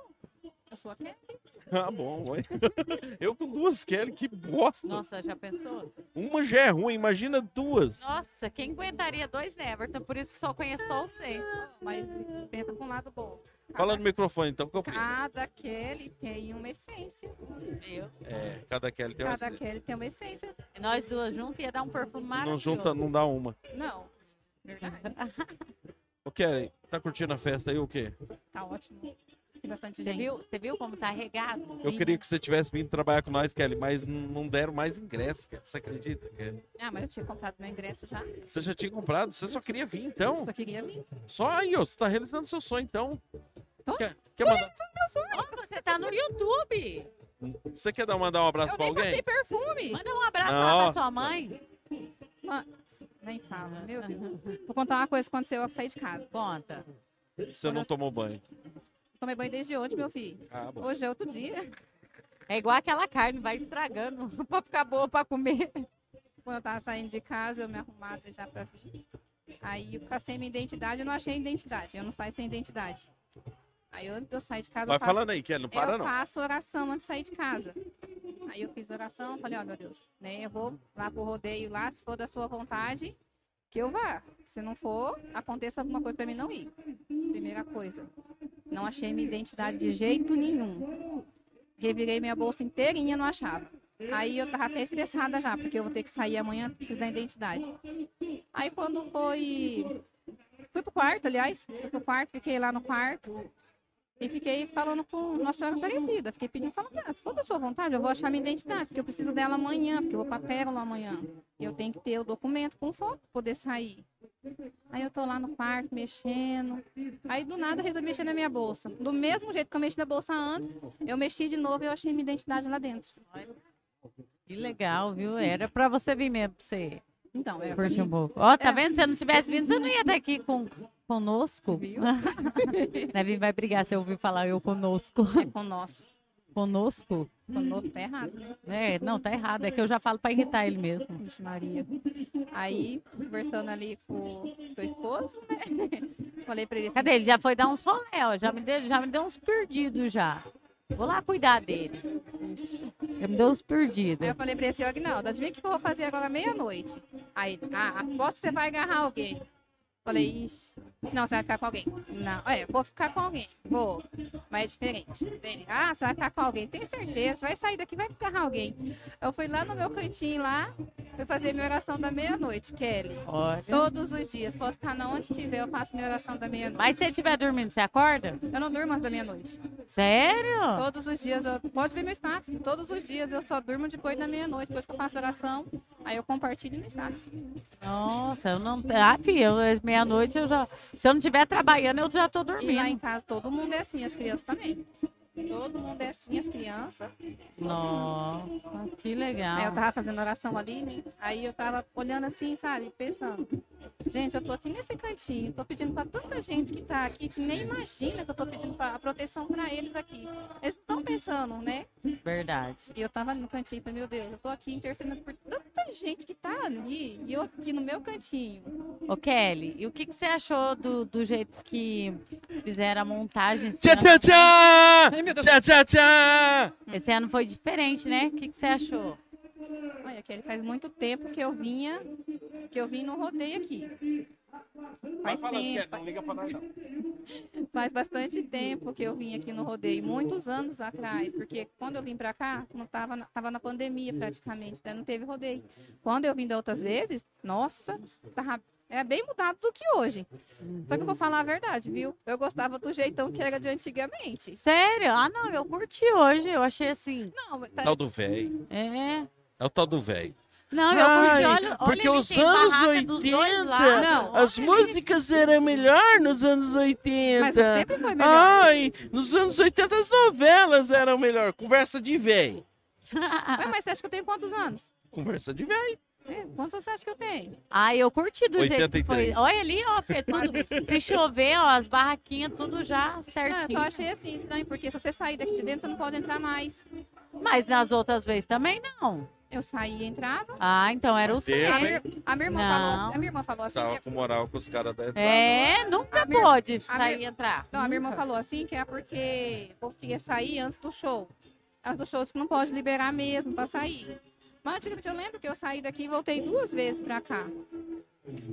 Eu sou a Kelly. Ah, bom. ué. Eu com duas Kelly, que bosta. Nossa, já pensou? Uma já é ruim, imagina duas. Nossa, quem aguentaria dois Neverton? Por isso que só conheço só você. Mas pensa com um lado bom. Fala no microfone, então. que eu- Cada Kelly tem uma essência. Eu. É, cada Kelly tem uma Cada essência. Kelly tem uma essência. E nós duas juntas ia dar um perfume Não maravilhoso. junta, não dá uma. Não. Verdade. Ô, Kelly, tá curtindo a festa aí ou o quê? Tá ótimo. Tem bastante Você gente. viu, você viu como tá regado? Eu queria que você tivesse vindo trabalhar com nós, Kelly, mas não deram mais ingresso, Kelly. Você acredita, Kelly? Ah, mas eu tinha comprado meu ingresso já. Você já tinha comprado? Você só queria vir, então? Só queria vir. Só aí, ó. Você tá realizando seu sonho, então. Tô. Quer, quer mandar, Ó, você tá no YouTube. você quer dar, mandar um abraço Eu pra nem alguém? passei perfume. Manda um abraço lá pra Nossa. sua mãe. Nem fala, meu Deus. Vou contar uma coisa que aconteceu ao sair de casa. Conta. Você não tomou banho. Tomei banho desde ontem, meu filho. Ah, bom. Hoje é outro dia. É igual aquela carne, vai estragando pra ficar boa pra comer. Quando eu tava saindo de casa, eu me arrumava já pra vir. Aí eu cacei minha identidade, eu não achei identidade. Eu não saio sem identidade. Aí eu, eu saio de casa. Vai eu faço, falando aí, Kelly, não para eu não. faço oração antes de sair de casa. Aí eu fiz oração, falei, ó, meu Deus, né? Eu vou lá pro rodeio lá, se for da sua vontade, que eu vá. Se não for, aconteça alguma coisa pra mim não ir. Primeira coisa. Não achei minha identidade de jeito nenhum. Revirei minha bolsa inteirinha, não achava. Aí eu tava até estressada já, porque eu vou ter que sair amanhã, preciso da identidade. Aí quando foi. Fui pro quarto, aliás. Fui pro quarto, fiquei lá no quarto. E fiquei falando com Nossa Senhora Aparecida. Fiquei pedindo, falando, ah, se for da sua vontade, eu vou achar minha identidade, porque eu preciso dela amanhã, porque eu vou pra Pérola amanhã. Eu tenho que ter o documento com foto pra poder sair. Aí eu tô lá no quarto, mexendo. Aí do nada eu resolvi mexer na minha bolsa. Do mesmo jeito que eu mexi na bolsa antes, eu mexi de novo e eu achei minha identidade lá dentro. Que legal, viu? Era pra você vir mesmo, pra você Então, é. curtir um pouco. Ó, tá É. vendo? Se eu não tivesse vindo, você não ia estar aqui com, conosco. Viu? Nevin vai brigar se eu ouvir falar eu conosco. É com nós. Conosco? Conosco tá errado, né? É, não, tá errado. É que eu já falo pra irritar ele mesmo. Vixe Maria. Aí, conversando ali com o seu esposo, né? Falei pra ele assim, Cadê? Ele já foi dar uns rolé, ó. Já me deu, já me deu uns perdidos já. Vou lá cuidar dele. Já me deu uns perdidos. Aí eu falei pra ele assim, Agnaldo, adivinha o que eu vou fazer agora meia-noite? Aí, ah, aposto que você vai agarrar alguém. Falei, ixi, não, você vai ficar com alguém. Não, é, vou ficar com alguém, vou. Mas é diferente. Dele, ah, você vai ficar com alguém, tem certeza, vai sair daqui, vai agarrar alguém. Eu fui lá no meu cantinho lá, fui fazer minha oração da meia-noite, Kelly. Olha. Todos os dias, posso estar na onde estiver, eu faço minha oração da meia-noite. Mas se você estiver dormindo, você acorda? Eu não durmo antes da meia-noite. Sério? Todos os dias, eu, pode ver meu status. Todos os dias eu só durmo depois da meia-noite. Depois que eu faço oração, aí eu compartilho no status. Nossa, eu não. Ah, filha, eu- meia-noite eu já. Se eu não estiver trabalhando, eu já tô E lá em dormindo. casa todo mundo é assim, as crianças também. Todo mundo é assim, as crianças. Nossa, que Aí eu legal. tava fazendo oração ali, né? Aí eu tava olhando assim, sabe? Pensando. Gente, eu tô aqui nesse cantinho, tô pedindo pra tanta gente que tá aqui, que nem imagina que eu tô pedindo pra, a proteção pra eles aqui. Eles estão pensando, né? Verdade. E eu tava ali no cantinho, falei, meu Deus, eu tô aqui intercedendo por tanta gente que tá ali, e eu aqui no meu cantinho. Ô, Kelly, e o que, que você achou do, do jeito que fizeram a montagem? Esse, Tchá, ano? Tchá, tchá! Ai, meu Deus. Tchá, tchá, tchá! Esse ano foi diferente, né? O que, que você achou? Olha, Kelly, faz muito tempo que eu vinha, que eu vim no rodeio aqui. Faz tempo, não liga pra nós não. faz bastante tempo que eu vim aqui no rodeio, muitos anos atrás, porque quando eu vim pra cá, não tava, na- tava na pandemia praticamente, né? não teve rodeio. Quando eu vim da outras vezes, nossa, tava, é bem mudado do que hoje. Só que eu vou falar a verdade, viu? Eu gostava do jeitão que era de antigamente. Sério? Ah, não, eu curti hoje. Eu achei assim. Não, tá, Tal do velho. É. É o tal do velho. Não, eu curti. Ai, Olha, olha porque ele os tem anos barraca dos dois 80, lados. Não, As músicas eram melhor nos anos 80. mas sempre foi melhor. Ai, nos anos 80 as novelas eram melhor. Conversa de velho. Mas você acha que eu tenho quantos anos? Conversa de velho. É, quantos você acha que eu tenho? Ah, eu curti do jeito que 83. foi. Olha ali, ó, Fê, tudo. Se chover, ó, as barraquinhas, tudo já Não, eu certinho. só achei assim estranho, porque se você sair daqui de dentro, você não pode entrar mais. Mas nas outras vezes também não. Eu saí e entrava. Ah, então era o certo. A minha, a minha irmã Não. falou, a minha irmã falou assim, Tava que, com moral com os caras da entrada. É, nunca A minha- pode a sair e entrar. não, a minha irmã falou assim que é porque o povo queria sair antes do show. Antes do show disse que não pode liberar mesmo pra sair. Mas antigamente eu lembro que eu saí daqui e voltei duas vezes pra cá.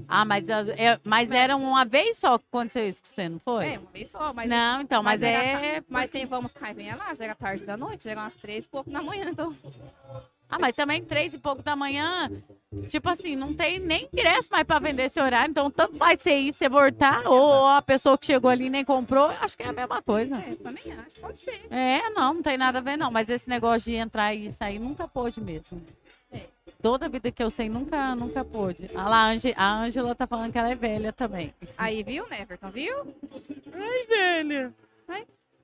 Ah, mas, as- é- mas era uma vez só que aconteceu isso com você, não foi? É, uma vez só, mas. não, então, mas, era é. Mas tem vamos e venha lá, era tarde da noite, eram umas três e pouco da manhã, então. Ah, mas também três e pouco da manhã. Tipo assim, não tem nem ingresso mais pra vender esse horário. Então, tanto faz você ir, você voltar, ou a pessoa que chegou ali e nem comprou, acho que é a mesma coisa. É, também acho, pode ser. É, não, não tem nada a ver, não. Mas esse negócio de entrar e sair nunca pôde mesmo. É. Toda vida que eu sei, nunca, nunca pôde. Ah lá, a Ange- a Ângela tá falando que ela é velha também. Aí, viu, Neverton, viu? velha.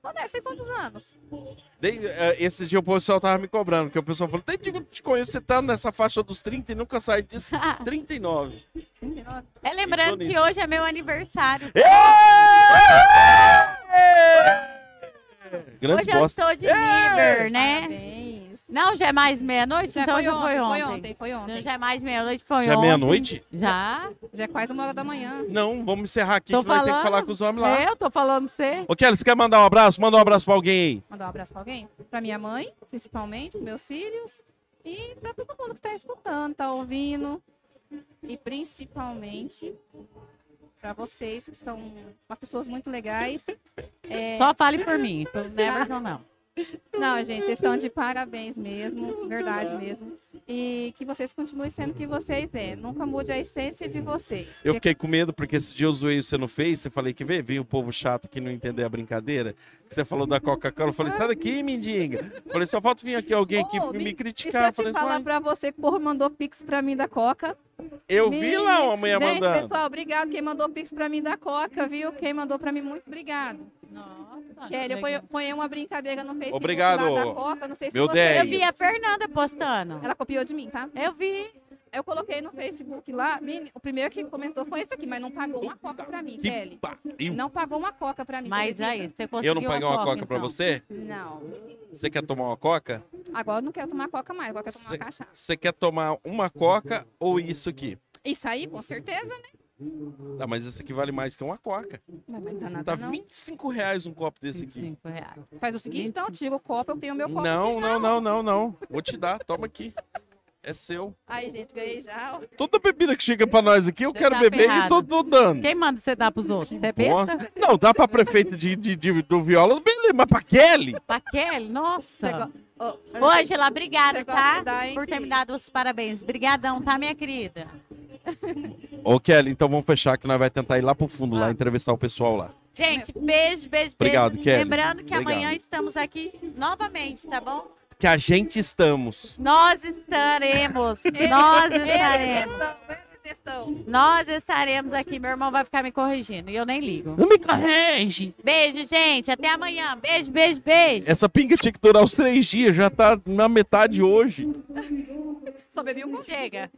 Ô, Neverton, tem quantos anos? Desde, eh, esse dia o pessoal tava me cobrando, porque o pessoal falou, desde que eu te conheço, você tá nessa faixa dos 30 e nunca sai disso. 39. 39. É lembrando que hoje é meu aniversário. Grandes hoje eu estou de nível, né? Parabéns. Não, já é mais meia-noite? Já então foi já ontem, foi foi ontem. ontem, foi Então ontem. já é mais meia-noite, foi Já é ontem. meia-noite? Já? Já é quase uma hora da manhã. Não, vamos encerrar aqui Tô que vai ter que falando. falar com os homens lá. É, eu tô falando pra você. Ô, Kelly, você quer mandar um abraço? Manda um abraço pra alguém aí. Mandar um abraço pra alguém? Pra minha mãe, principalmente, pros meus filhos. E pra todo mundo que tá escutando, tá ouvindo. E principalmente pra vocês, que são umas pessoas muito legais. É, Só fale por mim, pelo Neverton não. Não, gente, vocês estão de parabéns mesmo, verdade mesmo. E que vocês continuem sendo o que vocês é. Nunca mude a essência de vocês. Eu fiquei com medo porque esse dia eu zoei você no Face. Eu falei que vê, veio o povo chato que não entender a brincadeira. Que você falou da Coca-Cola. Eu falei, sai daqui, mendiga. Eu falei, só falta vir aqui alguém que Ô, me, me- E se criticar. eu te falei, falar pra você que o povo mandou pix pra mim da Coca? Eu vi lá uma mulher Gente, mandando. pessoal, obrigado. Quem mandou pix pra mim da Coca, viu? Quem mandou pra mim, muito obrigado. Nossa, Kelly, eu ponho uma brincadeira no Facebook Obrigado, lá da Coca. Não sei se meu você... 10. Eu vi a Fernanda postando. Ela copiou de mim, tá? Eu vi. Eu coloquei no Facebook lá. O primeiro que comentou foi esse aqui, mas não pagou uma Coca pra mim, Que Kelly. pariu. Não pagou uma Coca pra mim. Mas aí, você conseguiu Eu não paguei uma coca pra então. você? Não. Você quer tomar uma coca? Agora eu não quero tomar Coca mais, agora eu quero tomar Cê- uma cachaça. Você quer tomar uma coca ou isso aqui? Isso aí, com certeza, né? Ah, mas esse aqui vale mais que uma coca. Mas não dá nada, Tá não. 25 reais um copo desse aqui. 5 reais. Faz o seguinte, então, tira o copo, eu tenho o meu copo Não, aqui não, não, não, não. Vou te dar, toma aqui. É seu. Aí, gente, ganhei já. Toda bebida que chega pra nós aqui, eu Você quero tá beber e ferrado. tô, tô dando. Quem manda você dar pros outros? Você é besta? Não, dá pra prefeita de, de, de- do Viola, beleza, mas pra Kelly? Pra Kelly? Nossa. go- ó, Ângela, obrigada, tá? da, hein, Por ter me dado os parabéns. Obrigadão, tá, minha querida? Ô, Kelly, então vamos fechar que nós vai tentar ir lá pro fundo, lá Ah. entrevistar o pessoal lá. Gente, beijo, beijo, Obrigado, beijo. Kelly. Lembrando que Obrigado. amanhã estamos aqui novamente, tá bom? Que a gente estamos. Nós estaremos. Nós Eles estaremos. estão, eles estão. Nós estaremos aqui. Meu irmão vai ficar me corrigindo e eu nem ligo. Não me corrige. Beijo, gente. Até amanhã. Beijo, beijo, beijo. Essa pinga tinha que durar os três dias, já tá na metade hoje. Só bebi um Chega.